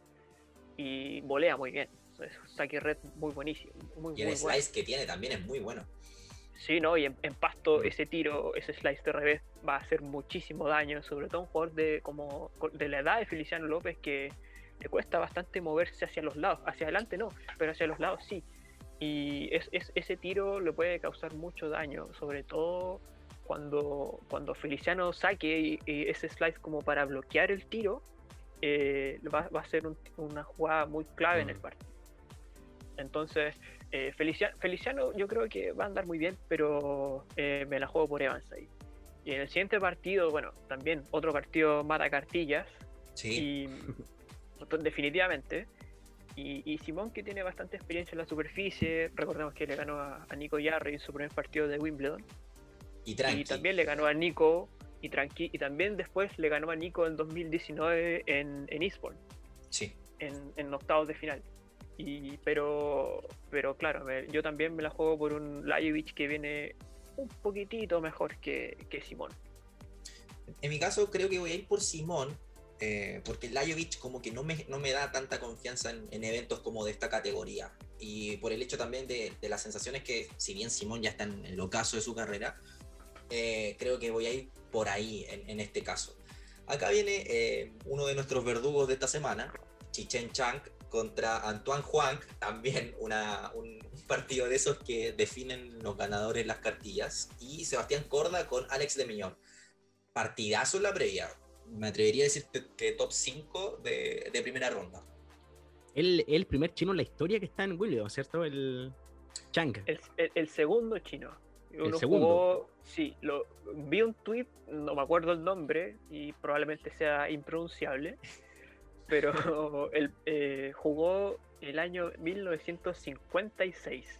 y volea muy bien. Es un saque red muy buenísimo. Muy, y el slice que tiene también es muy bueno. Sí, ¿no? Y en, pasto ese tiro, ese slice de revés va a hacer muchísimo daño, sobre todo un jugador de, como, de la edad de Feliciano López que le cuesta bastante moverse hacia los lados, hacia adelante no, pero hacia los lados sí. Y es, ese tiro le puede causar mucho daño, sobre todo cuando, cuando Feliciano saque ese slice como para bloquear el tiro, eh, va, a ser una jugada muy clave en el mm. partido. Entonces, eh, Feliciano, yo creo que va a andar muy bien, pero eh, me la juego por Evans ahí. Y en el siguiente partido, bueno, también otro partido mata cartillas. Sí. definitivamente. Y, Simón, que tiene bastante experiencia en la superficie, recordemos que le ganó a, a Nico Yarri en su primer partido de Wimbledon. Y, también le ganó a Nico y tranqui y también después le ganó a Nico en 2019 en, en Eastbourne. Sí. En, en octavos de final. Y, pero, pero claro, yo también me la juego por un Lajovic que viene un poquitito mejor que, que Simón. En mi caso creo que voy a ir por Simón, eh, porque Lajovic como que no me, no me da tanta confianza en, eventos como de esta categoría. Y por el hecho también de, de las sensaciones que, si bien Simón ya está en el ocaso de su carrera, eh, creo que voy a ir por ahí en, este caso. Acá viene eh, uno de nuestros verdugos de esta semana, Chichen Chang contra Antoine Juan, también una, un partido de esos que definen los ganadores las cartillas, y Sebastián Corda con Alex de Millón. Partidazo en la previa, me atrevería a decir que, top 5 de, primera ronda. El, el primer chino en la historia que está en Williams, ¿cierto? El Chang. el segundo chino. Uno jugó, sí, lo, vi un tweet, no me acuerdo el nombre y probablemente sea impronunciable, pero él eh, jugó el año 1956.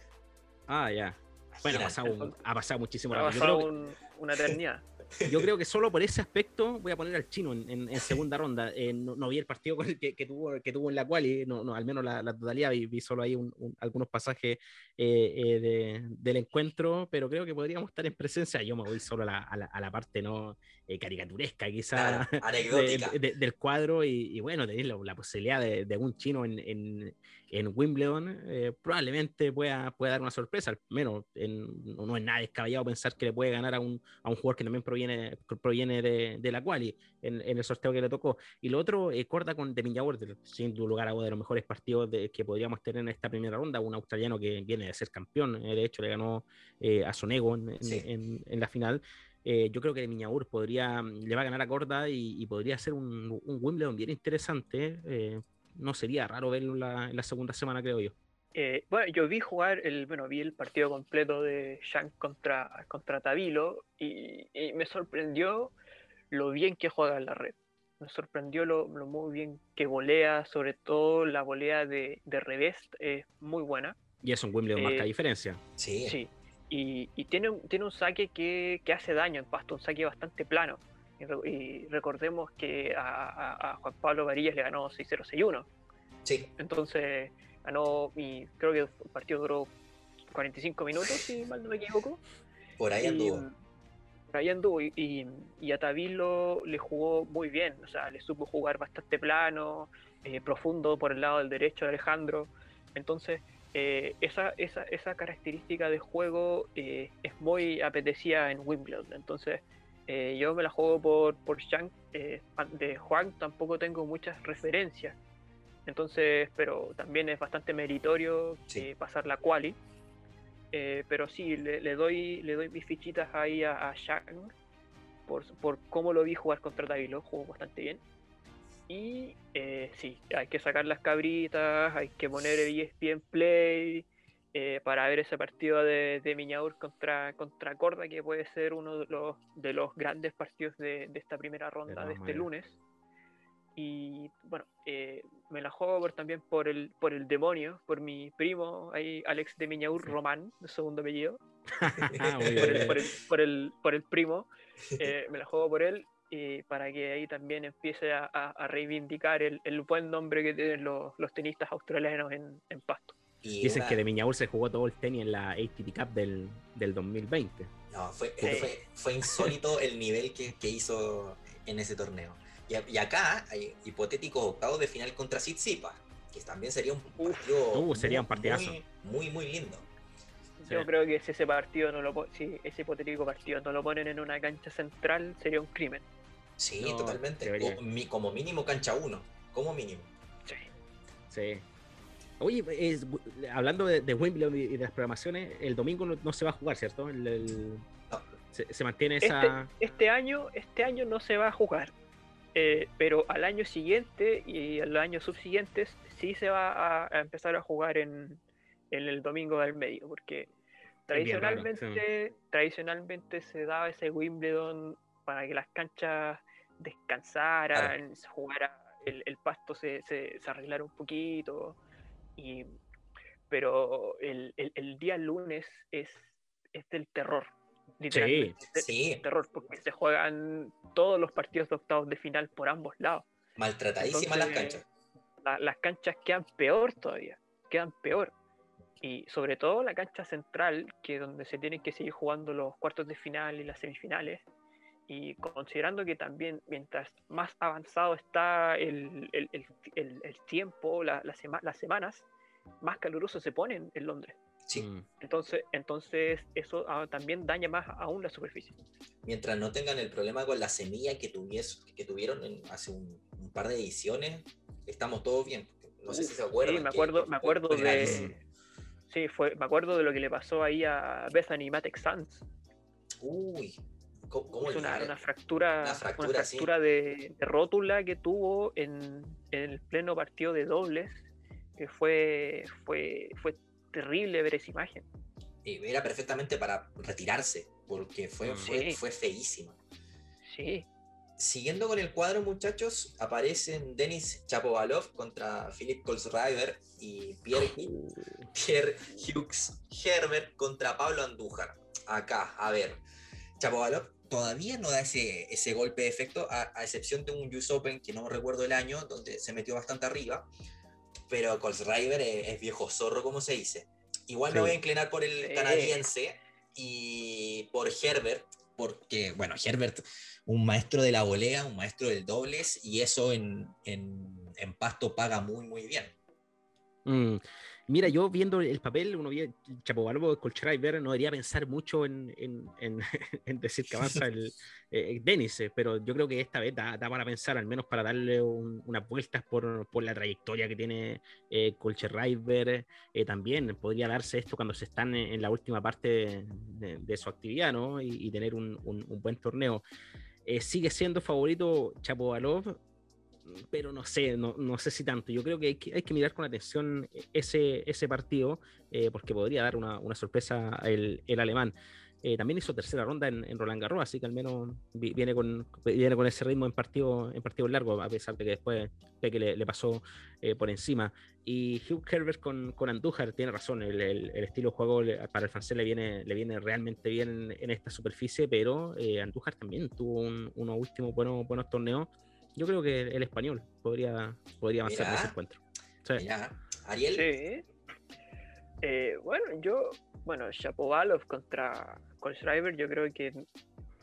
Ah, ya. Bueno, ha pasado, ha pasado muchísimo Ha pasado una eternidad. Yo creo que solo por ese aspecto voy a poner al chino en, segunda ronda. Eh, no, vi el partido que, que, tuvo, que tuvo en la cual, y no, no, al menos la, totalidad, vi, solo ahí algunos pasajes eh, eh, del encuentro, pero creo que podríamos estar en presencia. Yo me voy solo a la, parte no caricaturesca, quizá, del cuadro, y, bueno, tenéis la, posibilidad de, un chino en, en Wimbledon, probablemente pueda, pueda dar una sorpresa, al menos no, es nada descabellado pensar que le puede ganar a un, a un jugador que también proviene, proviene de, de la quali en, en, el sorteo que le tocó. Y lo otro, eh, corta con de Minya sin lugar a de los mejores partidos de, que podríamos tener en esta primera ronda, un australiano que viene de ser campeón, eh, de hecho le ganó eh, a Sonego en, en, la final. Eh, yo creo que Miñaur podría, le va a ganar a Corda y, podría ser un, un, Wimbledon bien interesante. No sería raro verlo en la, en la segunda semana, creo yo. Eh, bueno, yo vi jugar el, bueno, vi el partido completo de Shank contra, contra Tabilo y, me sorprendió lo bien que juega en la red. Me sorprendió lo, muy bien que volea, sobre todo la volea de, de revés es muy buena. Y eso en Wimbledon marca eh, diferencia. Sí. Sí. Y, y, tiene, un, tiene un saque que, que, hace daño en pasto, un saque bastante plano. Y, recordemos que a, a, Juan Pablo Varillas le ganó 6-0-6-1. Sí. Entonces, ganó y creo que el partido duró 45 minutos, si mal no me equivoco. Por ahí anduvo. por ahí anduvo y, y, a Tabilo le jugó muy bien, o sea, le supo jugar bastante plano, eh, profundo por el lado del derecho de Alejandro. Entonces, eh, esa, esa, esa, característica de juego eh, es muy apetecida en Wimbledon. Entonces, yo me la juego por, por Shank. de Juan tampoco tengo muchas referencias entonces, pero también es bastante meritorio eh, pasar la quali. Eh, pero sí, le, doy, le doy mis fichitas ahí a, a Shang por, por, cómo lo vi jugar contra Davilo, jugó bastante bien. Y eh, sí, hay que sacar las cabritas, hay que poner el ESPN Play para ver ese partido de, de Miñaur contra, contra Corda, que puede ser uno de los, de los grandes partidos de, de esta primera ronda de este lunes. Y bueno, eh, me la juego por, también por el, por el demonio, por mi primo, ahí, Alex de Miñaur Román, de segundo apellido. Ah, por, el, por, el, por, el, primo, eh, me la juego por él y para que ahí también empiece a, a reivindicar el, el, buen nombre que tienen los, los tenistas australianos en, en Pasto. Y Dicen que de Miñaur se jugó todo el tenis en la ATP Cup del, del 2020. No, fue, fue, fue insólito el nivel que, que hizo en ese torneo. Y, acá hay hipotéticos octavos de final contra Tsitsipas, que también sería un partido uh, sería un partidazo. Muy, muy, lindo. Yo creo que si ese partido no lo si ese hipotético partido no lo ponen en una cancha central sería un crimen. Sí, totalmente. como mínimo cancha 1, como mínimo. Sí. Sí. Oye, hablando de, Wimbledon y de las programaciones, el domingo no, se va a jugar, ¿cierto? se, mantiene esa. Este, este, año, este año no se va a jugar. Eh, pero al año siguiente y al año subsiguientes sí se va a, empezar a jugar en, el domingo del medio, porque tradicionalmente, tradicionalmente se daba ese Wimbledon para que las canchas descansaran, se jugara, el, pasto se, se, arreglara un poquito, y, pero el, el día lunes es, es del terror literalmente. Sí, terror, porque se juegan todos los partidos de octavos de final por ambos lados. Maltratadísimas las canchas. las canchas quedan peor todavía, quedan peor. Y sobre todo la cancha central, que es donde se tienen que seguir jugando los cuartos de final y las semifinales. Y considerando que también mientras más avanzado está el, el, el, tiempo, la, las semanas, más caluroso se pone en Londres. Sí. Mm. Entonces, entonces eso ah, también daña más aún la superficie. Mientras no tengan el problema con la semilla que, tuvies, que tuvieron hace un, par de ediciones, estamos todos bien. No sé si se acuerdan. Sí, me acuerdo, me acuerdo de. Sí, fue, me acuerdo de lo que le pasó ahí a Bethany Matex Sands. Uy, ¿cómo, es una, una, fractura, una fractura, de, rótula que tuvo en, en, el pleno partido de dobles, que fue, fue, fue terrible ver esa imagen. Era perfectamente para retirarse, porque fue, mm. fue, feísima. Sí. Siguiendo con el cuadro, muchachos, aparecen Denis Chapovalov contra Philip Kolsrider y Pierre, Pierre Hughes Herbert contra Pablo Andújar. Acá, a ver, Chapovalov todavía no da ese, ese golpe de efecto, a, excepción de un US Open que no recuerdo el año, donde se metió bastante arriba, pero Colsriver es, es viejo zorro, como se dice. Igual me voy a inclinar por el canadiense y por Herbert, porque, bueno, Herbert, un maestro de la volea, un maestro del dobles, y eso en, en, en pasto paga muy, muy bien. Mm. Mira, yo viendo el papel, uno ve Chapovalov, Colchriver, no debería pensar mucho en, en, en, decir que avanza el eh, eh, pero yo creo que esta vez da, para pensar, al menos para darle unas vueltas por, por, la trayectoria que tiene eh, eh, también podría darse esto cuando se están en, la última parte de, su actividad, ¿no? Y, tener un, un, un, buen torneo. sigue siendo favorito Chapovalov, pero no sé, no, no, sé si tanto. Yo creo que hay que, hay que mirar con atención ese, ese partido, eh, porque podría dar una, una sorpresa el, el alemán. Eh, también hizo tercera ronda en, en, Roland Garros, así que al menos viene con, viene con ese ritmo en partido, en partido largo, a pesar de que después de que le, le pasó eh, por encima. Y Hugh Herbert con, con Andújar tiene razón, el, el, el, estilo de juego para el francés le viene, le viene realmente bien en, en esta superficie, pero Andújar también tuvo un, unos últimos buenos, buenos torneos yo creo que el español podría, podría avanzar en ese encuentro. Ariel. Sí. Eh, bueno, yo, bueno, Shapovalov contra Kolschreiber, yo creo que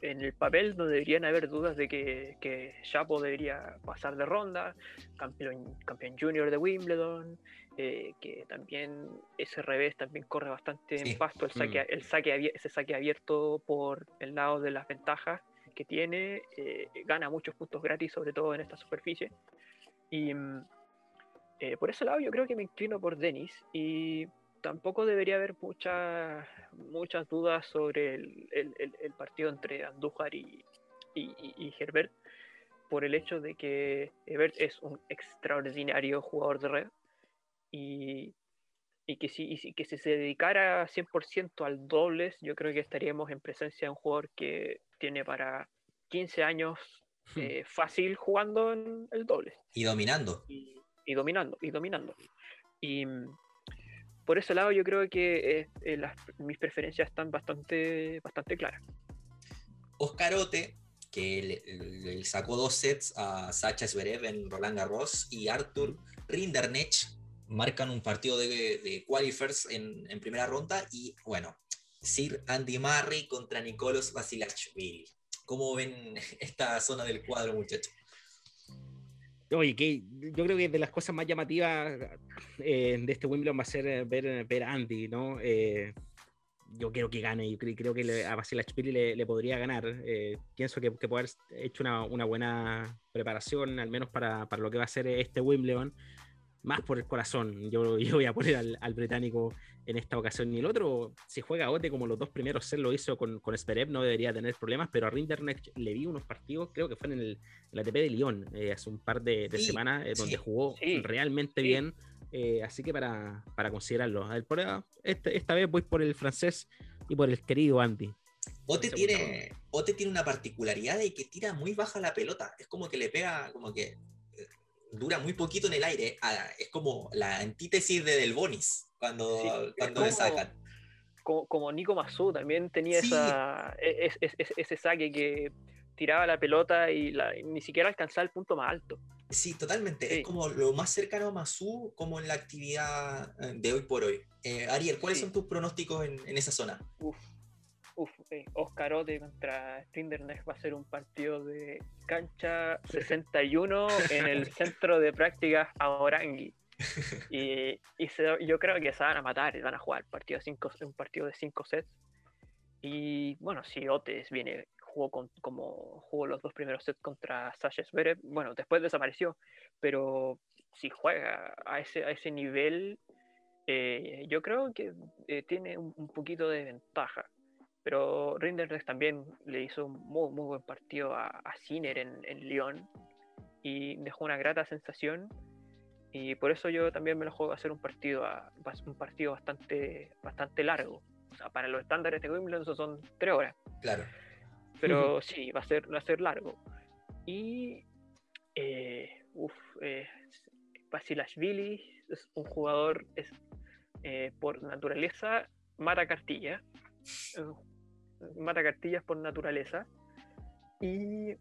en el papel no deberían haber dudas de que, que Chapo debería pasar de ronda, campeón, campeón junior de Wimbledon, eh, que también ese revés también corre bastante en pasto, el saque, mm. el saque, ese saque abierto por el lado de las ventajas que tiene, eh, gana muchos puntos gratis, sobre todo en esta superficie. Y mm, eh, por ese lado yo creo que me inclino por Denis y tampoco debería haber muchas muchas dudas sobre el, partido entre Andújar y, y, Herbert por el hecho de que Herbert es un extraordinario jugador de red y, y que si, y que si se dedicara 100% al dobles, yo creo que estaríamos en presencia de un jugador que tiene para 15 años hmm. eh, fácil jugando en el doble. Y dominando. Y, dominando, y dominando. Y mm, por ese lado yo creo que eh, eh, mis preferencias están bastante, bastante claras. Oscarote, que le, sacó dos sets a Sacha Zverev en Roland Garros, y Arthur Rindernech marcan un partido de, de qualifiers en, en primera ronda, y bueno, Sir Andy Murray contra Nicolos Vasilashvili. ¿Cómo ven esta zona del cuadro, muchachos? Oye, yo creo que de las cosas más llamativas eh, de este Wimbledon va a ser eh, ver, ver Andy, ¿no? Eh, yo quiero que gane, y creo que a Vasilashvili le, le podría ganar. pienso que, que puede haber hecho una, una, buena preparación, al menos para, para, lo que va a ser este Wimbledon más por el corazón. Yo, yo voy a poner al, al, británico en esta ocasión. Y el otro, si juega Ote como los dos primeros se lo hizo con, con Sperev, no debería tener problemas, pero a Rinderknecht le vi unos partidos, creo que fue en el, la ATP de Lyon, eh, hace un par de, de semanas, eh, donde jugó realmente bien. Eh, así que para, para considerarlo. A ver, por, esta, esta vez voy por el francés y por el querido Andy. Ote tiene, Ote tiene una particularidad de que tira muy baja la pelota. Es como que le pega, como que dura muy poquito en el aire. Ah, es como la antítesis de Del Bonis cuando, cuando le sacan. Como, Nico Mazú también tenía esa, e, ese saque que tiraba la pelota y ni siquiera alcanzaba el punto más alto. Sí, totalmente. Es como lo más cercano a Mazú como en la actividad eh, de hoy por hoy. Eh, Ariel, ¿cuáles son tus pronósticos en, en esa zona? Uf, Uf, eh, Oscarote contra Strinderneck va a ser un partido de cancha 61 en el centro de prácticas a Orangui. Y, yo creo que se van a matar y van a jugar partido cinco, un partido de 5 sets. Y bueno, si Otes viene, jugó con, como jugó los dos primeros sets contra Sasha Zverev, bueno, después desapareció, pero si juega a ese, a ese nivel, eh, yo creo que eh, tiene un, un, poquito de ventaja. Pero Rinderknecht también le hizo un muy, muy buen partido a, a Sinner en, en Lyon y dejó una grata sensación. Y por eso yo también me lo juego a hacer un partido, a, un partido bastante, bastante largo. O sea, para los estándares de Wimbledon son tres horas. Claro. Pero sí, va a ser, va a ser largo. Y. Eh, uf, eh, Basilashvili es un jugador, es, eh, por naturaleza, mata cartilla mata cartillas por naturaleza. Y,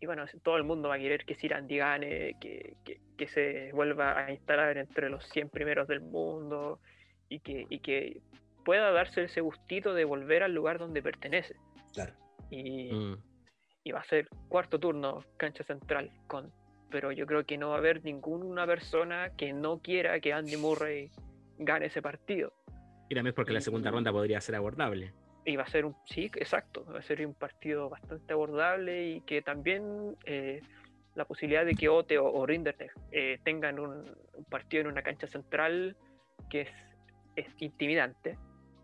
y, bueno, todo el mundo va a querer que Sirandi gane, que, que, que, se vuelva a instalar entre los 100 primeros del mundo y que, y que pueda darse ese gustito de volver al lugar donde pertenece. Claro. Y, mm. y va a ser cuarto turno, cancha central, con pero yo creo que no va a haber ninguna persona que no quiera que Andy Murray gane ese partido. Y también porque la segunda ronda podría ser abordable. Y va a ser un, sí, exacto, va a ser un partido bastante abordable y que también eh, la posibilidad de que Ote o, o eh, tengan un, partido en una cancha central que es, es intimidante,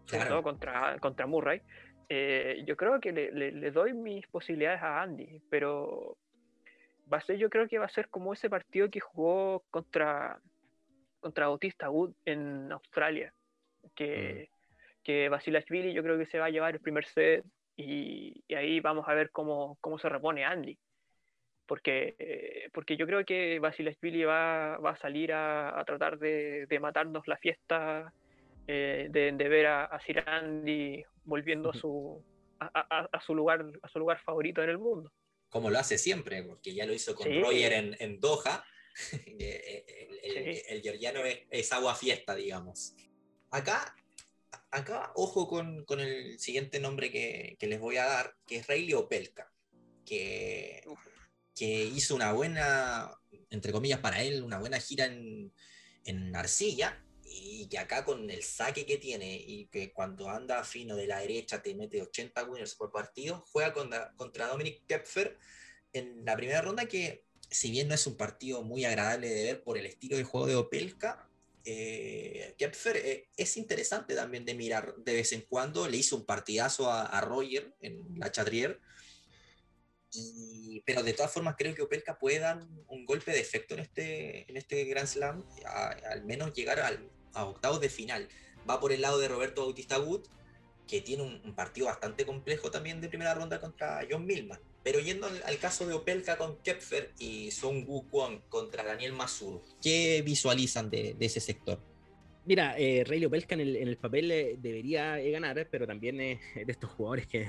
sobre todo contra, contra Murray. Eh, yo creo que le, le, doy mis posibilidades a Andy, pero va a ser, yo creo que va a ser como ese partido que jugó contra, contra Bautista Wood en Australia, que, mm. Que Basilashvili yo creo que se va a llevar el primer set y, ahí vamos a ver cómo, cómo se repone Andy. Porque, porque yo creo que Basilashvili va, va a salir a, tratar de, de, matarnos la fiesta, eh, de, de, ver a, a Sir Andy volviendo a su, a, a, su lugar, a su lugar favorito en el mundo como lo hace siempre, porque ya lo hizo con Roger en, en Doha. el, georgiano es, agua fiesta, digamos. Acá, acá ojo con, con el siguiente nombre que, que, les voy a dar, que es Rayleigh Opelka, que, que hizo una buena, entre comillas para él, una buena gira en, en Arcilla y que acá con el saque que tiene y que cuando anda fino de la derecha te mete 80 winners por partido, juega contra, contra Dominic Kepfer en la primera ronda que si bien no es un partido muy agradable de ver por el estilo de juego de Opelka, eh, eh, es interesante también de mirar de vez en cuando. Le hizo un partidazo a, Roger en la Chatrier. Pero de todas formas creo que Opelka puede dar un golpe de efecto en este, en este Grand Slam, al menos llegar al, a octavos de final. Va por el lado de Roberto Bautista Wood, que tiene un, partido bastante complejo también de primera ronda contra John Millman. Pero yendo al, caso de Opelka con Kepfer y Woo Kwon contra Daniel Masur, ¿qué visualizan de, ese sector? Mira, eh, Rey Opelka en el, papel eh, debería eh, ganar, pero también de estos jugadores que,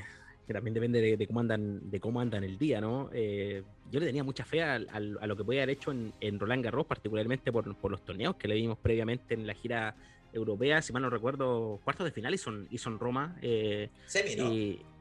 también depende de, cómo andan de cómo andan el día, ¿no? Eh, yo le tenía mucha fe a, lo que podía haber hecho en, Roland Garros, particularmente por, los torneos que le vimos previamente en la gira europea, si mal no recuerdo, cuartos de final hizo, hizo en Roma. Eh, Semi, ¿no?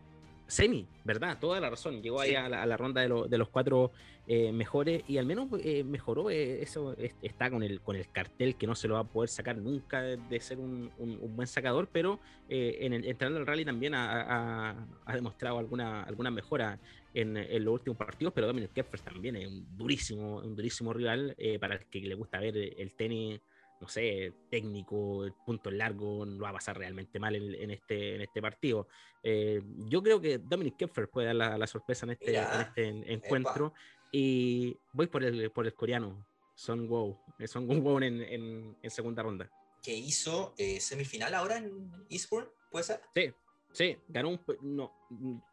Semi, ¿verdad? Toda la razón. Llegó ahí a la, ronda de, de, los cuatro eh, mejores y al menos eh, mejoró. Eso está con el, con el cartel que no se lo va a poder sacar nunca de, ser un, un, buen sacador, pero en el, entrando al rally también ha, ha, demostrado alguna, alguna mejora en, en, los últimos partidos. Pero Dominic Kepfer también es un durísimo, un durísimo rival para el que le gusta ver el tenis no sé, técnico, el punto largo, no va a pasar realmente mal en, este, en este partido. Eh, yo creo que Dominic Kempfer puede dar la, sorpresa en este, este encuentro. Y voy por el, por el coreano, Son Wow, eh, Son Wow en, en, en, segunda ronda. Que hizo eh, semifinal ahora en Eastbourne, ¿puede ser? Sí, sí, ganó un. No,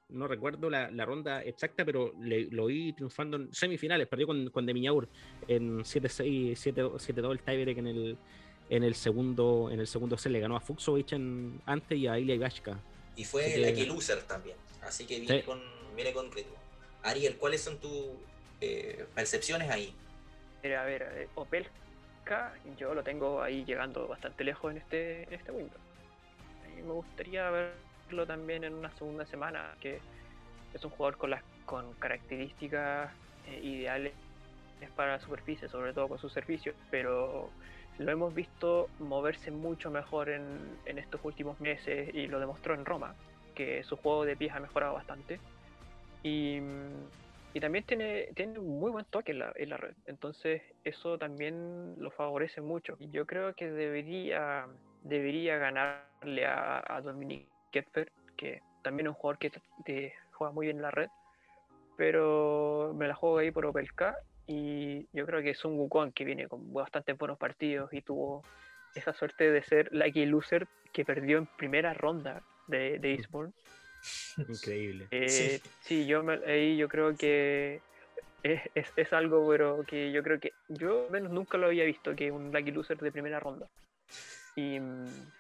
no recuerdo la, la, ronda exacta, pero le, lo vi triunfando en semifinales. Perdió con, con Demiñaur en 7-6, 7-2 el tiebreak en el, en el segundo en el segundo se le ganó a Fuxovich en, antes y a Ilya Ivashka. Y fue el Lucky Loser también, así que viene, con, viene con ritmo. Ariel, ¿cuáles son tus eh, percepciones ahí? A ver, eh, Opelka, yo lo tengo ahí llegando bastante lejos en este, en este window. me gustaría ver también en una segunda semana, que es un jugador con las con características eh, ideales para la superficie, sobre todo con su servicio, pero lo hemos visto moverse mucho mejor en, en, estos últimos meses y lo demostró en Roma, que su juego de pies ha mejorado bastante. Y, y también tiene, tiene un muy buen toque en la, en la, red, entonces eso también lo favorece mucho. Yo creo que debería, debería ganarle a, a Dominic que también es un jugador que juega muy bien en la red, pero me la juego ahí por Opelka y yo creo que es un Wukong que viene con bastante buenos partidos y tuvo esa suerte de ser lucky loser que perdió en primera ronda de, de Eastbourne. Increíble. Eh, sí. yo ahí yo creo que es, es, algo pero que yo creo que yo menos nunca lo había visto que un lucky loser de primera ronda. Y,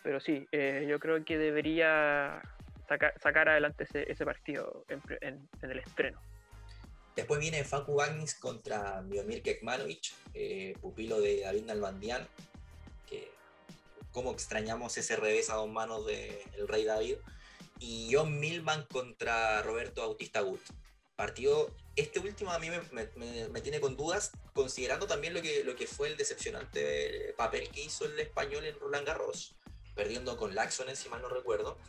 pero sí, eh, yo creo que debería, sacar adelante ese, partido en, el estreno. Después viene Facu Bagnis contra Miomir Kekmanovic, eh, pupilo de David Nalbandian, que cómo extrañamos ese revés a dos manos del Rey David. Y John Milman contra Roberto Bautista Gut. Partido, este último a mí me, tiene con dudas, considerando también lo que, lo que fue el decepcionante papel que hizo el español en Roland Garros, perdiendo con Laxon, si mal no recuerdo.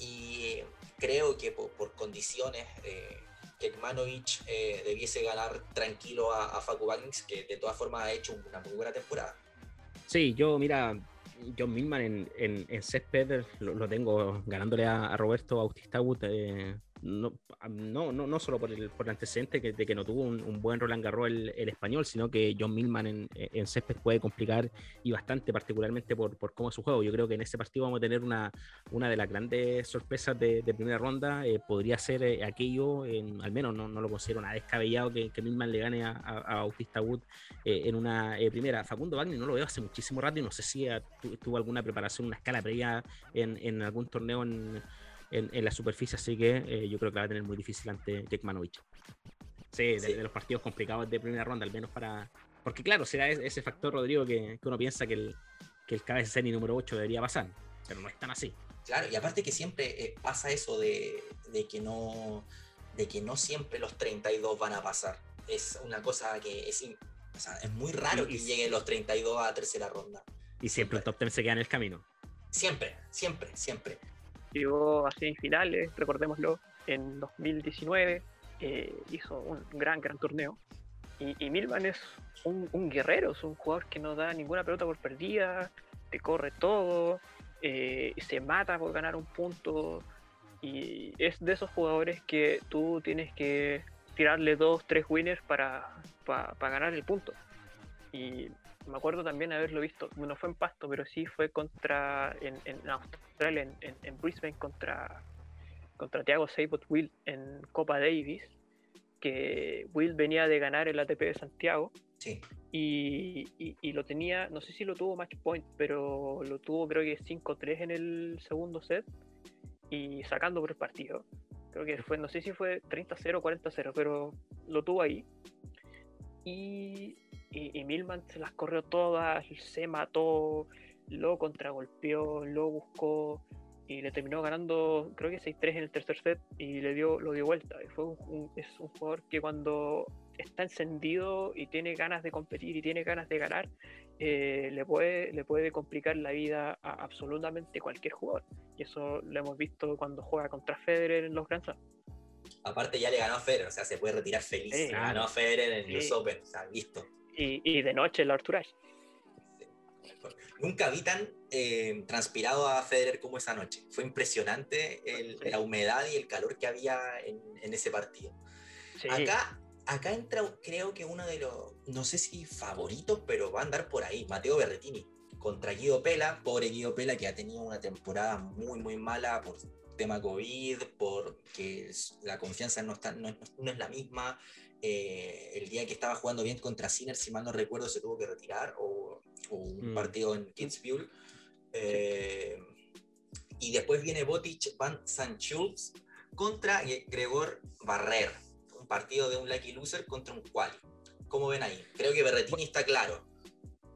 Y creo que por, condiciones eh, Kekmanovic eh, debiese ganar tranquilo a, Facu Bagnis, que de todas formas ha hecho una muy buena temporada. Sí, yo, mira, John Milman en, en, en césped lo, tengo ganándole a, Roberto Bautista Wood eh, no, no, no, no solo por el, por el antecedente que, de que no tuvo un, buen Roland Garros el, el, español, sino que John Millman en, en césped puede complicar y bastante, particularmente por, por cómo es su juego. Yo creo que en ese partido vamos a tener una, una de las grandes sorpresas de, de primera ronda. Eh, podría ser eh, aquello, en, al menos no, no, lo considero nada descabellado que, que Millman le gane a, a, Bautista Wood eh, en una primera. Facundo Wagner no lo veo hace muchísimo rato y no sé si tuvo alguna preparación, una escala previa en, en algún torneo en en, la superficie, así que eh, yo creo que va a tener muy difícil ante Kekmanovic. Sí, de, los partidos complicados de primera ronda, al menos para. Porque, claro, será ese factor, Rodrigo, que, uno piensa que el, que el KBC ni número 8 debería pasar, pero no es tan así. Claro, y aparte que siempre eh, pasa eso de, que no, de que no siempre los 32 van a pasar. Es una cosa que es, es muy raro que lleguen los 32 a tercera ronda. Y siempre, el top 10 se queda en el camino. Siempre, siempre, siempre llegó a semifinales, recordémoslo, en 2019, eh, hizo un gran, gran torneo. Y, Milman es un, guerrero, es un jugador que no da ninguna pelota por perdida, te corre todo, eh, se mata por ganar un punto. Y es de esos jugadores que tú tienes que tirarle dos, tres winners para, para, ganar el punto. Y me acuerdo también haberlo visto, no fue en Pasto, pero sí fue contra, en, en Australia, en, en, Brisbane, contra, contra Thiago Seibot Will en Copa Davis, que Will venía de ganar el ATP de Santiago. Sí. Y, y, lo tenía, no sé si lo tuvo match point, pero lo tuvo creo que 5-3 en el segundo set y sacando por el partido. Creo que fue, no sé si fue 30-0 o 40-0, pero lo tuvo ahí. Y y, Milman se las corrió todas, se mató, lo contragolpeó, lo buscó y le terminó ganando, creo que 6-3 en el tercer set y le dio, lo dio vuelta. Y fue un, es un jugador que cuando está encendido y tiene ganas de competir y tiene ganas de ganar, eh, le, puede, le puede complicar la vida a absolutamente cualquier jugador. Y eso lo hemos visto cuando juega contra Federer en los Grand Slam. Aparte ya le ganó a Federer, o sea, se puede retirar feliz. ganó a Federer en los Open, o sea, listo y, de noche la Arturay. Nunca vi tan eh, transpirado a Federer como esa noche. Fue impresionante la humedad y el calor que había en, ese partido. Acá, acá entra, creo que uno de los, no sé si favoritos, pero va a andar por ahí, Mateo Berretini, contra Guido Pela. Pobre Guido Pela que ha tenido una temporada muy, muy mala por tema COVID, porque la confianza no, está, no, no es la misma. Eh, el día que estaba jugando bien contra Sinner, si mal no recuerdo, se tuvo que retirar, o, un mm. partido en Kitzbühel. Eh, y después viene Botic Van Sanchulz contra Gregor Barrer, un partido de un lucky loser contra un quali. ¿Cómo ven ahí? Creo que Berretini está claro.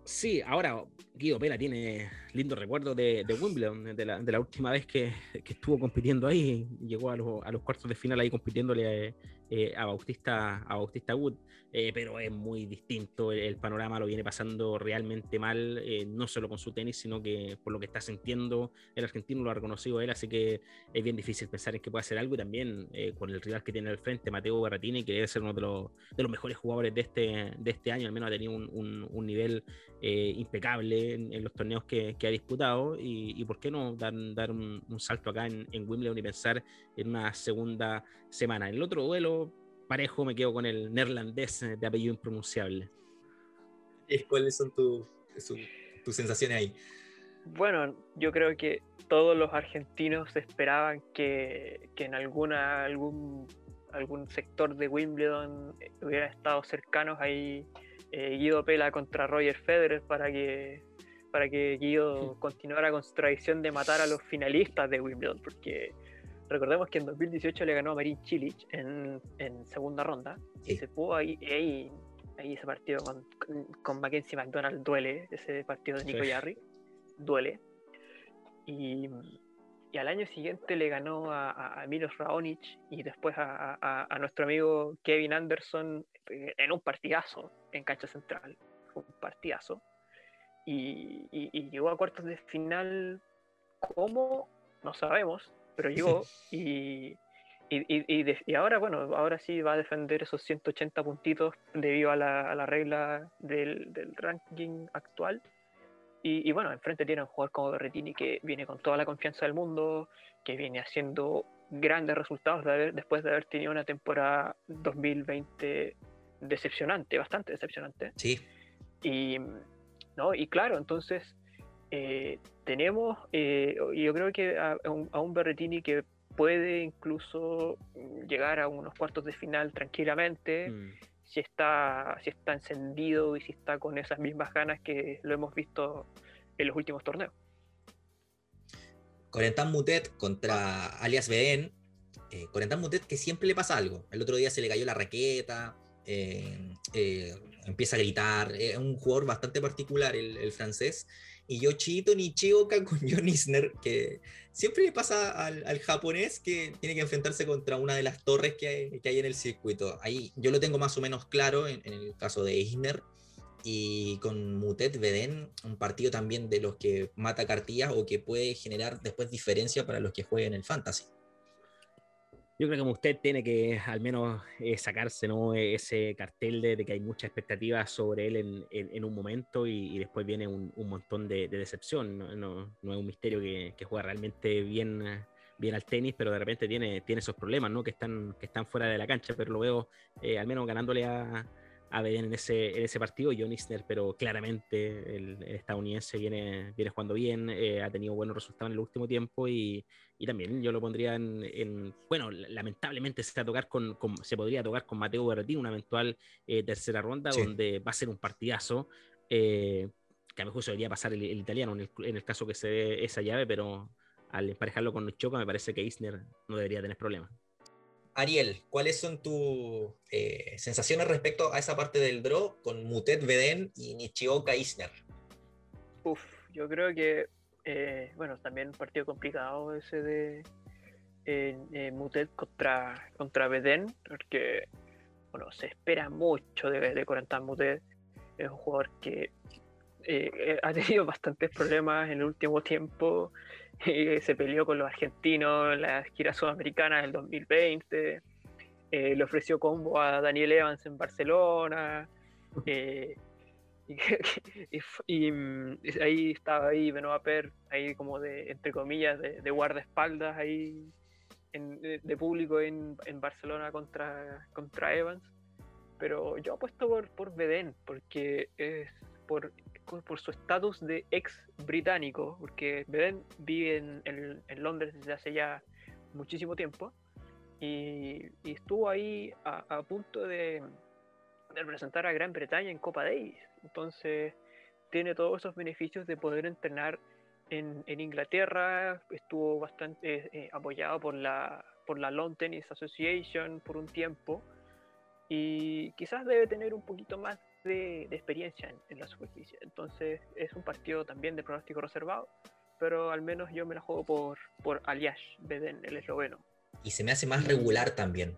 Sí, ahora Guido Pela tiene lindo recuerdo de, Wimbledon, de la, última vez que, estuvo compitiendo ahí, llegó a, los cuartos de final ahí compitiéndole a, eh, a, Bautista, a Bautista Wood, eh, pero es muy distinto, el, panorama lo viene pasando realmente mal, eh, no solo con su tenis, sino que por lo que está sintiendo el argentino lo ha reconocido él, así que es bien difícil pensar en que puede hacer algo. Y también con el rival que tiene al frente, Mateo Berratini, que debe ser uno de los, mejores jugadores de este, de este año, al menos ha tenido un, un, nivel impecable en, los torneos que, que ha disputado y, y, por qué no dar, dar un, salto acá en, en Wimbledon y pensar en una segunda semana. En el otro duelo, parejo, me quedo con el neerlandés de apellido impronunciable. ¿Cuáles son tus sensaciones ahí? Bueno, yo creo que todos los argentinos esperaban que, que en alguna, algún, algún sector de Wimbledon hubiera estado cercanos ahí eh, Guido Pela contra Roger Federer para que para que Guido continuara con su tradición de matar a los finalistas de Wimbledon, porque recordemos que en 2018 le ganó a Marin Cilic en, en segunda ronda y se pudo ahí, ahí, ahí ese partido con, con, Mackenzie McDonald duele, ese partido de Nico Yarri, duele. Y, y, al año siguiente le ganó a, a Milos Raonic y después a, a, nuestro amigo Kevin Anderson en un partidazo en cancha central, un partidazo. Y, y, y llegó a cuartos de final, ¿cómo? No sabemos, pero llegó y, y, ahora, bueno, ahora sí va a defender esos 180 puntitos debido a la, a la regla del, del, ranking actual. Y, bueno, enfrente tiene un jugador como Berretini que viene con toda la confianza del mundo, que viene haciendo grandes resultados después de haber tenido una temporada 2020 decepcionante, bastante decepcionante. Sí. Y, ¿no? y claro, entonces eh, tenemos, eh, yo creo que a, un, Berretini que puede incluso llegar a unos cuartos de final tranquilamente, mm. si, está, si está encendido y si está con esas mismas ganas que lo hemos visto en los últimos torneos. Corentin Mutet contra alias BN. Eh, Corentin Mutet que siempre le pasa algo. El otro día se le cayó la raqueta, eh, empieza a gritar. Es un jugador bastante particular el, el francés y Yoshito Nichioka con John Isner, que siempre le pasa al, japonés que tiene que enfrentarse contra una de las torres que hay, que hay en el circuito. Ahí yo lo tengo más o menos claro en, el caso de Isner. Y con Mutet Veden, un partido también de los que mata cartillas o que puede generar después diferencia para los que jueguen el Fantasy. Yo creo que usted tiene que al menos eh, sacarse ¿no? ese cartel de, que hay mucha expectativa sobre él en, en, un momento y, después viene un, un montón de, decepción. ¿no? No, no, es un misterio que, que, juega realmente bien, bien al tenis, pero de repente tiene, tiene esos problemas ¿no? que, están, que están fuera de la cancha, pero lo veo eh, al menos ganándole a, a Beden en ese, en ese partido. John Isner, pero claramente el, estadounidense viene, viene jugando bien, eh, ha tenido buenos resultados en el último tiempo y, y también yo lo pondría en, bueno, lamentablemente se, a tocar con, se podría tocar con Mateo Berrettini una eventual eh, tercera ronda donde va a ser un partidazo. Eh, que a mi juicio debería pasar el, italiano en el, en el, caso que se dé esa llave, pero al emparejarlo con Choca me parece que Isner no debería tener problemas. Ariel, ¿cuáles son tus eh, sensaciones respecto a esa parte del draw con Mutet Veden y Nichioka Isner? Uf, yo creo que, eh, bueno, también un partido complicado ese de eh, Mutet contra, contra Veden, porque, bueno, se espera mucho de, de Corentin Mutet. Es un jugador que ha tenido bastantes problemas en el último tiempo se peleó con los argentinos en la gira sudamericana del 2020, eh, le ofreció combo a Daniel Evans en Barcelona, eh, y, mm, ahí estaba ahí Benoit Per, ahí como de, entre comillas, de, guardaespaldas ahí de, público en, en, Barcelona contra, contra Evans. Pero yo apuesto por, por Beden, porque es por por su estatus de ex británico, porque Beden vive en, Londres desde hace ya muchísimo tiempo y, estuvo ahí a, punto de, representar a Gran Bretaña en Copa Davis. Entonces tiene todos esos beneficios de poder entrenar en, Inglaterra, estuvo bastante eh, apoyado por la, por la Lawn Tennis Association por un tiempo y quizás debe tener un poquito más de, experiencia en, la superficie. Entonces es un partido también de pronóstico reservado, pero al menos yo me la juego por, por Aliash Beden, el esloveno. Y se me hace más regular también.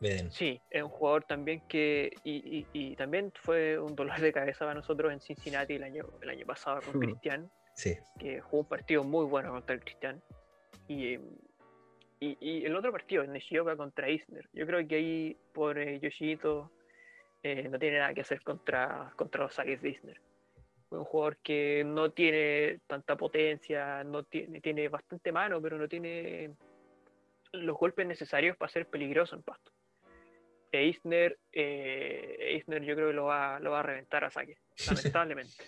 Beden. Sí, es un jugador también que. Y, y, también fue un dolor de cabeza para nosotros en Cincinnati el año, el año pasado con. Cristian. Sí. Que jugó un partido muy bueno contra el Cristian. Y, y, el otro partido, Nishioka contra Isner. Yo creo que ahí por eh, Yoshito eh, no tiene nada que hacer contra, contra los Disney. Disney. Un jugador que no tiene tanta potencia, no tiene, tiene bastante mano, pero no tiene los golpes necesarios para ser peligroso en pasto. E Isner, eh, Isner yo creo que lo va, lo va a reventar a saque, lamentablemente.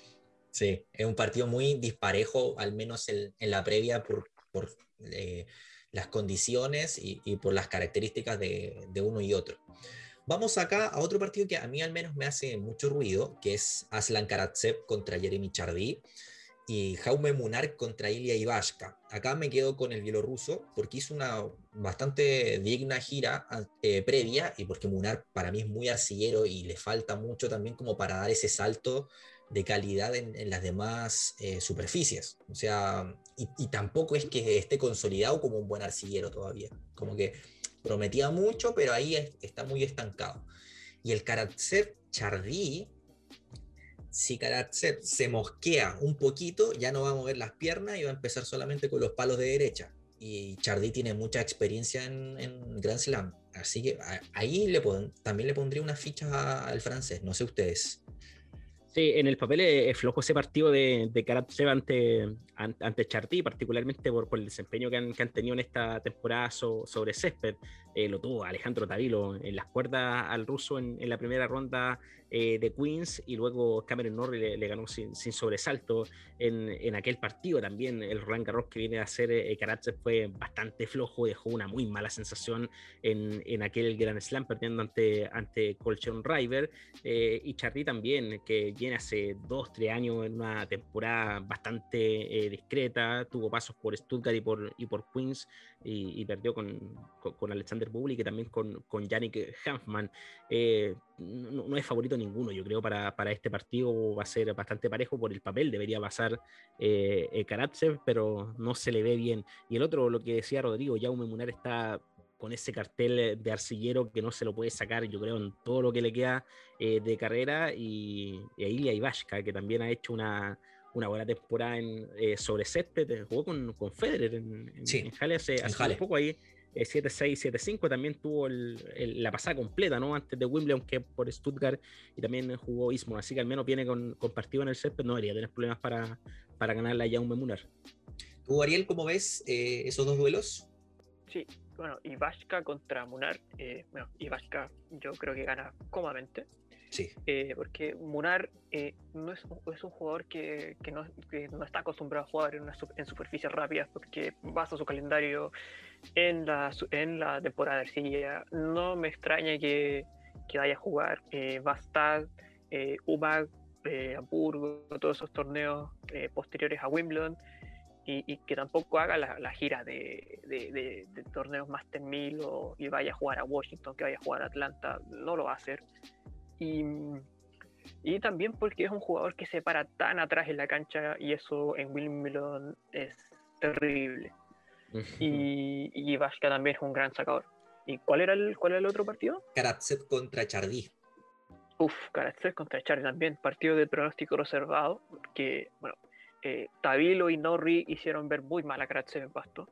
Sí, es un partido muy disparejo, al menos en, en la previa, por, por eh, las condiciones y, y, por las características de, de uno y otro. Vamos acá a otro partido que a mí al menos me hace mucho ruido, que es Aslan Karatsev contra Jeremy Chardy. y Jaume Munar contra Ilya Ivashka. Acá me quedo con el bielorruso porque hizo una bastante digna gira eh, previa y porque Munar para mí es muy arcillero y le falta mucho también como para dar ese salto de calidad en, las demás eh, superficies. O sea, y, tampoco es que esté consolidado como un buen arcillero todavía. Como que prometía mucho, pero ahí está muy estancado. Y el Karatsev Chardí si Karatsev se mosquea un poquito, ya no va a mover las piernas y va a empezar solamente con los palos de derecha. Y Chardy tiene mucha experiencia en, Grand Slam. Así que ahí también le pondría unas fichas al francés, no sé ustedes. Sí, en el papel es flojo ese partido de, de Karatsev ante, ante Chardy, particularmente por, por el desempeño que han, que han, tenido en esta temporada sobre césped. Eh, lo tuvo Alejandro Tavilo en las cuerdas al ruso en, en la primera ronda eh, de Queens y luego Cameron Norrie le, ganó sin, sobresalto en, en, aquel partido también. El Roland Garros que viene a hacer eh, Karatsev fue bastante flojo, dejó una muy mala sensación en, en aquel Grand Slam perdiendo ante, ante Colchon River eh, y Chardy también que viene hace dos, tres años en una temporada bastante discreta, tuvo pasos por Stuttgart y por, y por Queens y, perdió con, con, Alexander Bublik y también con, con Yannick Hanfman. Eh, no, es favorito ninguno, yo creo, para, para, este partido va a ser bastante parejo por el papel, debería pasar eh, eh, Karatsev, pero no se le ve bien. Y el otro, lo que decía Rodrigo, Jaume Munar está con ese cartel de arcillero que no se lo puede sacar, yo creo, en todo lo que le queda eh, de carrera, y, y a que también ha hecho una, una buena temporada en, eh, sobre césped, jugó con, con Federer en, en, Halle hace, un poco ahí, 7-6, eh, 7-5, también tuvo el, la pasada completa, ¿no? Antes de Wimbledon, que por Stuttgart, y también jugó Ismo, así que al menos viene con, con partido en el césped, no debería tener problemas para, para ganarle a Jaume Munar. ¿Tú, Ariel, cómo ves eh, esos dos duelos? Sí, bueno, Ivashka contra Munar, bueno, Ivashka yo creo que gana cómodamente. Eh, porque Munar eh, no es, un jugador que, no, está acostumbrado a jugar en, una, en superficies rápidas porque basa su calendario en la, temporada de arcilla. No me extraña que, vaya a jugar eh, Bastad, eh, UMAG, eh, Hamburgo, todos esos torneos posteriores a Wimbledon. Y, que tampoco haga la, gira de, torneos Master 1000 o, y vaya a jugar a Washington, que vaya a jugar a Atlanta, no lo va a hacer. Y, y también porque es un jugador que se para tan atrás en la cancha y eso en Wimbledon es terrible. y, y Vashka también es un gran sacador. ¿Y cuál era el, cuál era el otro partido? Karatsev contra Chardy. Uf, Karatsev contra Chardy también. Partido de pronóstico reservado. Porque, bueno, eh, Tavilo y Norri hicieron ver muy mal a Karatsev en pasto.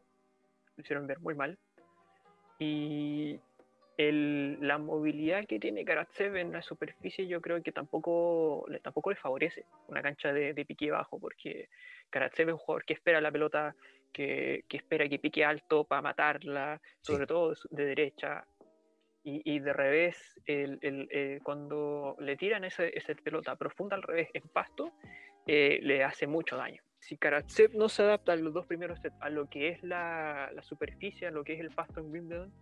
hicieron ver muy mal. Y, la movilidad que tiene Karatsev en la superficie yo creo que tampoco, tampoco le favorece una cancha de, pique bajo, porque Karatsev es un jugador que espera la pelota, que, espera que pique alto para matarla, sobre todo de derecha. Y, de revés, el, cuando le tiran esa pelota profunda al revés en pasto, eh, le hace mucho daño. Si Karatsev no se adapta a los dos primeros sets, a lo que es la, la superficie, a lo que es el pasto en Wimbledon,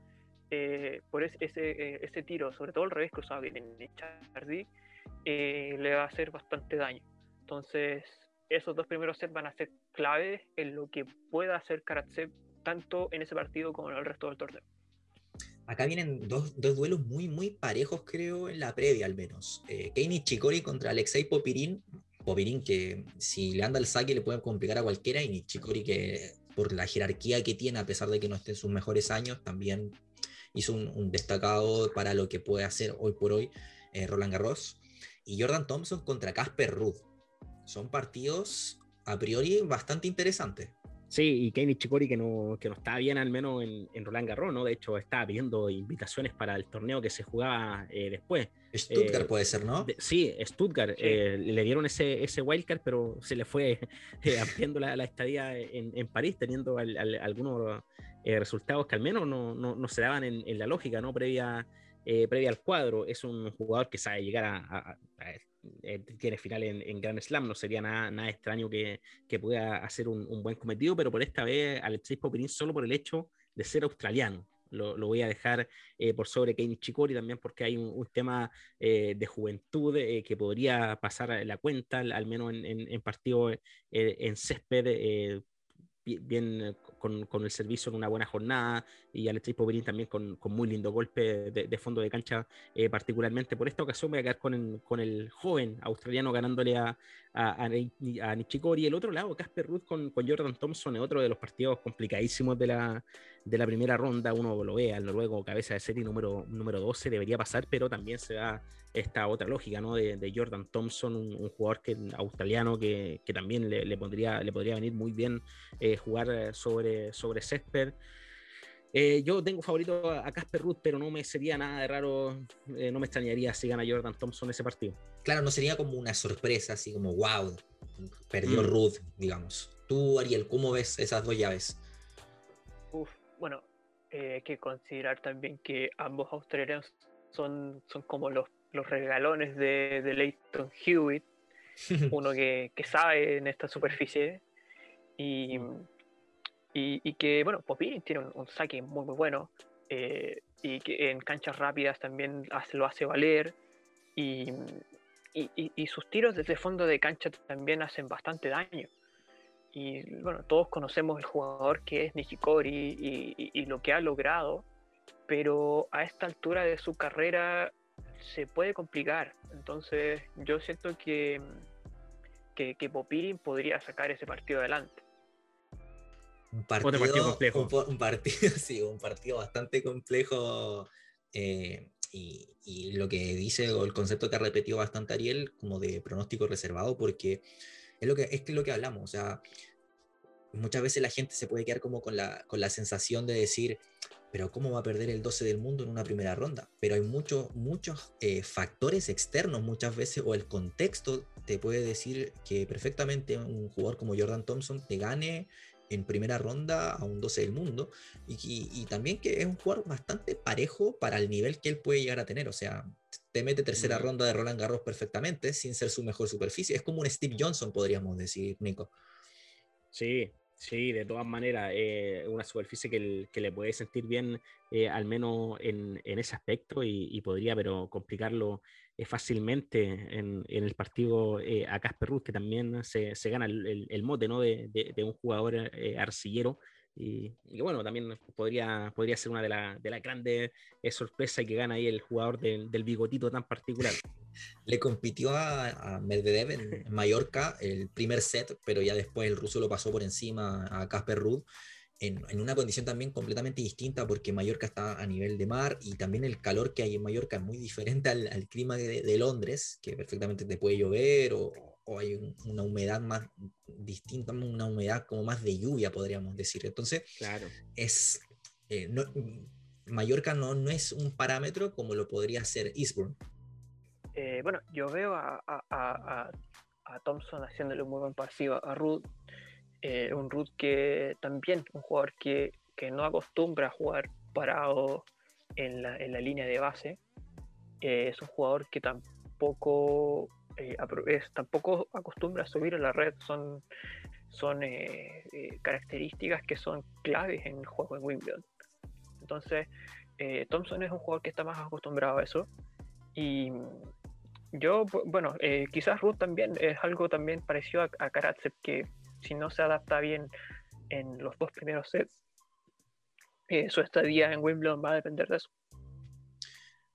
eh, por ese, ese, eh, ese, tiro, sobre todo el revés cruzado bien en Chardy, eh, le va a hacer bastante daño. Entonces, esos dos primeros sets van a ser claves en lo que pueda hacer Karatsev tanto en ese partido como en el resto del torneo. Acá vienen dos, dos duelos muy, muy parejos, creo, en la previa al menos. Eh, Chikori contra Alexei Popirín. Popirín que si le anda el saque le puede complicar a cualquiera y Nichikori que por la jerarquía que tiene, a pesar de que no esté en sus mejores años, también hizo un, destacado para lo que puede hacer hoy por hoy eh, Roland Garros. Y Jordan Thompson contra Casper Ruud. Son partidos a priori bastante interesantes. Sí, y Kenny Chikori que no, que no está bien al menos en, en, Roland Garros, ¿no? De hecho, estaba pidiendo invitaciones para el torneo que se jugaba eh, después. Stuttgart eh, puede ser, ¿no? sí, Stuttgart. le dieron ese, ese wildcard, pero se le fue ampliando la, la, estadía en, en París, teniendo algunos eh, resultados que al menos no, no, no se daban en, en, la lógica, ¿no? Previa, eh, previa al cuadro. Es un jugador que sabe llegar a, a, eh, tiene final en, en, Grand Slam, no sería nada, nada extraño que, que pueda hacer un, un, buen cometido, pero por esta vez Alexis Popirín solo por el hecho de ser australiano. lo, voy a dejar eh, por sobre Kei Nishikori también porque hay un, tema eh, de juventud eh, que podría pasar la cuenta, al, menos en, en, en partidos en césped bien eh, con, con, el servicio en una buena jornada y Alexis Poverín también con, con, muy lindo golpe de, de fondo de cancha, eh, particularmente. Por esta ocasión voy a quedar con el, con el joven australiano ganándole a, a, a, y el otro lado, Casper Ruth con, con, Jordan Thompson es otro de los partidos complicadísimos de la, de la primera ronda, uno lo ve al noruego cabeza de serie número, número 12, debería pasar, pero también se da esta otra lógica ¿no? de, de Jordan Thompson, un, jugador que, australiano que, que también le, le, pondría, le podría venir muy bien eh, jugar eh, sobre, sobre césped. Eh, yo tengo favorito a Casper Ruth, pero no me sería nada de raro, eh, no me extrañaría si gana Jordan Thompson ese partido. Claro, no sería como una sorpresa, así como wow, perdió mm. Ruth, digamos. Tú, Ariel, ¿cómo ves esas dos llaves? Uf, bueno, eh, hay que considerar también que ambos australianos son, son como los, los regalones de, de Leighton Hewitt, uno que, que sabe en esta superficie y y, que, bueno, Popirin tiene un, saque muy, muy bueno. Eh, y que en canchas rápidas también lo hace valer. Y, y, sus tiros desde fondo de cancha también hacen bastante daño. Y bueno, todos conocemos el jugador que es Nishikori y, lo que ha logrado, pero a esta altura de su carrera se puede complicar. Entonces yo siento que, que, que Popirin podría sacar ese partido adelante. Un partido, complejo. Un, partido, sí, un partido bastante complejo. Eh, y, lo que dice, el concepto que ha repetido bastante Ariel, como de pronóstico reservado, porque es lo que, es lo que hablamos. O sea, muchas veces la gente se puede quedar como con la, con la sensación de decir, pero ¿cómo va a perder el 12 del mundo en una primera ronda? Pero hay muchos, muchos eh, factores externos muchas veces, o el contexto te puede decir que perfectamente un jugador como Jordan Thompson te gane en primera ronda a un 12 del mundo y, también que es un jugador bastante parejo para el nivel que él puede llegar a tener. O sea, te mete tercera ronda de Roland Garros perfectamente sin ser su mejor superficie. Es como un Steve Johnson, podríamos decir, Nico. Sí, Sí, de todas maneras, eh, una superficie que, que, le puede sentir bien, eh, al menos en, en, ese aspecto, y, podría, pero complicarlo fácilmente en, en, el partido a Casper Ruth, que también se, se gana el, el, mote ¿no? de, de, un jugador arcillero y, bueno, también podría, podría ser una de las de la grandes eh, sorpresas que gana ahí el jugador del, del bigotito tan particular. Le compitió a, a Medvedev en, Mallorca el primer set, pero ya después el ruso lo pasó por encima a Casper Ruud. En, en, una condición también completamente distinta porque Mallorca está a nivel de mar y también el calor que hay en Mallorca es muy diferente al, al clima de, de, Londres, que perfectamente te puede llover o, o hay una humedad más distinta, una humedad como más de lluvia, podríamos decir. Entonces, claro. es, eh, no, Mallorca no, no es un parámetro como lo podría ser Eastbourne. Eh, bueno, yo veo a, a, a, a, Thompson haciéndole un muy buen partido a Ruth. Eh, un Ruth que también, un jugador que, que, no acostumbra a jugar parado en la, en la línea de base. es un jugador que tampoco eh, tampoco acostumbra a subir a la red, son, son eh, eh, características que son claves en el juego de Wimbledon. Entonces, Thompson es un jugador que está más acostumbrado a eso. Y yo, bueno, quizás Ruth también es algo también parecido a, a Karatsev, que si no se adapta bien en los dos primeros sets, su estadía en Wimbledon va a depender de eso.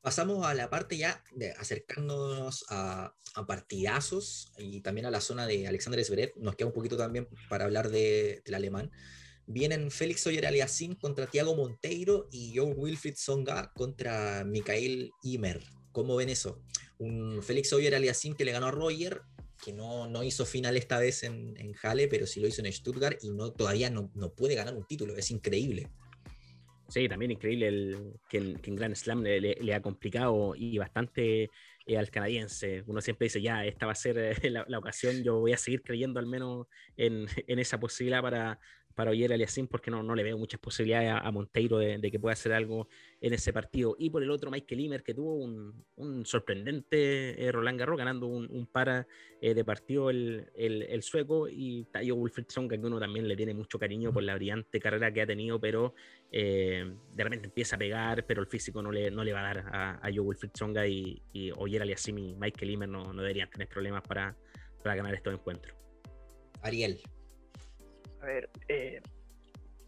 Pasamos a la parte ya acercándonos a, partidazos y también a la zona de Alexander Zverev. Nos queda un poquito también para hablar de, del alemán. Vienen Félix Oyer Aliassime contra Thiago Monteiro y Joe Wilfried Songa contra Mikael Imer. ¿Cómo ven eso? Un Félix Oyer Aliassime que le ganó a Roger, que no, no hizo final esta vez en, en Halle, pero sí lo hizo en Stuttgart y no, todavía no, no puede ganar un título. Es increíble. Sí, también increíble el, que, en Grand Slam le, ha complicado y bastante eh, al canadiense. Uno siempre dice, ya, esta va a ser eh, la, ocasión, yo voy a seguir creyendo al menos en, en esa posibilidad para, para Oyer Aliasim porque no, no le veo muchas posibilidades a, Monteiro de, que pueda hacer algo en ese partido. Y por el otro, Michael Imer, que tuvo un, sorprendente eh, Roland Garros, ganando un, para eh, de partido el, el, sueco, y Tayo Wilfried Songa, que uno también le tiene mucho cariño por la brillante carrera que ha tenido, pero eh, de repente empieza a pegar, pero el físico no le, no le va a dar a, a Joe Wilfried Songa y, y Oyer Aliasim y Michael Imer no, no deberían tener problemas para, para ganar estos encuentros. Ariel. A ver, eh,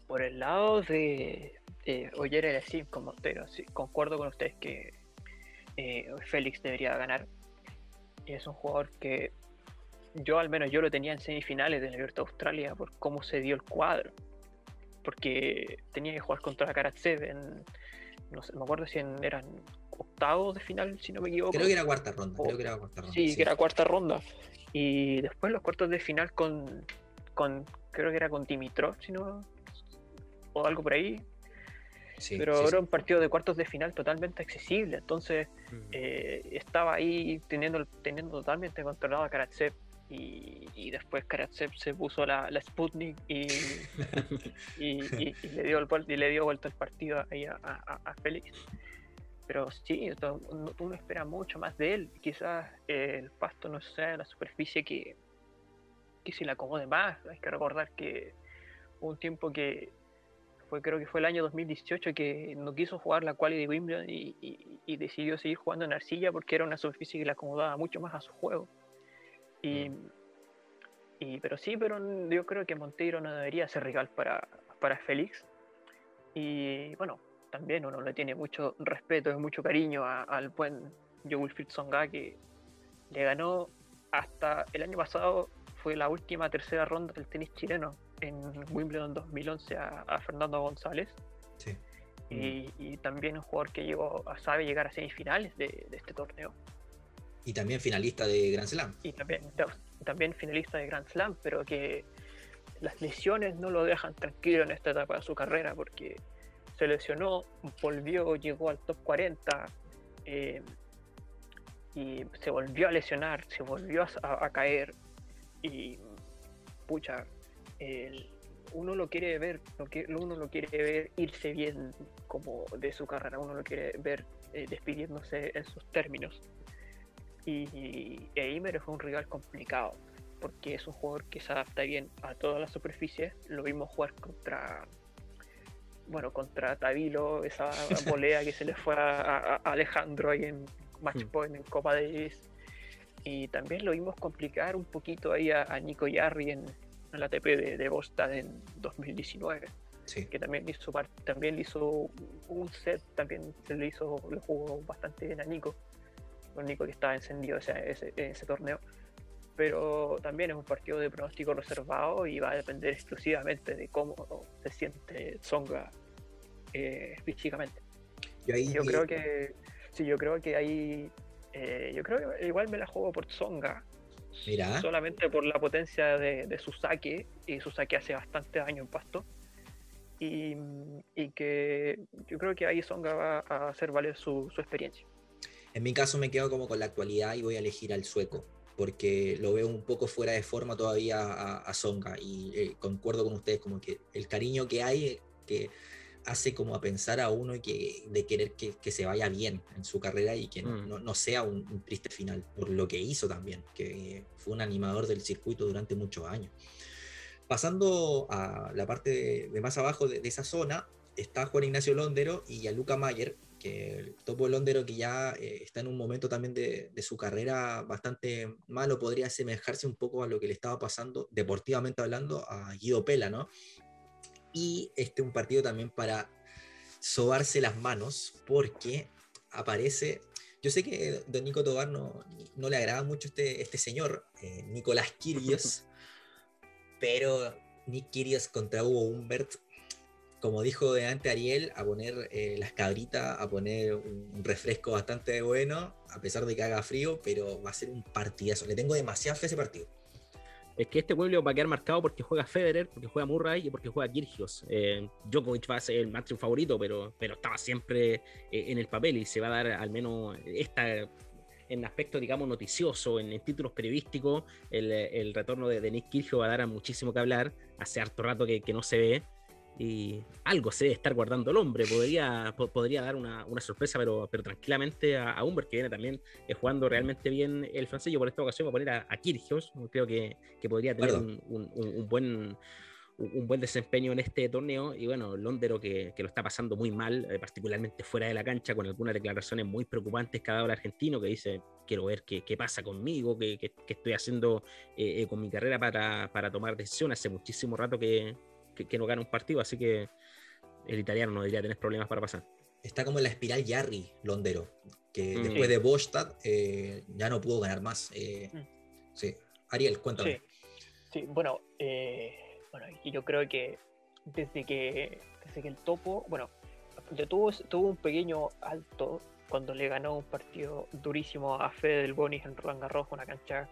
por el lado de eh, Oyer así con Montero, sí, concuerdo con ustedes que eh, Félix debería ganar. Es un jugador que yo al menos yo lo tenía en semifinales de la Libertad Australia por cómo se dio el cuadro. Porque tenía que jugar contra Karatsev en, no sé, me acuerdo si eran octavos de final, si no me equivoco. Creo que era cuarta ronda, creo que era cuarta ronda. Sí, que era cuarta ronda. Y después los cuartos de final con, con creo que era con Dimitrov, si no, o algo por ahí. pero era un partido de cuartos de final totalmente accesible, entonces eh, estaba ahí teniendo, teniendo totalmente controlado a Karatsev y, después Karatsev se puso la, la Sputnik y, y, le dio el, y le dio vuelta el partido ahí a, a, Félix. Pero sí, uno espera mucho más de él. Quizás el pasto no sea la superficie que, que se le acomode más. Hay que recordar que hubo un tiempo que fue, creo que fue el año 2018 que no quiso jugar la quali de Wimbledon y, decidió seguir jugando en arcilla porque era una superficie que le acomodaba mucho más a su juego. Y, mm. pero sí, pero yo creo que Monteiro no debería ser rival para, para Félix. Y bueno, también uno le tiene mucho respeto y mucho cariño al buen Joe Wilfried Songa que le ganó hasta el año pasado fue la última tercera ronda del tenis chileno en Wimbledon 2011 a, Fernando González. Sí. Y, también un jugador que llegó, sabe llegar a semifinales de, este torneo. Y también finalista de Grand Slam. Y también, también finalista de Grand Slam, pero que las lesiones no lo dejan tranquilo en esta etapa de su carrera porque se lesionó, volvió, llegó al top 40 eh, y se volvió a lesionar, se volvió a caer, y pucha, uno lo quiere ver, uno lo quiere ver irse bien como de su carrera, uno lo quiere ver eh, despidiéndose en sus términos. Y, Eimer fue un rival complicado, porque es un jugador que se adapta bien a todas las superficies. Lo vimos jugar contra, bueno, contra Tavilo, esa volea que se le fue a, Alejandro ahí en Match hmm. Point en Copa Davis y también lo vimos complicar un poquito ahí a, Nico Yarri en, la ATP de, de, Boston en 2019. Que también hizo, también hizo un set, también se le hizo, lo jugó bastante bien a Nico. Con Nico que estaba encendido ese, ese, ese torneo. Pero también es un partido de pronóstico reservado y va a depender exclusivamente de cómo se siente Zonga eh, físicamente. yo creo que sí, yo creo que ahí eh, yo creo que igual me la juego por Tsonga. Mira. Solamente por la potencia de, su saque. Y su saque hace bastante daño en pasto. Y, que yo creo que ahí Tsonga va a hacer valer su, experiencia. En mi caso me quedo como con la actualidad y voy a elegir al sueco. Porque lo veo un poco fuera de forma todavía a, a Songa. Y eh, concuerdo con ustedes, como que el cariño que hay, que hace como a pensar a uno que, de querer que, que se vaya bien en su carrera y que no, no, mm. sea un, triste final, por lo que hizo también, que fue un animador del circuito durante muchos años. Pasando a la parte de, más abajo de, esa zona, está Juan Ignacio Londero y a Luca Mayer, que el topo Londero que ya eh, está en un momento también de, de, su carrera bastante malo, podría asemejarse un poco a lo que le estaba pasando, deportivamente hablando, a Guido Pela, ¿no? Y este un partido también para sobarse las manos porque aparece yo sé que don Nico Tobar no, no le agrada mucho este, este señor, eh, Nicolás Kirios, pero Nick Kirios contra Hugo Humbert, como dijo de antes Ariel, a poner eh, las cabritas, a poner un, refresco bastante bueno, a pesar de que haga frío, pero va a ser un partidazo. Le tengo demasiada fe a ese partido es que este pueblo va a quedar marcado porque juega Federer, porque juega Murray y porque juega Kirgios. Eh, Djokovic va a ser el más favorito, pero, pero estaba siempre eh, en el papel y se va a dar al menos esta, en aspecto, digamos, noticioso, en, títulos periodísticos, el, retorno de, Nick Kirchhoff va a dar muchísimo que hablar. Hace harto rato que, no se ve. Y algo se debe estar guardando el hombre. Podría, podría dar una, sorpresa, pero, pero tranquilamente a, Humber, que viene también eh, jugando realmente bien el francés. Yo por esta ocasión voy a poner a, a. Creo que, podría tener un buen un buen desempeño en este torneo y bueno, Londero que, que lo está pasando muy mal, eh, particularmente fuera de la cancha, con algunas declaraciones muy preocupantes cada hora argentino que dice, quiero ver qué, qué pasa conmigo, qué, qué, estoy haciendo eh, con mi carrera para, para, tomar decisiones. Hace muchísimo rato que, que, no gana un partido, así que el italiano no debería tener problemas para pasar. Está como en la espiral Yarri, Londero, que mm. después de Bostad ya no pudo ganar más. Mm. Sí, Ariel, cuéntame. Sí, sí bueno, bueno, y yo creo que desde que, desde que el topo, bueno, tuvo, tuvo un pequeño alto cuando le ganó un partido durísimo a Fede del Bonis en Roland Garros, una cancha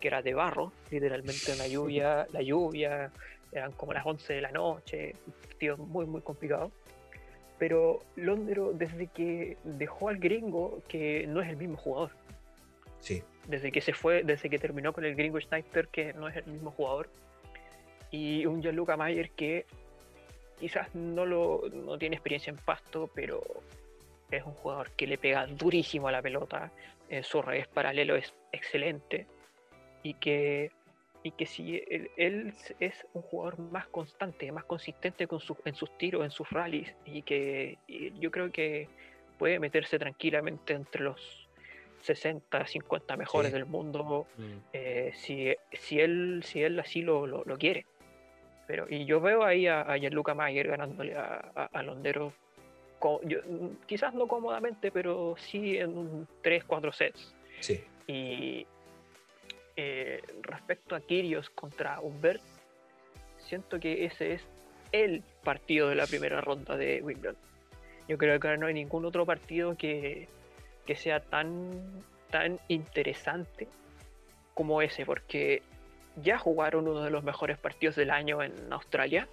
que era de barro, literalmente una lluvia, la lluvia, eran como las 11 de la noche, partido muy, muy complicado. Pero Londero, desde que dejó al gringo, que no es el mismo jugador. Sí. Desde que se fue, desde que terminó con el gringo Schneider, que no es el mismo jugador, y un Gianluca Mayer que quizás no, lo, no tiene experiencia en pasto, pero es un jugador que le pega durísimo a la pelota, eh, su revés paralelo es excelente y que, y que si él, es un jugador más constante, más consistente con en sus tiros, en sus rallies y que yo creo que puede meterse tranquilamente entre los 60, 50 mejores del mundo mm. eh, si, si, él, si él así lo, lo quiere. Pero, y yo veo ahí a, a Gianluca Mayer ganándole a, a, Londero, quizás no cómodamente, pero sí en 3, 4 sets. Sí. Y eh, respecto a Kirios contra Humbert, siento que ese es el partido de la primera ronda de Wimbledon. Yo creo que no hay ningún otro partido que, que sea tan, tan interesante como ese, porque ya jugaron uno de los mejores partidos del año en Australia.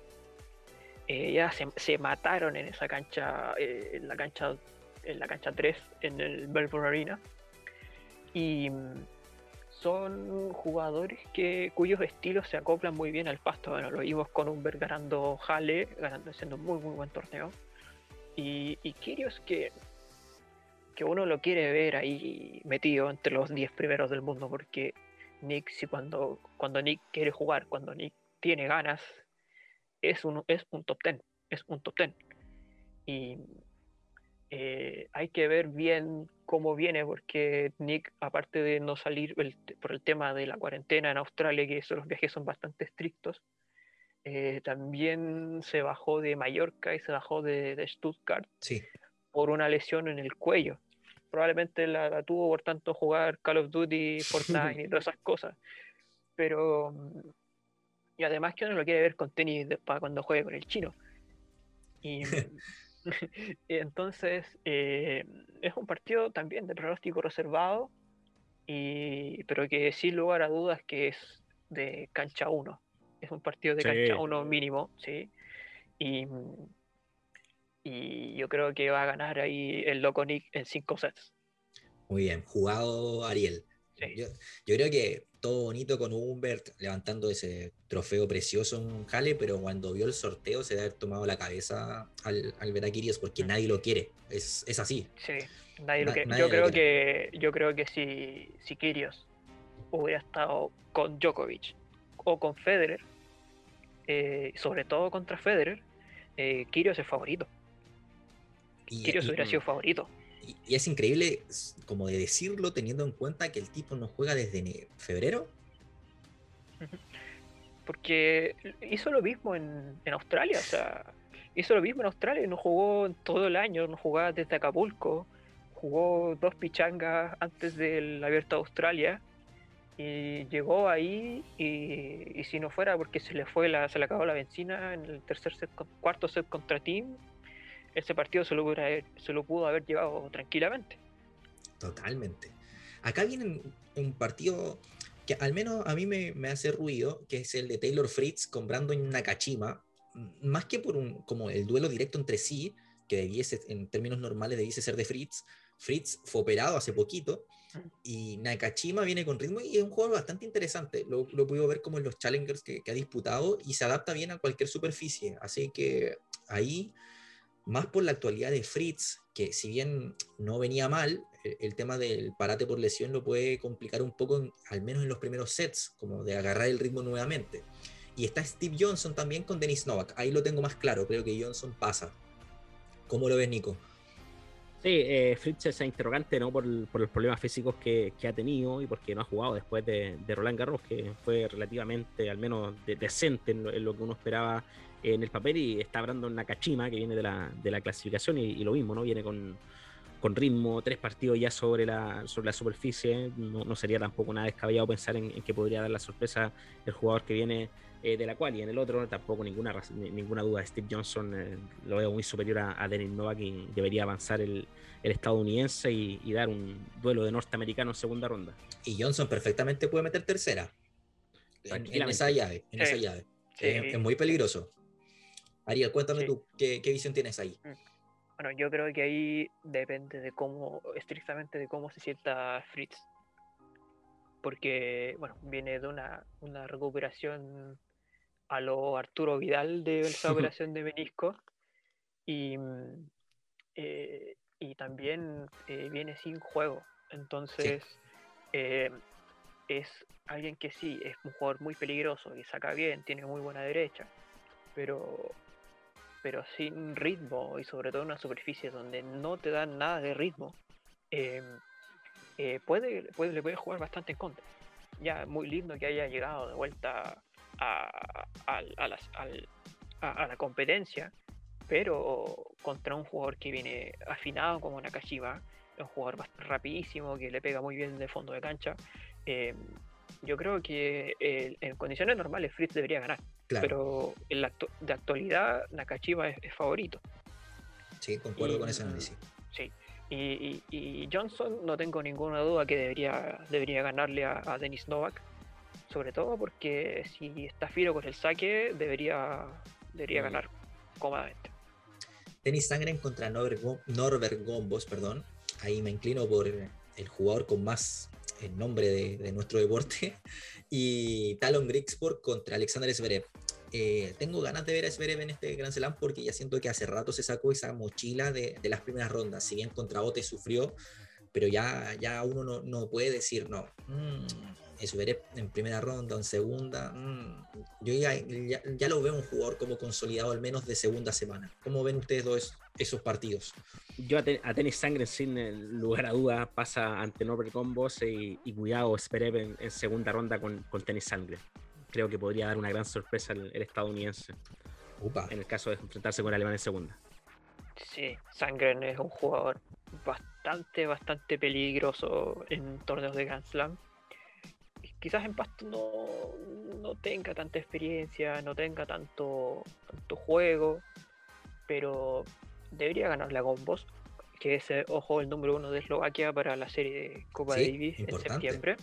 Eh, ya se, mataron en esa cancha, eh, en la cancha, en la cancha 3, en el Melbourne Arena. Y son jugadores que, cuyos estilos se acoplan muy bien al pasto. Bueno, lo vimos con Humber ganando Halle, ganando, haciendo un muy, muy buen torneo. Y, y Kyrgios que, que uno lo quiere ver ahí metido entre los 10 primeros del mundo, porque Nick, si cuando, cuando Nick quiere jugar, cuando Nick tiene ganas, es un, es un top ten, es un top ten. Y eh, hay que ver bien cómo viene, porque Nick, aparte de no salir por el tema de la cuarentena en Australia, que esos los viajes son bastante estrictos, eh, también se bajó de Mallorca y se bajó de, de Stuttgart sí. por una lesión en el cuello probablemente la, tuvo por tanto jugar Call of Duty, Fortnite y todas esas cosas. Pero. Mm, y además que uno lo quiere ver con tenis para cuando juegue con el chino. Y, entonces eh, es un partido también de pronóstico reservado, y, pero que sin lugar a dudas que es de cancha 1. Es un partido de cancha 1 mínimo, ¿sí? Y, y yo creo que va a ganar ahí el Loco Nick en cinco sets. Muy bien, jugado Ariel. Yo, creo que todo bonito con Humbert levantando ese trofeo precioso en Jale, pero cuando vio el sorteo se debe haber tomado la cabeza al, al ver a Kirios porque mm. nadie lo quiere. Es, así. Sí, nadie lo quiere. yo, creo que, yo creo que si, si Kirios hubiera estado con Djokovic o con Federer, eh, sobre todo contra Federer, eh, Kirios es favorito. Kirios hubiera sido favorito. Y, es increíble como de decirlo teniendo en cuenta que el tipo no juega desde febrero. Porque hizo lo mismo en, Australia, o sea, hizo lo mismo en Australia, no jugó todo el año, no jugaba desde Acapulco, jugó dos pichangas antes del Abierto de Australia y llegó ahí y, si no fuera porque se le fue la, se le acabó la benzina en el tercer set, cuarto set contra Team, ese partido se lo, se lo pudo haber llevado tranquilamente. Totalmente. Acá viene un partido que al menos a mí me, hace ruido, que es el de Taylor Fritz con Brandon Nakashima, más que por un, como el duelo directo entre sí, que debiese, en términos normales debiese ser de Fritz, Fritz fue operado hace poquito y Nakashima viene con ritmo y es un jugador bastante interesante. Lo, lo puedo ver como en los challengers que, que, ha disputado y se adapta bien a cualquier superficie. Así que ahí, más por la actualidad de Fritz, que si bien no venía mal, el, tema del parate por lesión lo puede complicar un poco, al menos en los primeros sets, como de agarrar el ritmo nuevamente. Y está Steve Johnson también con Denis Novak. Ahí lo tengo más claro, creo que Johnson pasa. ¿Cómo lo ves, Nico? Sí, eh, Fritz es interrogante ¿no? por, los problemas físicos que, ha tenido y porque no ha jugado después de, Roland Garros, que fue relativamente, al menos, de, decente en lo, en lo, que uno esperaba en el papel. Y está Brandon Nakashima, que viene de la, de la clasificación, y, y, lo mismo, ¿no? Viene con, con ritmo, tres partidos ya sobre la, sobre la superficie. No, no sería tampoco nada descabellado pensar en, en, que podría dar la sorpresa el jugador que viene eh, de la cual y en el otro tampoco ninguna, ninguna duda. Steve Johnson eh, lo veo muy superior a, a Denis Novak y debería avanzar el, el estadounidense y, y, dar un duelo de norteamericano en segunda ronda. Y Johnson perfectamente puede meter tercera en, en esa llave. En sí. esa llave. Sí. Es, es, muy peligroso. Ariel, cuéntame sí. tú, ¿qué, ¿qué, visión tienes ahí? Mm. Bueno, yo creo que ahí depende de cómo, estrictamente de cómo se sienta Fritz. Porque, bueno, viene de una, una recuperación a lo Arturo Vidal de esa operación de menisco y, eh, y también eh, viene sin juego. Entonces sí. eh, es alguien que sí, es un jugador muy peligroso y saca bien, tiene muy buena derecha, pero, pero sin ritmo y sobre todo en una superficie donde no te dan nada de ritmo, puede, puede, le puede jugar bastante en contra. Ya muy lindo que haya llegado de vuelta a, a, a, las, a, la competencia, pero contra un jugador que viene afinado como Nakashima, un jugador rapidísimo que le pega muy bien de fondo de cancha. Eh, yo creo que eh, en condiciones normales Fritz debería ganar, claro. pero en la actu de actualidad Nakashima es, es, favorito. Sí, concuerdo y, con ese análisis. Sí, y, y, y, Johnson no tengo ninguna duda que debería, debería ganarle a, a Denis Novak sobre todo porque si está Firo con el saque, debería, debería ganar cómodamente. Tenis Sangren contra Norbert, Norbert Gombos, perdón. Ahí me inclino por el jugador con más el nombre de, de, nuestro deporte. Y Talon Grigsport contra Alexander Zverev. Eh, tengo ganas de ver a Zverev en este Grand Slam porque ya siento que hace rato se sacó esa mochila de, de las primeras rondas. Si bien contra Bote sufrió, pero ya, ya uno no, no puede decir no. Mm, Zverev en primera ronda o en segunda, mmm, yo ya, ya, ya, lo veo un jugador como consolidado al menos de segunda semana. ¿Cómo ven ustedes dos esos partidos? Yo a, ten, a Tenis Sangre sin lugar a duda pasa ante Norbert Gombos y, y cuidado Zverev en, en, segunda ronda con, con Tenis Sangre. Creo que podría dar una gran sorpresa el, el estadounidense Upa. en el caso de enfrentarse con el alemán en segunda. Sí, Sangren es un jugador bastante, bastante peligroso en torneos de Grand Slam quizás en Pasto no, no tenga tanta experiencia, no tenga tanto, tanto juego, pero debería ganarle a Gombos, que es, eh, ojo, el número uno de Eslovaquia para la serie de Copa sí, Davis importante. en septiembre.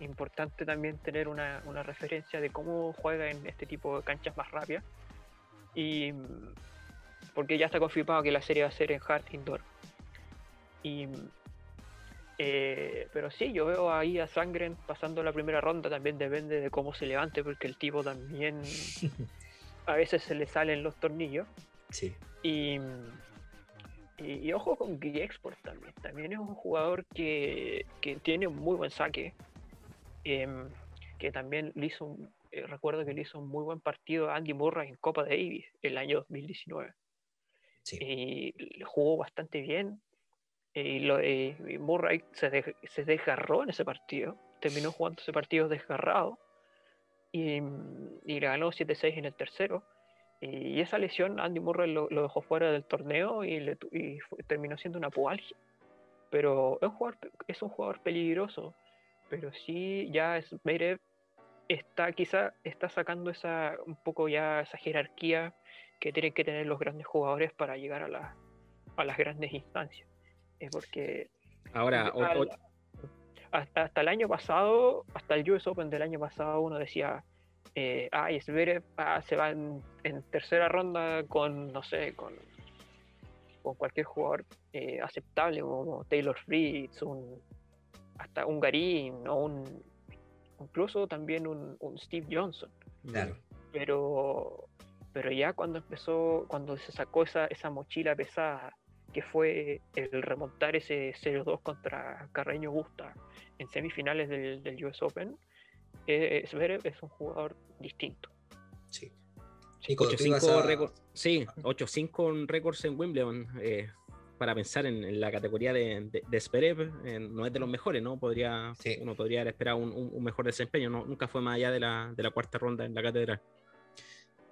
Importante también tener una, una, referencia de cómo juega en este tipo de canchas más rápidas. Y porque ya está confirmado que la serie va a ser en hard indoor. Y eh, pero sí, yo veo ahí a Sangren pasando la primera ronda, también depende de cómo se levante, porque el tipo también a veces se le salen los tornillos. Sí. Y, y, y ojo con Export también, también es un jugador que, que tiene un muy buen saque, eh, que también le hizo, un, eh, recuerdo que le hizo un muy buen partido a Andy Murray en Copa Davis el año 2019. Sí. Y jugó bastante bien, y, lo, y Murray se, de, se, desgarró en ese partido, terminó jugando ese partido desgarrado y, y le ganó 7-6 en el tercero. Y esa lesión Andy Murray lo, lo dejó fuera del torneo y, le, fue, terminó siendo una pualgia. Pero es un jugador, es un jugador peligroso. Pero sí, ya es, Zverev está quizá está sacando esa un poco ya esa jerarquía que tienen que tener los grandes jugadores para llegar a, la, a las grandes instancias porque ahora al, hasta, hasta, el año pasado, hasta el US Open del año pasado, uno decía, eh, ay, Zverev ah, se va en, en, tercera ronda con, no sé, con, con cualquier jugador eh, aceptable como Taylor Fritz, un, hasta un Garín o un, incluso también un, Steve Johnson. Claro. Pero, pero ya cuando empezó, cuando se sacó esa, esa mochila pesada, que fue el remontar ese 0-2 contra Carreño Busta en semifinales del, del US Open, eh, es un jugador distinto. Sí. 8-5 en récords en Wimbledon. Eh, para pensar en, la categoría de, de, eh, no es de los mejores, ¿no? Podría, Uno podría haber esperado un, mejor desempeño, ¿no? nunca fue más allá de la, de la cuarta ronda en la catedral.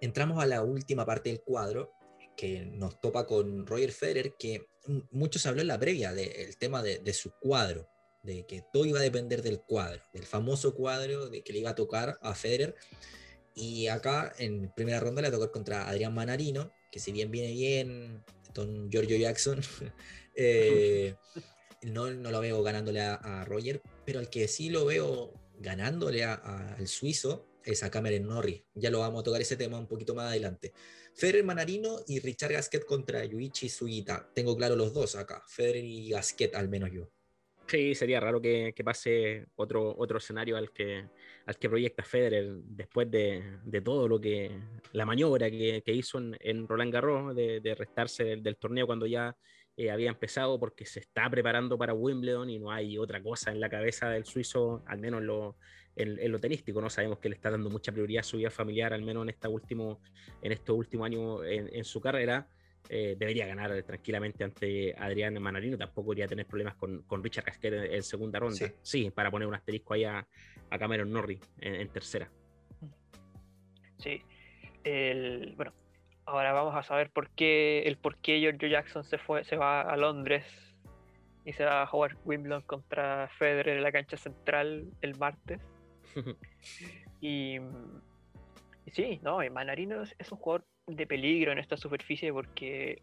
Entramos a la última parte del cuadro, que nos topa con Roger Federer, que muchos habló en la previa del tema de, de, su cuadro, de que todo iba a depender del cuadro, del famoso cuadro de que le iba a tocar a Federer. Y acá en primera ronda le tocó contra Adrián Manarino, que si bien viene bien don Giorgio Jackson, eh, no, no, lo veo ganándole a, Roger, pero al que sí lo veo ganándole al suizo es a Cameron Norrie. Ya lo vamos a tocar ese tema un poquito más adelante. Federer Manarino y Richard Gasquet contra Yuichi Sugita. Tengo claro los dos acá, Federer y Gasquet al menos yo. Sí, sería raro que, pase otro, otro escenario al que, al que proyecta Federer después de, todo lo que, la maniobra que, hizo en, Roland Garros de, restarse del, torneo cuando ya eh, había empezado porque se está preparando para Wimbledon y no hay otra cosa en la cabeza del suizo, al menos en lo, en, lo tenístico, ¿no? Sabemos que le está dando mucha prioridad a su vida familiar, al menos en, esta último, en estos últimos años en su carrera. Eh, debería ganar tranquilamente ante Adrián Manarino. Tampoco debería tener problemas con, con Richard Casquet en, segunda ronda. Sí. para poner un asterisco ahí a, Cameron Norrie en, tercera. Sí. bueno, ahora vamos a saber por qué el por qué Giorgio Jackson se fue, se va a Londres y se va a jugar Wimbledon contra Federer en la cancha central el martes. y, sí, no, Manarino es un jugador de peligro en esta superficie porque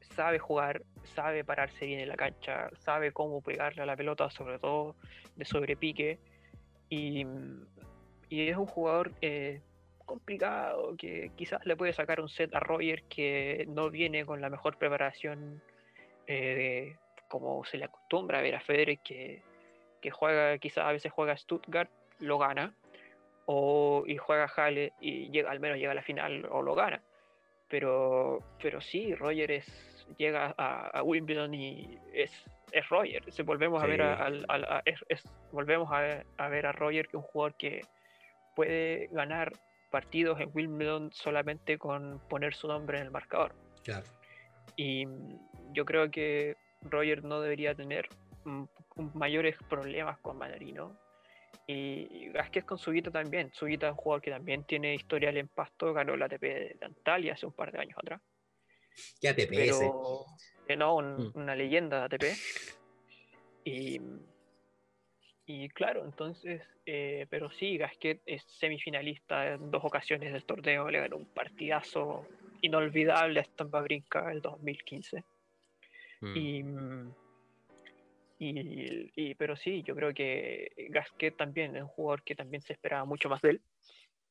sabe jugar, sabe pararse bien en la cancha, sabe cómo pegarle a la pelota, sobre todo de sobrepique. Y, y es un jugador eh, complicado que quizás le puede sacar un set a Roger que no viene con la mejor preparación eh, como se le acostumbra a ver a Federer que, que juega, quizás a veces juega Stuttgart, lo gana, o y juega Halle y llega, al menos llega a la final o lo gana pero, pero sí, Roger es, llega a, Wimbledon y es, es Roger. Si volvemos a ver a, volvemos a, ver a Roger, que es un jugador que puede ganar partidos en Wimbledon solamente con poner su nombre en el marcador. Claro. Y yo creo que Roger no debería tener mayores problemas con Manarino y Vázquez con Suguita también. Suguita es un jugador que también tiene historial en pasto, ganó la ATP de Antalya hace un par de años atrás. ¿Qué ATP Pero, eh, no, mm. una leyenda de ATP. Y, y claro, entonces, eh, pero sí, Gasquet es semifinalista en dos ocasiones del torneo, le ganó un partidazo inolvidable a Stampa Brinca el 2015. Y y, pero sí, yo creo que Gasquet también es un jugador que también se esperaba mucho más de él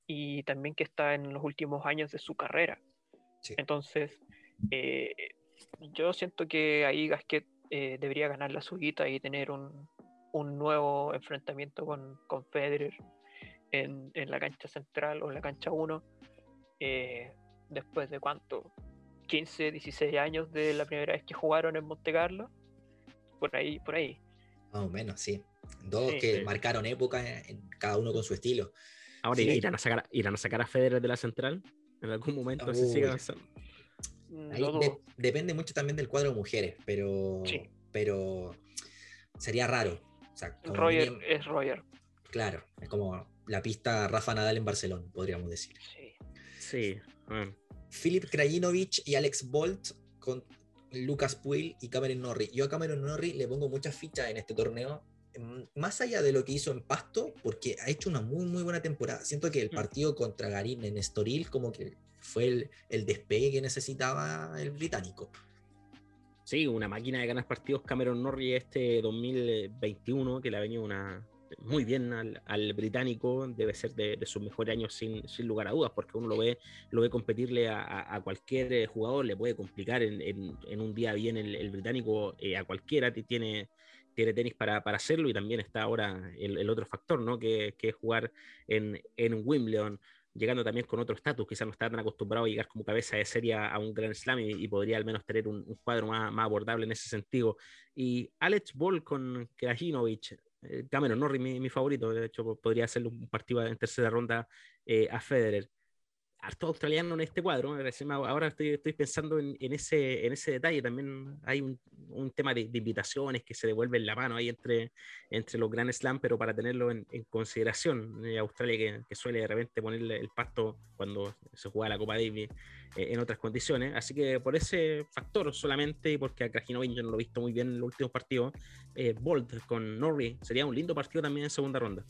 y también que está en los últimos años de su carrera. Entonces, eh, yo siento que ahí Gasquet eh, debería ganar la suguita y tener un, un nuevo enfrentamiento con, con Federer en, en, la cancha central o en la cancha 1 eh, después de cuánto 15, 16 años de la primera vez que jugaron en Monte Carlo por ahí, por ahí. Más o menos, sí. Dos que marcaron época, en, cada uno con su estilo. Ahora, ¿irán, a sacar, ¿irán a sacar a Federer de la central? En algún momento se sigue depende mucho también del cuadro de mujeres, pero, pero sería raro. Roger es Roger. Claro, es como la pista Rafa Nadal en Barcelona, podríamos decir. Sí. Sí. Filip Krajinovic y Alex Bolt con, Lucas Puil y Cameron Norrie. Yo a Cameron Norrie le pongo muchas fichas en este torneo, mm, más allá de lo que hizo en Pasto, porque ha hecho una muy, muy buena temporada. Siento que el mm. partido contra Garín en Estoril como que fue el, despegue que necesitaba el británico. Sí, una máquina de ganar partidos Cameron Norrie este 2021, que le ha venido una, muy bien al, británico, debe ser de, sus mejores años sin, sin, lugar a dudas, porque uno lo ve, lo ve competirle a, cualquier eh, jugador, le puede complicar en, en, un día bien el, británico eh, a cualquiera, tiene, tiene tenis para, para, hacerlo y también está ahora el, otro factor, ¿no? que, que es jugar en, en Wimbledon llegando también con otro estatus, quizás no está tan acostumbrado a llegar como cabeza de serie a un Grand Slam y, podría al menos tener un, cuadro más, más, abordable en ese sentido. Y Alex Ball con Krajinovic, Cameron Norrie, mi, mi, favorito, de hecho podría hacerle un partido en tercera ronda eh, a Federer harto australiano en este cuadro. Ahora estoy, estoy pensando en, ese, en ese detalle. También hay un, un tema de, invitaciones que se devuelven la mano ahí entre, entre los Grand Slam, pero para tenerlo en, consideración. Eh, Australia que, suele de repente ponerle el pasto cuando se juega la Copa Davis eh, en otras condiciones. Así que por ese factor solamente, y porque a Krajinovic yo no lo he visto muy bien en los últimos partidos, eh, Bolt con Norrie sería un lindo partido también en segunda ronda.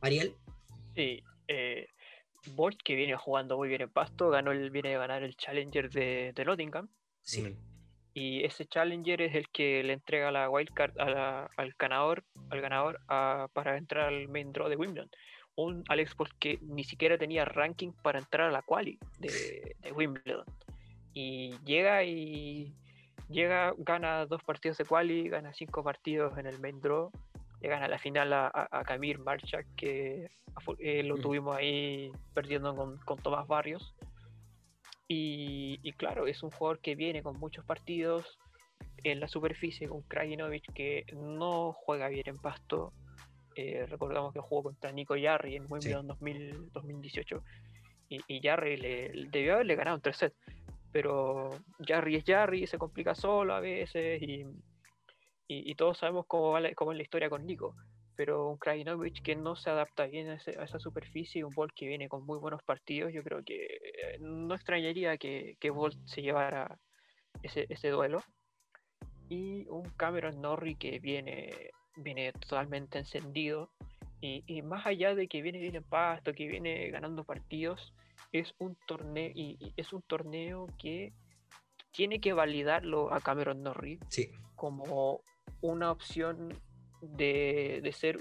Ariel. Sí, eh, Bolt, que viene jugando muy bien en pasto, ganó el, viene a ganar el Challenger de, de Nottingham. Sí. Mm. Y ese Challenger es el que le entrega la wildcard al ganador, al ganador para entrar al main draw de Wimbledon. Un Alex Bolt que ni siquiera tenía ranking para entrar a la quali de, de Wimbledon. Y llega y llega, gana dos partidos de quali, gana cinco partidos en el main draw le gana la final a, a, Camille Marchak, que eh, lo mm. tuvimos ahí perdiendo con, con Tomás Barrios. Y, claro, es un jugador que viene con muchos partidos en la superficie con Krajinovic, que no juega bien en pasto. Eh, recordamos que jugó contra Nico Yarri en Wimbledon 2018 y, y Yarri le, debió haberle ganado un 3 set, pero Yarri es Yarri, se complica solo a veces y y, todos sabemos cómo, va cómo es la historia con Nico, pero un Krajinovic que no se adapta bien a, esa superficie, un Bolt que viene con muy buenos partidos, yo creo que eh, no extrañaría que, que Bolt se llevara ese, ese duelo. Y un Cameron Norrie que viene, viene totalmente encendido. Y, y, más allá de que viene bien en pasto, que viene ganando partidos, es un torneo y, es un torneo que tiene que validarlo a Cameron Norrie sí. como una opción de, ser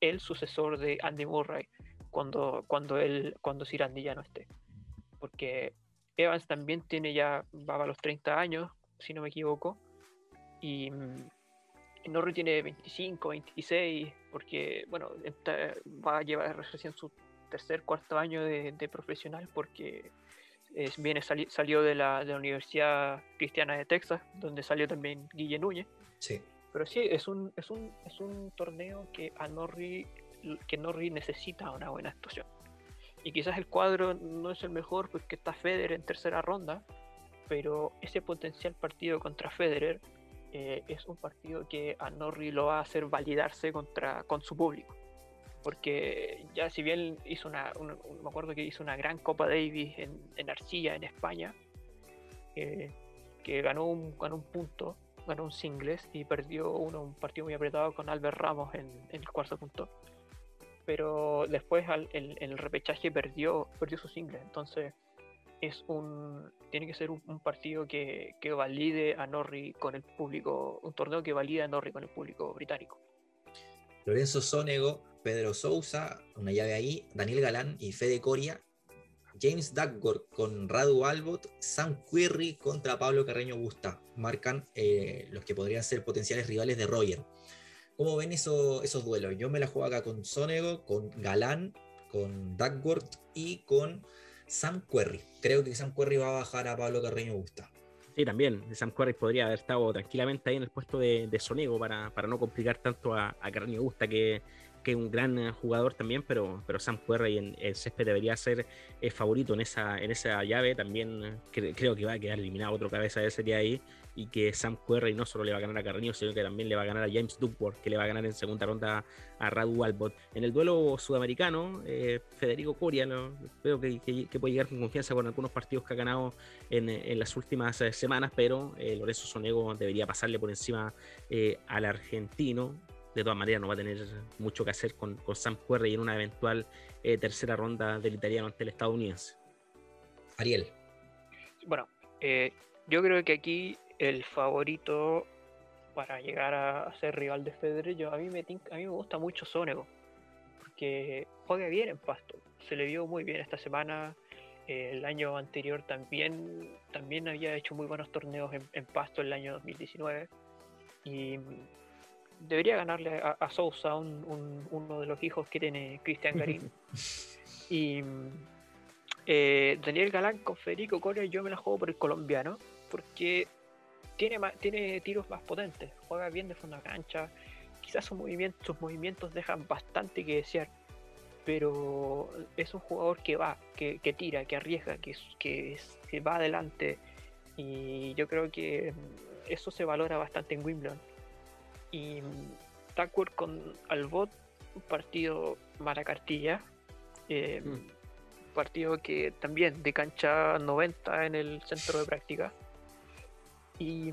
el, sucesor de Andy Murray cuando, cuando, él, cuando Sir Andy ya no esté. Porque Evans también tiene ya, va a los 30 años, si no me equivoco, y, Norrie tiene 25, 26, porque, bueno, va a llevar recién su tercer, cuarto año de, profesional porque viene, salió de la, de la Universidad Cristiana de Texas, donde salió también Guille Núñez. Sí. Pero sí, es un, es un, es un torneo que a Norri, que Norri necesita una buena actuación. Y quizás el cuadro no es el mejor porque está Federer en tercera ronda, pero ese potencial partido contra Federer eh, es un partido que a Norri lo va a hacer validarse contra, con su público. Porque ya si bien hizo una, me acuerdo que hizo una gran Copa Davis en, en Arcilla, en España, eh, que ganó ganó un punto, ganó un singles y perdió uno, un partido muy apretado con Albert Ramos en, el cuarto punto. Pero después en el, repechaje perdió, perdió su singles. Entonces es un tiene que ser un, partido que, que, valide a Norri con el público, un torneo que valide a Norri con el público británico. Lorenzo Sonego, Pedro Sousa, una llave ahí, Daniel Galán y Fede Coria James Duckworth con Radu Albot, Sam Querrey contra Pablo Carreño Busta. Marcan eh, los que podrían ser potenciales rivales de Roger. ¿Cómo ven esos duelos? Yo me la juego acá con Sonego, con Galán, con Duckworth y con Sam Querrey. Creo que Sam Querrey va a bajar a Pablo Carreño Busta. Sí, también. Sam Querrey podría haber estado tranquilamente ahí en el puesto de, Sonego para, no complicar tanto a, a Carreño Busta, que que es un gran eh, jugador también, pero, pero Sam Querrey en el césped debería ser eh, favorito en esa, en esa llave. También eh, creo que va a quedar eliminado otro cabeza de serie ahí y que Sam Querrey no solo le va a ganar a Carreño, sino que también le va a ganar a James Duckworth, que le va a ganar en segunda ronda a Radu Albot. En el duelo sudamericano, Federico Coria, creo que, puede llegar con confianza con algunos partidos que ha ganado en, en las últimas semanas, pero Lorenzo Sonego debería pasarle por encima al argentino de todas maneras no va a tener mucho que hacer con, Sam Querrey en una eventual eh, tercera ronda del italiano ante el estadounidense. Ariel. Bueno, eh, yo creo que aquí el favorito para llegar a, ser rival de Federer, yo, a, mí me, a mí me gusta mucho Sonego, porque juega bien en pasto, se le vio muy bien esta semana, el año anterior también, también había hecho muy buenos torneos en, pasto el año 2019 y debería ganarle a, Sousa, uno de los hijos que tiene Cristian Garín. y eh, Daniel Galán con Federico Coria yo me la juego por el colombiano porque tiene, tiene tiros más potentes, juega bien de fondo cancha, quizás sus movimientos, sus movimientos dejan bastante que desear pero es un jugador que va, que, tira, que arriesga, que, que, va adelante. Y yo creo que eso se valora bastante en Wimbledon. Y Duckworth con Albot, un partido mala cartilla. Eh, mm. Partido que también de cancha 90 en el centro de práctica. Y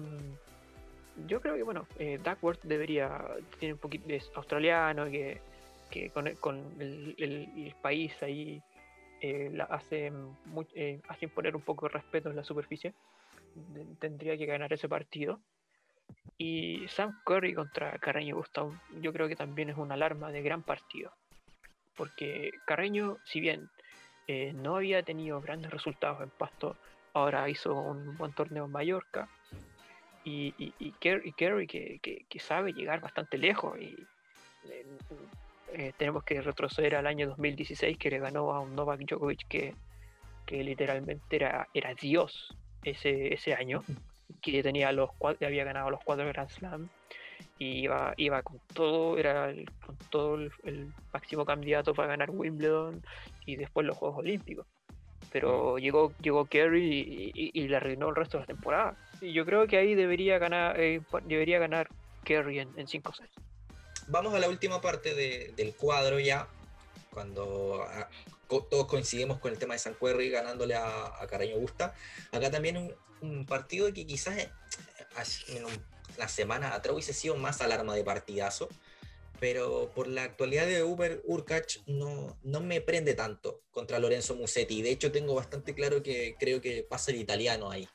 yo creo que, bueno, eh, Duckworth debería, tiene un poquito de australiano, que que con, el, país ahí eh, la hace, eh, hace imponer un poco de respeto en la superficie. tendría que ganar ese partido. Y Sam Curry contra Carreño Gustavo, yo creo que también es una alarma de gran partido. Porque Carreño, si bien eh, no había tenido grandes resultados en Pasto, ahora hizo un buen torneo en Mallorca. Y, y, Kerry, que, que, sabe llegar bastante lejos y eh, tenemos que retroceder al año 2016 que le ganó a un Novak Djokovic que, que literalmente era, era Dios ese, ese año, que tenía los había ganado los cuatro Grand Slam y iba, iba con todo, era con todo el, máximo candidato para ganar Wimbledon y después los Juegos Olímpicos. Pero llegó, llegó Kerry y, le arruinó el resto de la temporada. Y yo creo que ahí debería ganar, eh, debería ganar Kerry en 5 sets vamos a la última parte del cuadro ya, cuando ah, todos coincidimos con el tema de San Querry ganándole a, a Busta. Acá también un, un partido que quizás eh, en la semana atrás hubiese sido más alarma de partidazo, pero por la actualidad de Uber Urkach no, no me prende tanto contra Lorenzo Musetti. De hecho, tengo bastante claro que creo que pasa el italiano ahí.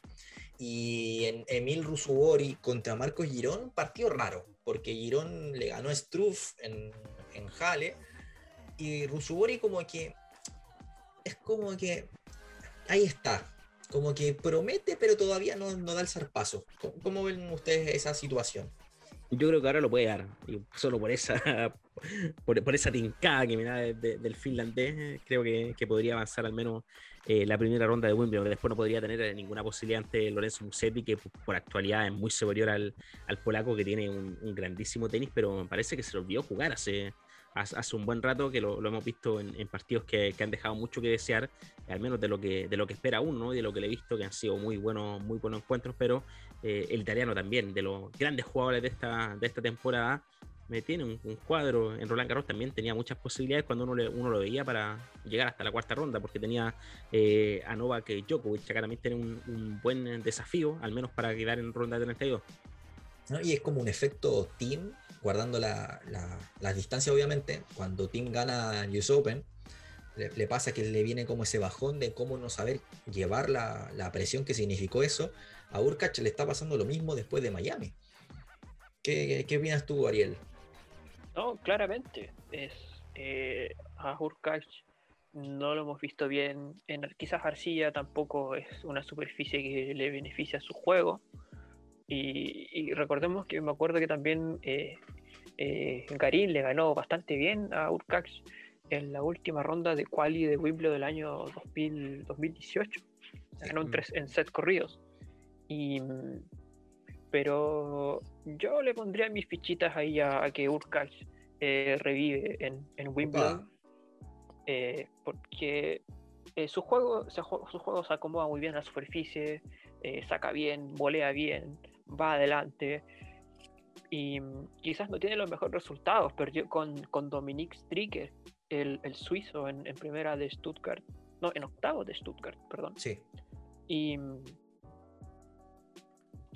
Y en Emil Rusubori contra Marcos Girón, partido raro porque Girón le ganó a Struff en, en Halle y Rusubori como que es como que ahí está, como que promete pero todavía no, no da el zarpazo. ¿Cómo, ven ustedes esa situación? Yo creo que ahora lo puede dar, solo por esa por, esa tincada que me da del finlandés, creo que, que podría avanzar al menos eh, la primera ronda de Wimbledon, que después no podría tener eh, ninguna posibilidad ante Lorenzo Musetti, que por actualidad es muy superior al, al polaco, que tiene un, grandísimo tenis, pero me parece que se lo olvidó jugar hace, hace un buen rato, que lo, hemos visto en, partidos que, han dejado mucho que desear, al menos de lo que, de lo que espera uno y de lo que le he visto, que han sido muy buenos, muy buenos encuentros, pero eh, el italiano también, de los grandes jugadores de esta, de esta temporada, me tiene un, cuadro en Roland Garros también tenía muchas posibilidades cuando uno, uno lo veía para llegar hasta la cuarta ronda porque tenía eh, a Novak Djokovic acá también tiene un, buen desafío al menos para quedar en ronda de 32 y es como un efecto team guardando la, la, distancia obviamente cuando team gana US Open le, pasa que le viene como ese bajón de cómo no saber llevar la, la presión que significó eso a Urkach le está pasando lo mismo después de Miami ¿Qué, qué opinas tú, Ariel? No, claramente. Es, eh, a Hurkacz no lo hemos visto bien. En, quizás Arcilla tampoco es una superficie que le beneficia a su juego. Y, recordemos que me acuerdo que también eh, eh, Garín le ganó bastante bien a Urcax en la última ronda de quali de Wimbledon del año 2018. Ganó en, tres, en set corridos. Y pero yo le pondría mis fichitas ahí a, que Urkach eh, revive en, en Wimbledon. Eh, porque eh, su, juego, su, juego se acomoda muy bien a la superficie, saca bien, volea bien, va adelante. Y quizás no tiene los mejores resultados, pero con, con Dominique Stricker, el, el suizo en, en, primera de Stuttgart, no, en octavo de Stuttgart, perdón. Sí. Y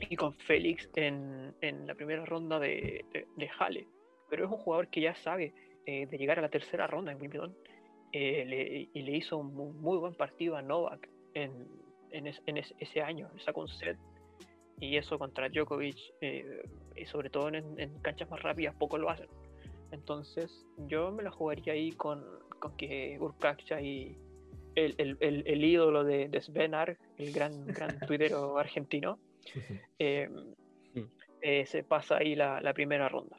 y con Félix en, en la primera ronda de, de, Halle. Pero es un jugador que ya sabe eh, de llegar a la tercera ronda en Wimbledon eh, y le hizo un muy, buen partido a Novak en, en, ese año, sacó un set y eso contra Djokovic, eh, y sobre todo en, canchas más rápidas, poco lo hacen. Entonces, yo me la jugaría ahí con, con que Urcacha y el, el, el, ídolo de, de Svenar, el gran, gran tuitero argentino, eh, eh, se pasa ahí la, la primera ronda.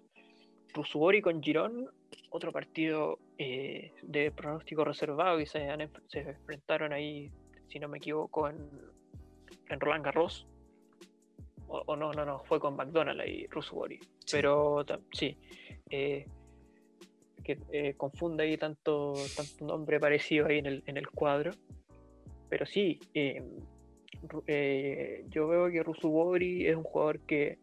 Rusubori con Girón, otro partido eh, de pronóstico reservado y se, se, enfrentaron ahí, si no me equivoco, en, en Roland Garros. O, no, no, no, fue con McDonald's ahí, Rusubori. Pero sí, eh, que eh, confunde ahí tanto, tanto nombre parecido ahí en el, en el cuadro. Pero sí, yo veo que Rusubori es un jugador que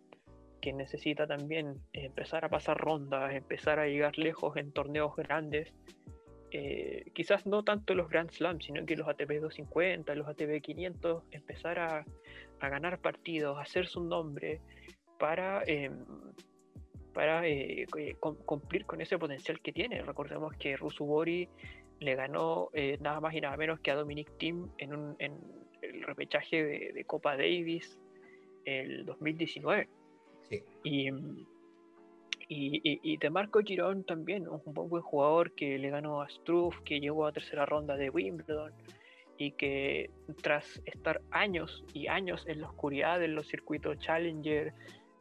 que necesita también empezar a pasar rondas, empezar a llegar lejos en torneos grandes. Eh, quizás no tanto los Grand Slams, sino que los ATP 250, los ATP 500, empezar a, ganar partidos, hacerse un nombre para, em, para eh, eh, cumplir con ese potencial que tiene. Recordemos que Rusubori le ganó nada más y nada menos que a Dominic Thiem en, un, en el repechaje de, de Copa Davis el 2019. Y, y, y, de Marco Girón también, un, buen jugador que le ganó a Struff, que llegó a tercera ronda de Wimbledon y que tras estar años y años en la oscuridad de los circuitos Challenger,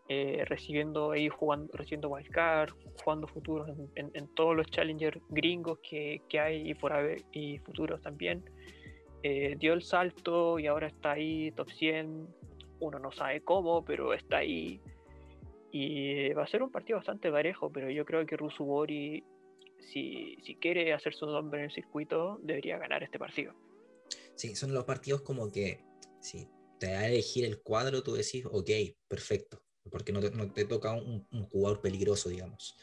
eh, recibiendo ahí jugando, recibiendo wildcard, jugando futuros en, todos los Challenger gringos que, que, hay y futuros también, eh, dio el salto y ahora está ahí top 100. Uno no sabe cómo, pero está ahí y va a ser un partido bastante parejo, pero yo creo que Rusubori, si, si quiere hacer su nombre en el circuito, debería ganar este partido. Sí, son los partidos como que si te da a elegir el cuadro, tú decís, ok, perfecto, porque no te, toca un, jugador peligroso, digamos.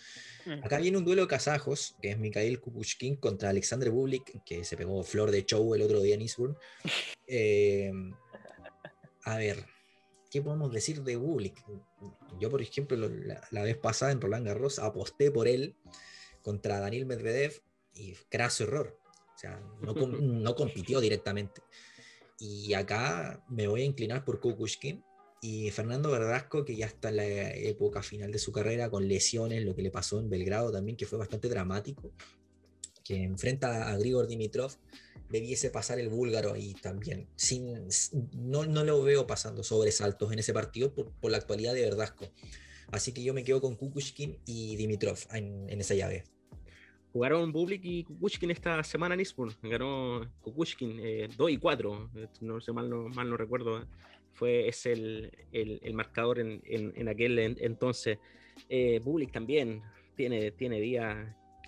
Mm. Acá viene un duelo de kazajos, que es Mikhail Kukushkin contra Alexander Bublik, que se pegó flor de show el otro día en Eastbourne. Eh, a ver, ¿qué podemos decir de Bublik? Yo, por ejemplo, la, vez pasada en Roland Garros aposté por él contra Daniel Medvedev y craso error. Sea, no, no compitió directamente. Y acá me voy a inclinar por Kukushkin y Fernando Verdasco, que ya está en la época final de su carrera con lesiones, lo que le pasó en Belgrado también, que fue bastante dramático, que enfrenta a Grigor Dimitrov debiese pasar el búlgaro ahí también. Sin, no, no lo veo pasando sobresaltos en ese partido por, por, la actualidad de Verdasco. Así que yo me quedo con Kukushkin y Dimitrov en, en esa llave. Jugaron Bublik y Kukushkin esta semana en Eastbourne. Ganó Kukushkin 2 eh, y 4. No sé, mal no, mal no recuerdo. Fue, es el, el, el marcador en, en, en, aquel entonces. Eh, Bublik también tiene, tiene días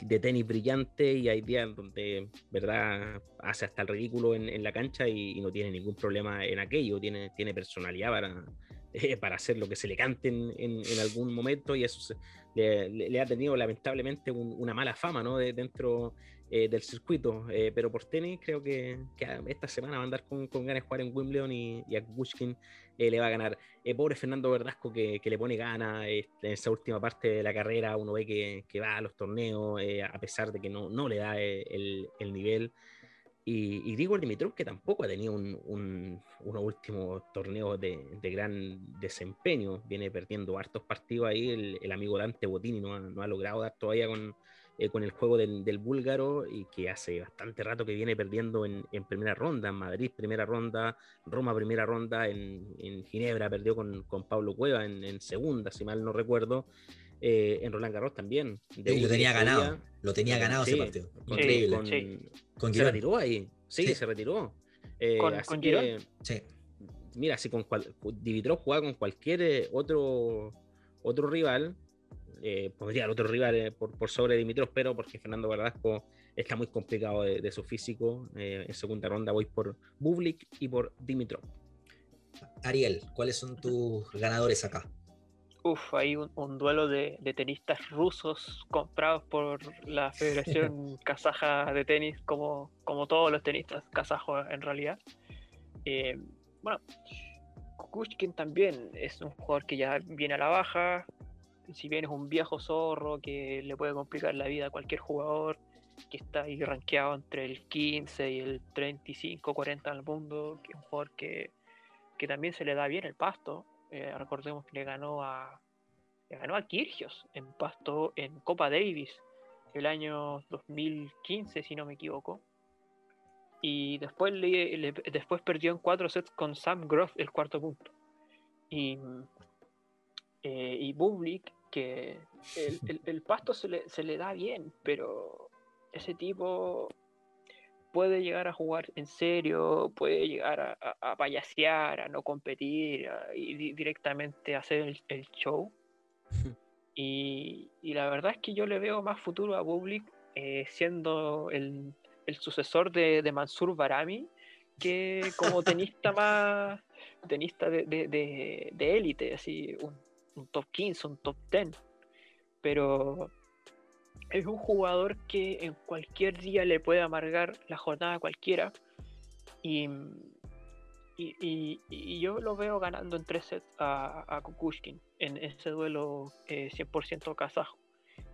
de tenis brillante y hay días donde, ¿verdad?, hace hasta el ridículo en, la cancha y, no tiene ningún problema en aquello, tiene, tiene personalidad para, eh, para hacer lo que se le cante en, en, algún momento y eso le, ha tenido lamentablemente una mala fama, ¿no?, de, dentro eh, del circuito, eh, pero por tenis creo que, esta semana va a andar con, con ganas de jugar en Wimbledon y, y a Bushkin eh, le va a ganar. pobre Fernando Verdasco que, que le pone ganas este, en esa última parte de la carrera, uno ve que, que va a los torneos a pesar de que no, no le da el, el nivel. Y, y Grigor Dimitrov que tampoco ha tenido un, un, unos últimos torneos de, de, gran desempeño, viene perdiendo hartos partidos ahí, el, el amigo Dante Botini no ha, no ha logrado dar todavía con, eh, con el juego del, del, búlgaro y que hace bastante rato que viene perdiendo en, en, primera ronda, en Madrid primera ronda, Roma primera ronda, en, en Ginebra perdió con, con Pablo Cueva en, segunda, si mal no recuerdo. Eh, en Roland Garros también. De lo tenía ganado, lo tenía ganado ese partido. Increíble. Con, se retiró ahí, sí, se retiró. Eh, ¿Con, así que, sí. Mira, si con cual, Dimitrov jugaba con cualquier otro, otro rival, eh, podría el otro rival eh, por, por, sobre Dimitrov, pero porque Fernando Verdasco está muy complicado de, su físico. Eh, en segunda ronda voy por Bublik y por Dimitrov. Ariel, ¿cuáles son tus ganadores acá? Uf, hay un, duelo de, tenistas rusos comprados por la Federación Kazaja de Tenis, como, como todos los tenistas kazajos en realidad. bueno, Kukushkin también es un jugador que ya viene a la baja, si bien es un viejo zorro que le puede complicar la vida a cualquier jugador, que está ahí rankeado entre el 15 y el 35, 40 al mundo, que es un jugador que, también se le da bien el pasto, Eh, recordemos que le ganó a le ganó a Kirgios en Pasto en Copa Davis el año 2015, si no me equivoco. Y después, le, después perdió en cuatro sets con Sam Groth el cuarto punto. Y, eh, y Bublik, que el, el, pasto se le, se le da bien, pero ese tipo puede llegar a jugar en serio, puede llegar a, a, payasear, a no competir y directamente hacer el, show. y, y, la verdad es que yo le veo más futuro a Bublik eh, siendo el, el, sucesor de, de, Mansur Barami que como tenista más tenista de élite, de, así un, un top 15, un top 10. Pero es un jugador que en cualquier día le puede amargar la jornada a cualquiera. Y, y, yo lo veo ganando en tres sets a, a Kukushkin en ese duelo 100% eh, kazajo.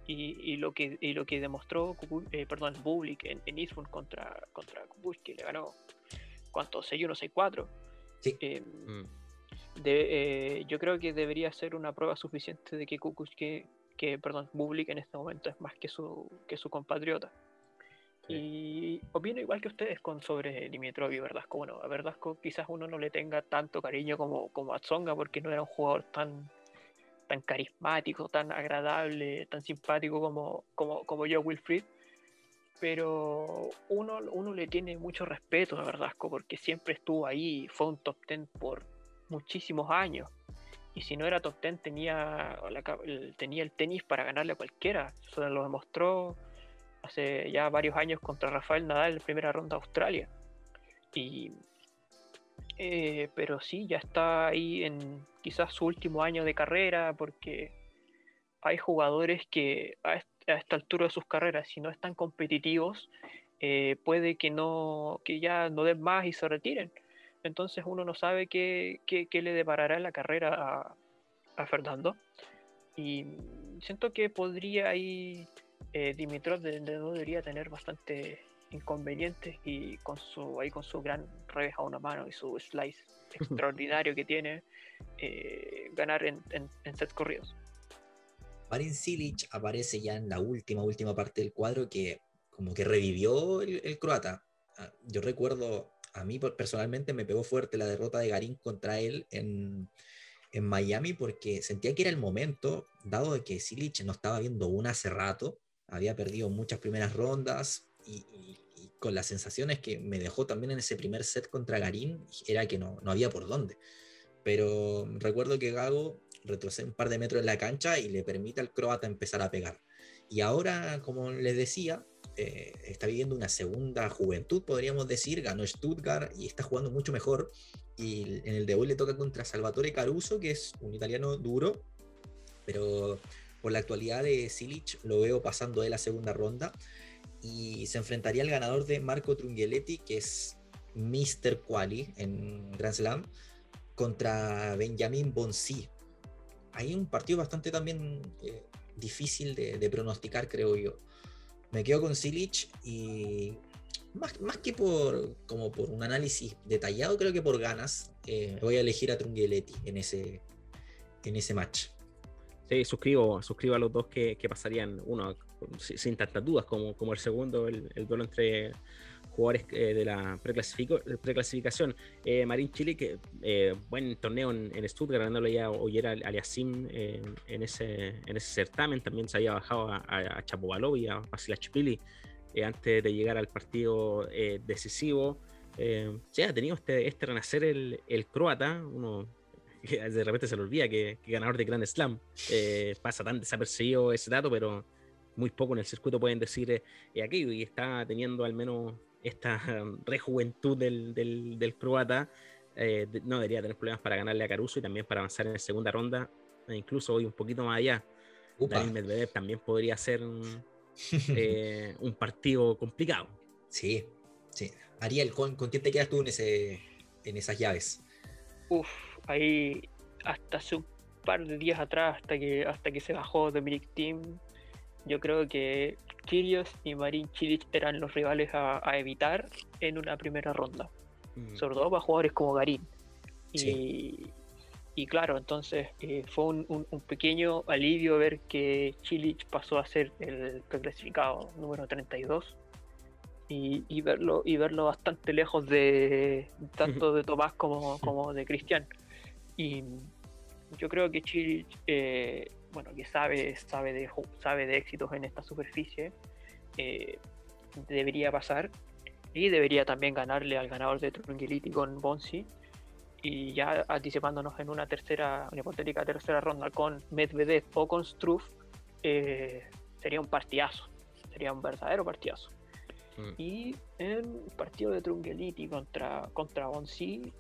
Y, lo que, lo que demostró eh, perdón, Bublik en, en Eastbourne contra, contra Kukushkin, le ganó ¿cuánto? 6-1, 6-4. Eh, mm. de, yo creo que debería ser una prueba suficiente de que Kukushkin que, perdón, Bublik en este momento es más que su, que su compatriota. Y opino igual que ustedes con sobre Dimitrov y Verdasco. Bueno, a Verdasco quizás uno no le tenga tanto cariño como, como a Tsonga porque no era un jugador tan, tan carismático, tan agradable, tan simpático como, como, como yo, Wilfried. Pero uno, uno le tiene mucho respeto a Verdasco porque siempre estuvo ahí, fue un top ten por muchísimos años y si no era top 10 tenía, tenía el tenis para ganarle a cualquiera. Eso lo demostró hace ya varios años contra Rafael Nadal en la primera ronda de Australia. Y, eh, pero sí, ya está ahí en quizás su último año de carrera porque hay jugadores que a, esta altura de sus carreras, si no están competitivos, eh, puede que, no, que ya no den más y se retiren entonces uno no sabe qué, le deparará en la carrera a, Fernando. Y siento que podría ahí eh, Dimitrov de, no debería tener bastante inconvenientes y con su ahí con su gran revés a una mano y su slice extraordinario que tiene eh, ganar en, en, sets corridos. Marin Silic aparece ya en la última última parte del cuadro que como que revivió el croata. Ah, yo recuerdo a mí personalmente me pegó fuerte la derrota de Garín contra él en, en Miami porque sentía que era el momento, dado de que Silich no estaba viendo una hace rato, había perdido muchas primeras rondas y, con las sensaciones que me dejó también en ese primer set contra Garín, era que no, no había por dónde. Pero recuerdo que Gago retrocede un par de metros en la cancha y le permite al croata empezar a pegar. Y ahora, como les decía, eh, está viviendo una segunda juventud, podríamos decir, ganó Stuttgart y está jugando mucho mejor. Y en el de hoy le toca contra Salvatore Caruso, que es un italiano duro, pero por la actualidad de Silic lo veo pasando de la segunda ronda y se enfrentaría al ganador de Marco Trunghelletti, que es Mr. Quali en Grand Slam, contra Benjamin Bonsi. Hay un partido bastante también eh, difícil de pronosticar, creo yo me quedo con Silich y más, más, que por, como por un análisis detallado, creo que por ganas, eh, voy a elegir a Trunghelletti en ese, en ese match. Sí, suscribo, suscribo a los dos que, que pasarían, uno sin tantas dudas, como, como el segundo, el duelo entre jugadores eh, de la preclasificación. Eh, Marín Chile, que eh, buen torneo en, Stuttgart, ganándole ya al Aliasim en, ese, en ese certamen. También se había bajado a, a Chapovalov y a Vasilachvili antes de llegar al partido decisivo. sí, ha tenido este, este renacer el, el croata, uno de repente se le olvida que, ganador de Grand Slam. pasa tan desapercibido ese dato, pero muy poco en el circuito pueden decir aquello y está teniendo al menos esta rejuventud del, del, croata, eh, no debería tener problemas para ganarle a Caruso y también para avanzar en la segunda ronda, e incluso hoy un poquito más allá. Daniel Medvedev también podría ser un, eh, un partido complicado. Sí, sí. Ariel, ¿con, ¿con, quién te quedas tú en, ese, en esas llaves? Uf, ahí hasta hace un par de días atrás, hasta que, hasta que se bajó Dominic Team, yo creo que Kyrgios y Marin Cilic eran los rivales a, evitar en una primera ronda. Mm. Sobre todo para jugadores como Garín. Y, y claro, entonces eh, fue un, pequeño alivio ver que Chilich pasó a ser el clasificado número 32 y, y, verlo, y verlo bastante lejos de tanto de Tomás como, como de Cristian. Y yo creo que Chilich, eh, bueno, que sabe, sabe, de, sabe de éxitos en esta superficie, eh, debería pasar y debería también ganarle al ganador de Trungeliti con Bonsi y ya anticipándonos en una tercera, una hipotética tercera ronda con Medvedev o con Struff, eh, sería un partidazo, sería un verdadero partidazo. Mm. Y en partido de Trungeliti contra, contra Bonsi,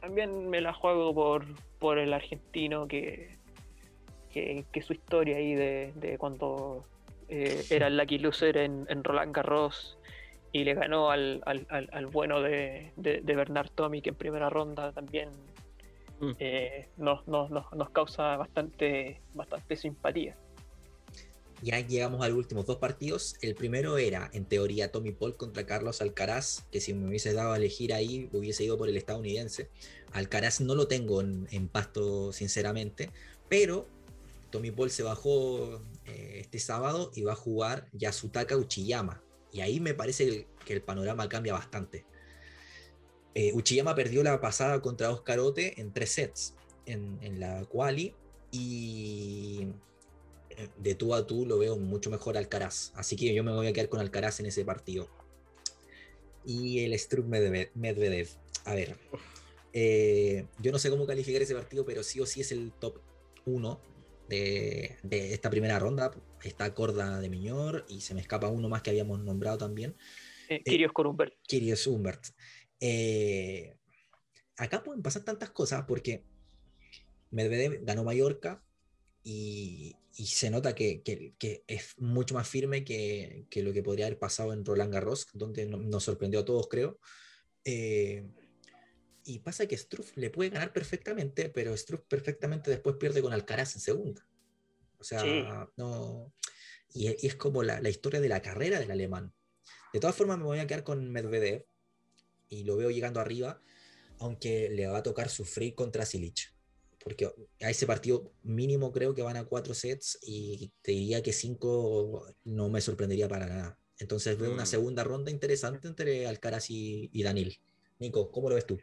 también me la juego por, por el argentino que, que, su historia ahí de, cuando eh, era el Lucky Loser en, en Roland Garros y le ganó al, bueno de, de, Bernard Tomic en primera ronda también mm. eh, nos, causa bastante, bastante simpatía. Ya llegamos a los últimos dos partidos. El primero era, en teoría, Tommy Paul contra Carlos Alcaraz, que si me hubiese dado a elegir ahí, hubiese ido por el estadounidense. Alcaraz no lo tengo en, pasto, sinceramente, pero Tommy Paul se bajó eh, este sábado y va a jugar Yasutaka Uchiyama, y ahí me parece que el, panorama cambia bastante. Eh, Uchiyama perdió la pasada contra Oscar Ote en tres sets en, la quali y eh, de tú a tú lo veo mucho mejor Alcaraz. Así que yo me voy a quedar con Alcaraz en ese partido. Y el Struck Medvedev. A ver, eh, yo no sé cómo calificar ese partido, pero sí o sí es el top 1 de, esta primera ronda. Está Corda de Miñor y se me escapa uno más que habíamos nombrado también. Eh, Kirios Humbert. Kirios Humbert. Eh, acá pueden pasar tantas cosas porque Medvedev ganó Mallorca y, se nota que, es mucho más firme que, lo que podría haber pasado en Roland Garros, donde nos sorprendió a todos, creo. Eh, y pasa que Struff le puede ganar perfectamente, pero Struff perfectamente después pierde con Alcaraz en segunda. O sea, no. Y, es como la, historia de la carrera del alemán. De todas formas, me voy a quedar con Medvedev y lo veo llegando arriba, aunque le va a tocar sufrir contra Silic. Porque a ese partido mínimo creo que van a cuatro sets y te diría que cinco no me sorprendería para nada. Entonces veo una mm. segunda ronda interesante entre Alcaraz y, y Danil. Nico, ¿cómo lo ves tú?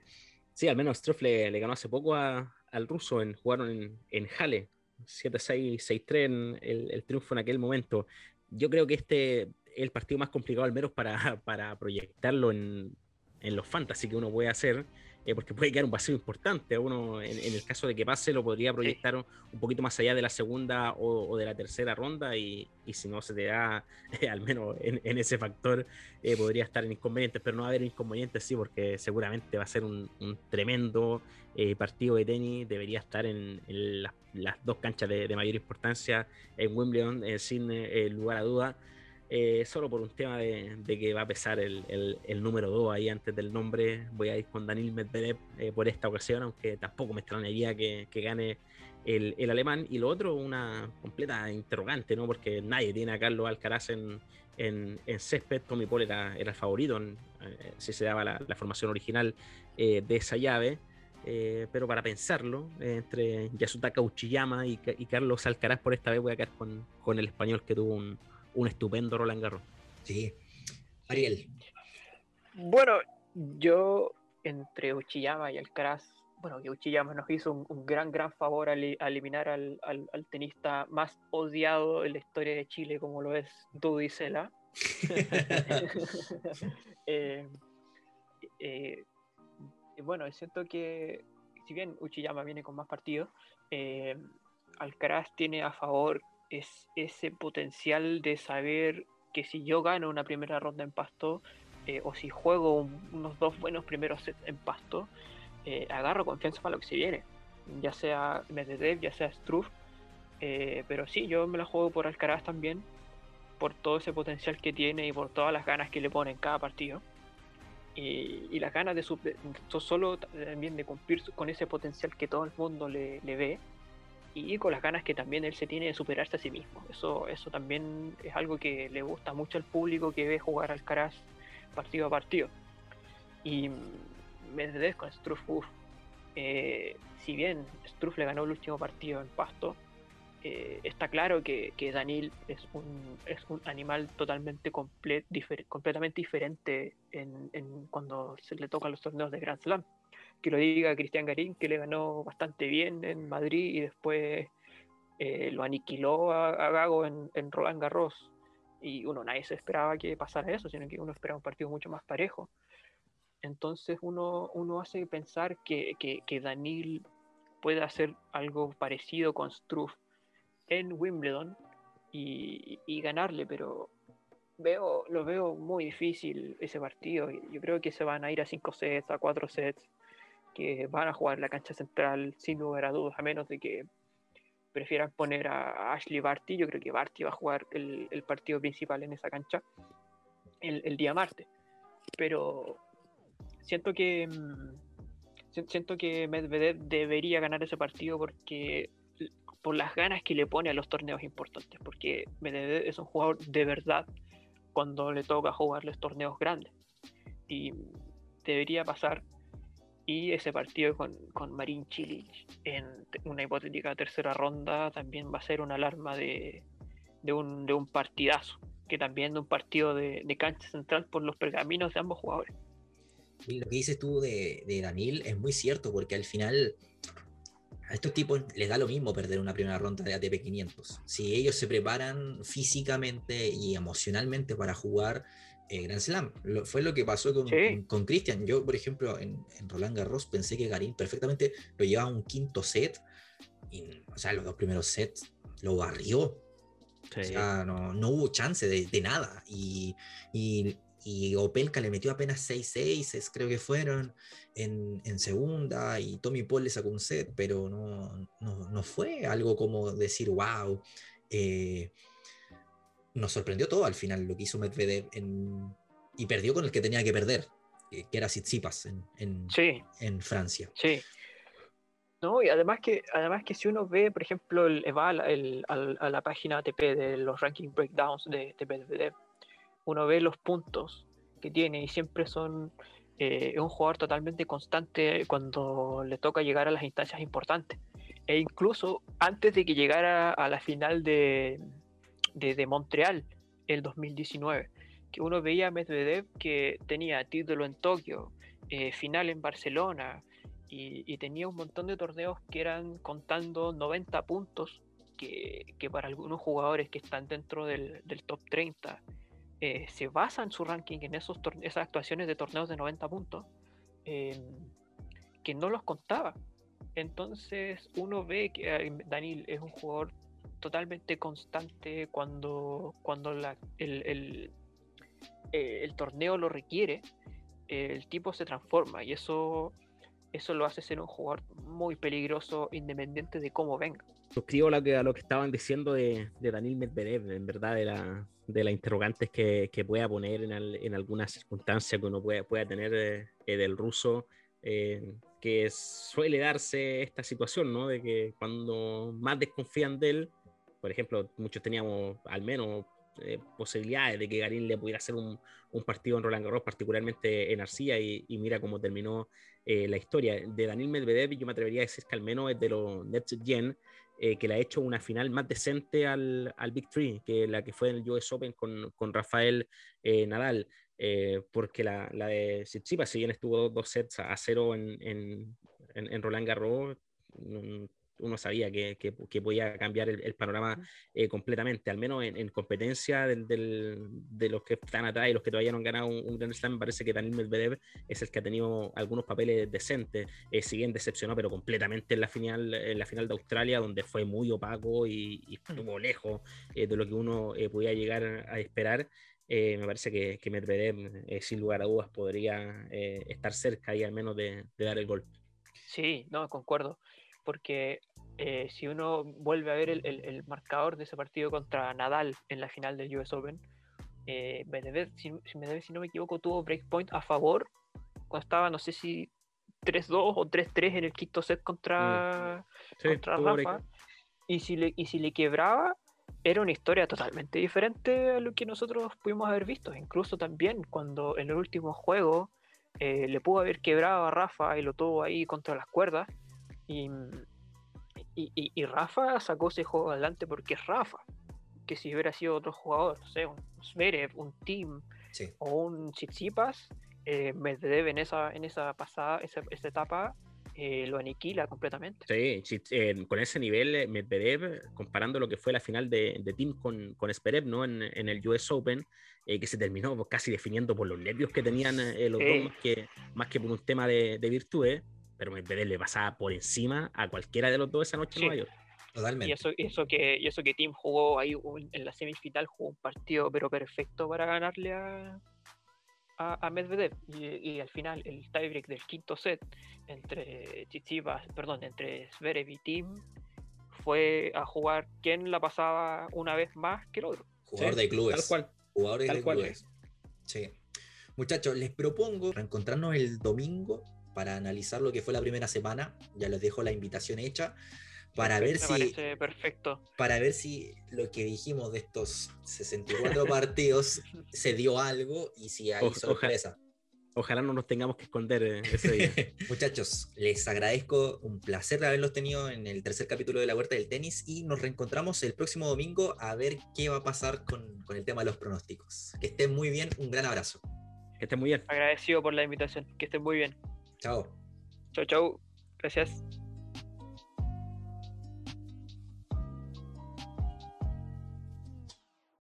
Sí, al menos Struff le, ganó hace poco al ruso, en, jugaron en, en Halle, 7-6, 6-3 el, el, triunfo en aquel momento. Yo creo que este es el partido más complicado, al menos para, para proyectarlo en, en los fantasy que uno puede hacer. Eh, porque puede quedar un vacío importante. Uno, en, el caso de que pase, lo podría proyectar un, poquito más allá de la segunda o, de la tercera ronda, y, y, si no se te da, al menos en, ese factor, eh, podría estar en inconvenientes, pero no va a haber inconvenientes, sí, porque seguramente va a ser un, tremendo eh, partido de tenis, debería estar en, las, dos canchas de, mayor importancia en Wimbledon, sin lugar a duda. Eh, solo por un tema de, que va a pesar el, número 2 ahí antes del nombre. Voy a ir con Daniel Medvedev eh, por esta ocasión, aunque tampoco me extrañaría que, gane el, alemán. Y lo otro, una completa interrogante, ¿no? Porque nadie tiene a Carlos Alcaraz en, en, césped. Tommy Paul era, el favorito, eh, si se daba la, formación original de esa llave. pero para pensarlo, entre Yasutaka Uchiyama y, Carlos Alcaraz, por esta vez voy a quedar con, con el español que tuvo un, un estupendo Roland Garros. Sí. Ariel. Bueno, yo entre Uchiyama y Alcaraz, bueno, que Uchiyama nos hizo un, gran, gran favor al, eliminar al, tenista más odiado en la historia de Chile, como lo es Dudy Sela. Eh, eh, bueno, siento que si bien Uchiyama viene con más partidos, eh, Alcaraz tiene a favor es ese potencial de saber que si yo gano una primera ronda en pasto, eh, o si juego unos dos buenos primeros sets en pasto, eh, agarro confianza para lo que se viene. Ya sea Medvedev, ya sea Struff. Eh, pero sí, yo me la juego por Alcaraz también, por todo ese potencial que tiene y por todas las ganas que le pone en cada partido. Y, las ganas de, su, solo también de cumplir con ese potencial que todo el mundo le ve y con las ganas que también él se tiene de superarse a sí mismo. Eso, eso también es algo que le gusta mucho al público que ve jugar al Caraz partido a partido. Y Medvedev con Struff, eh, si bien Struff le ganó el último partido en Pasto, eh, está claro que, que Danil es un, es un animal totalmente completamente diferente en, en cuando se le tocan los torneos de Grand Slam. Que lo diga Cristian Garín, que le ganó bastante bien en Madrid y después eh, lo aniquiló a, Gago en, Roland Garros. Y uno, nadie se esperaba que pasara eso, sino que uno esperaba un partido mucho más parejo. Entonces uno, uno hace pensar que, que, que Danil puede hacer algo parecido con Struff en Wimbledon y, ganarle, pero veo, lo veo muy difícil ese partido. Yo creo que se van a ir a 5 sets, a 4 sets, que van a jugar la cancha central sin lugar a dudas, a menos de que prefieran poner a Ashley Barty. Yo creo que Barty va a jugar el, partido principal en esa cancha el, día martes. Pero siento que mm, siento que Medvedev debería ganar ese partido porque por las ganas que le pone a los torneos importantes, porque Medvedev es un jugador de verdad cuando le toca jugar los torneos grandes. Y debería pasar. Y ese partido con, con Marin Cilic en una hipotética tercera ronda también va a ser una alarma de, de, un, de un partidazo, que también de un partido de, de cancha central por los pergaminos de ambos jugadores. Lo que dices tú de, de Daniel es muy cierto, porque al final a estos tipos les da lo mismo perder una primera ronda de ATP 500. Si ellos se preparan físicamente y emocionalmente para jugar eh, Grand Slam, fue lo que pasó con, Cristian. Yo, por ejemplo, en, Roland Garros pensé que Garín perfectamente lo llevaba a un quinto set. Y, o sea, los dos primeros sets lo barrió. O sea, no, no, hubo chance de, de nada. Y, y, y Opelka le metió apenas 6-6, creo que fueron, en, en, segunda, y Tommy Paul le sacó un set, pero no, no, no fue algo como decir, wow, eh, nos sorprendió todo al final lo que hizo Medvedev en, y perdió con el que tenía que perder, que era Tsitsipas en, en, en Francia. Sí. No, y además que, además que si uno ve, por ejemplo, el, va a la, página ATP de los ranking breakdowns de, de Medvedev, uno ve los puntos que tiene y siempre son eh, un jugador totalmente constante cuando le toca llegar a las instancias importantes. E incluso antes de que llegara a la final de, de, Montreal, el 2019, que uno veía a Medvedev que tenía título en Tokio, eh, final en Barcelona, y, tenía un montón de torneos que eran contando 90 puntos, que, para algunos jugadores que están dentro del, del top 30 eh, se basa en su ranking en esos esas actuaciones de torneos de 90 puntos, em, que no los contaba. Entonces uno ve que eh, Daniel es un jugador totalmente constante cuando, cuando el, eh, el, torneo lo requiere, el tipo se transforma y eso, eso lo hace ser un jugador muy peligroso independiente de cómo venga. Suscribo a lo que, estaban diciendo de, de Daniel Medvedev, en verdad, de la, de las interrogantes que, que pueda poner en, en, alguna circunstancia que uno pueda, pueda tener eh, eh, del ruso, eh, que suele darse esta situación, ¿no? De que cuando más desconfían de él, por ejemplo, muchos teníamos al menos posibilidades de que Garín le pudiera hacer un, un, partido en Roland Garros, particularmente en Arcilla, y, y mira cómo terminó la historia. De Daniel Medvedev, yo me atrevería a decir que al menos es de los Next Gen, eh, que le ha hecho una final más decente al, al, Big Three que la que fue en el US Open con, con Rafael eh, Nadal. Eh, porque la, la de Tsitsipas, si bien estuvo dos, sets a, cero en, en, en, Roland Garros, uno sabía que, que, podía cambiar el, panorama eh, completamente, al menos en, competencia del, de los que están atrás y los que todavía no han ganado un, un Grand Slam, parece que Daniel Medvedev es el que ha tenido algunos papeles decentes, eh, si bien decepcionó, pero completamente en la final, en la final de Australia, donde fue muy opaco y, estuvo lejos eh, de lo que uno eh, podía llegar a esperar. me parece que, que Medvedev, sin lugar a dudas, podría estar cerca y al menos de, de dar el golpe. Sí, no, concuerdo porque eh, si uno vuelve a ver el, marcador de ese partido contra Nadal en la final del US Open, eh, si, si, no me equivoco, tuvo breakpoint a favor cuando estaba, no sé si 3-2 o 3-3 en el quinto set contra, mm. Rafa. Y si, le, y si le quebraba, era una historia totalmente diferente a lo que nosotros pudimos haber visto. Incluso también cuando en el último juego eh, le pudo haber quebrado a Rafa y lo tuvo ahí contra las cuerdas. Y, y, y- y Rafa sacó ese juego adelante porque es Rafa. Que si hubiera sido otro jugador, no sé, un Zverev, un Team Sí. o un Tsitsipas, eh, Medvedev en esa, en esa pasada, esa, esa etapa, eh, lo aniquila completamente. Sí, eh, con ese nivel, eh, Medvedev, comparando lo que fue la final de, de Team con, con ¿no? En, en el US Open, eh, que se terminó casi definiendo por los nervios que tenían eh, los Sí. dos, más que, más que por un tema de, de virtudes, pero Medvedev le pasaba por encima a cualquiera de los dos esa noche Sí. en Nueva York. Totalmente. Y eso, y eso que, y eso que Team jugó ahí un- en la semifinal, jugó un partido pero perfecto para ganarle a, a, a Medvedev. Y, y al final el tiebreak del quinto set entre Tsitsipas, perdón, entre Zverev y Team fue a jugar quién la pasaba una vez más que el otro. Jugador Sí, de clubes. Tal cual. Jugadores Tal de cual. clubes. Sí. Muchachos, les propongo reencontrarnos el domingo para analizar lo que fue la primera semana. Ya les dejo la invitación hecha. Para ver si perfecto. para ver si lo que dijimos de estos 64 partidos se dio algo y si hay O- oja- sorpresa. Ojalá no nos tengamos que esconder eh, ese día. Muchachos, les agradezco, un placer de haberlos tenido en el tercer capítulo de la Huerta del Tenis y nos reencontramos el próximo domingo a ver qué va a pasar con, con el tema de los pronósticos. Que estén muy bien, un gran abrazo. que estén muy bien. Agradecido por la invitación. Que estén muy bien. Chao. Chau, chau. Gracias.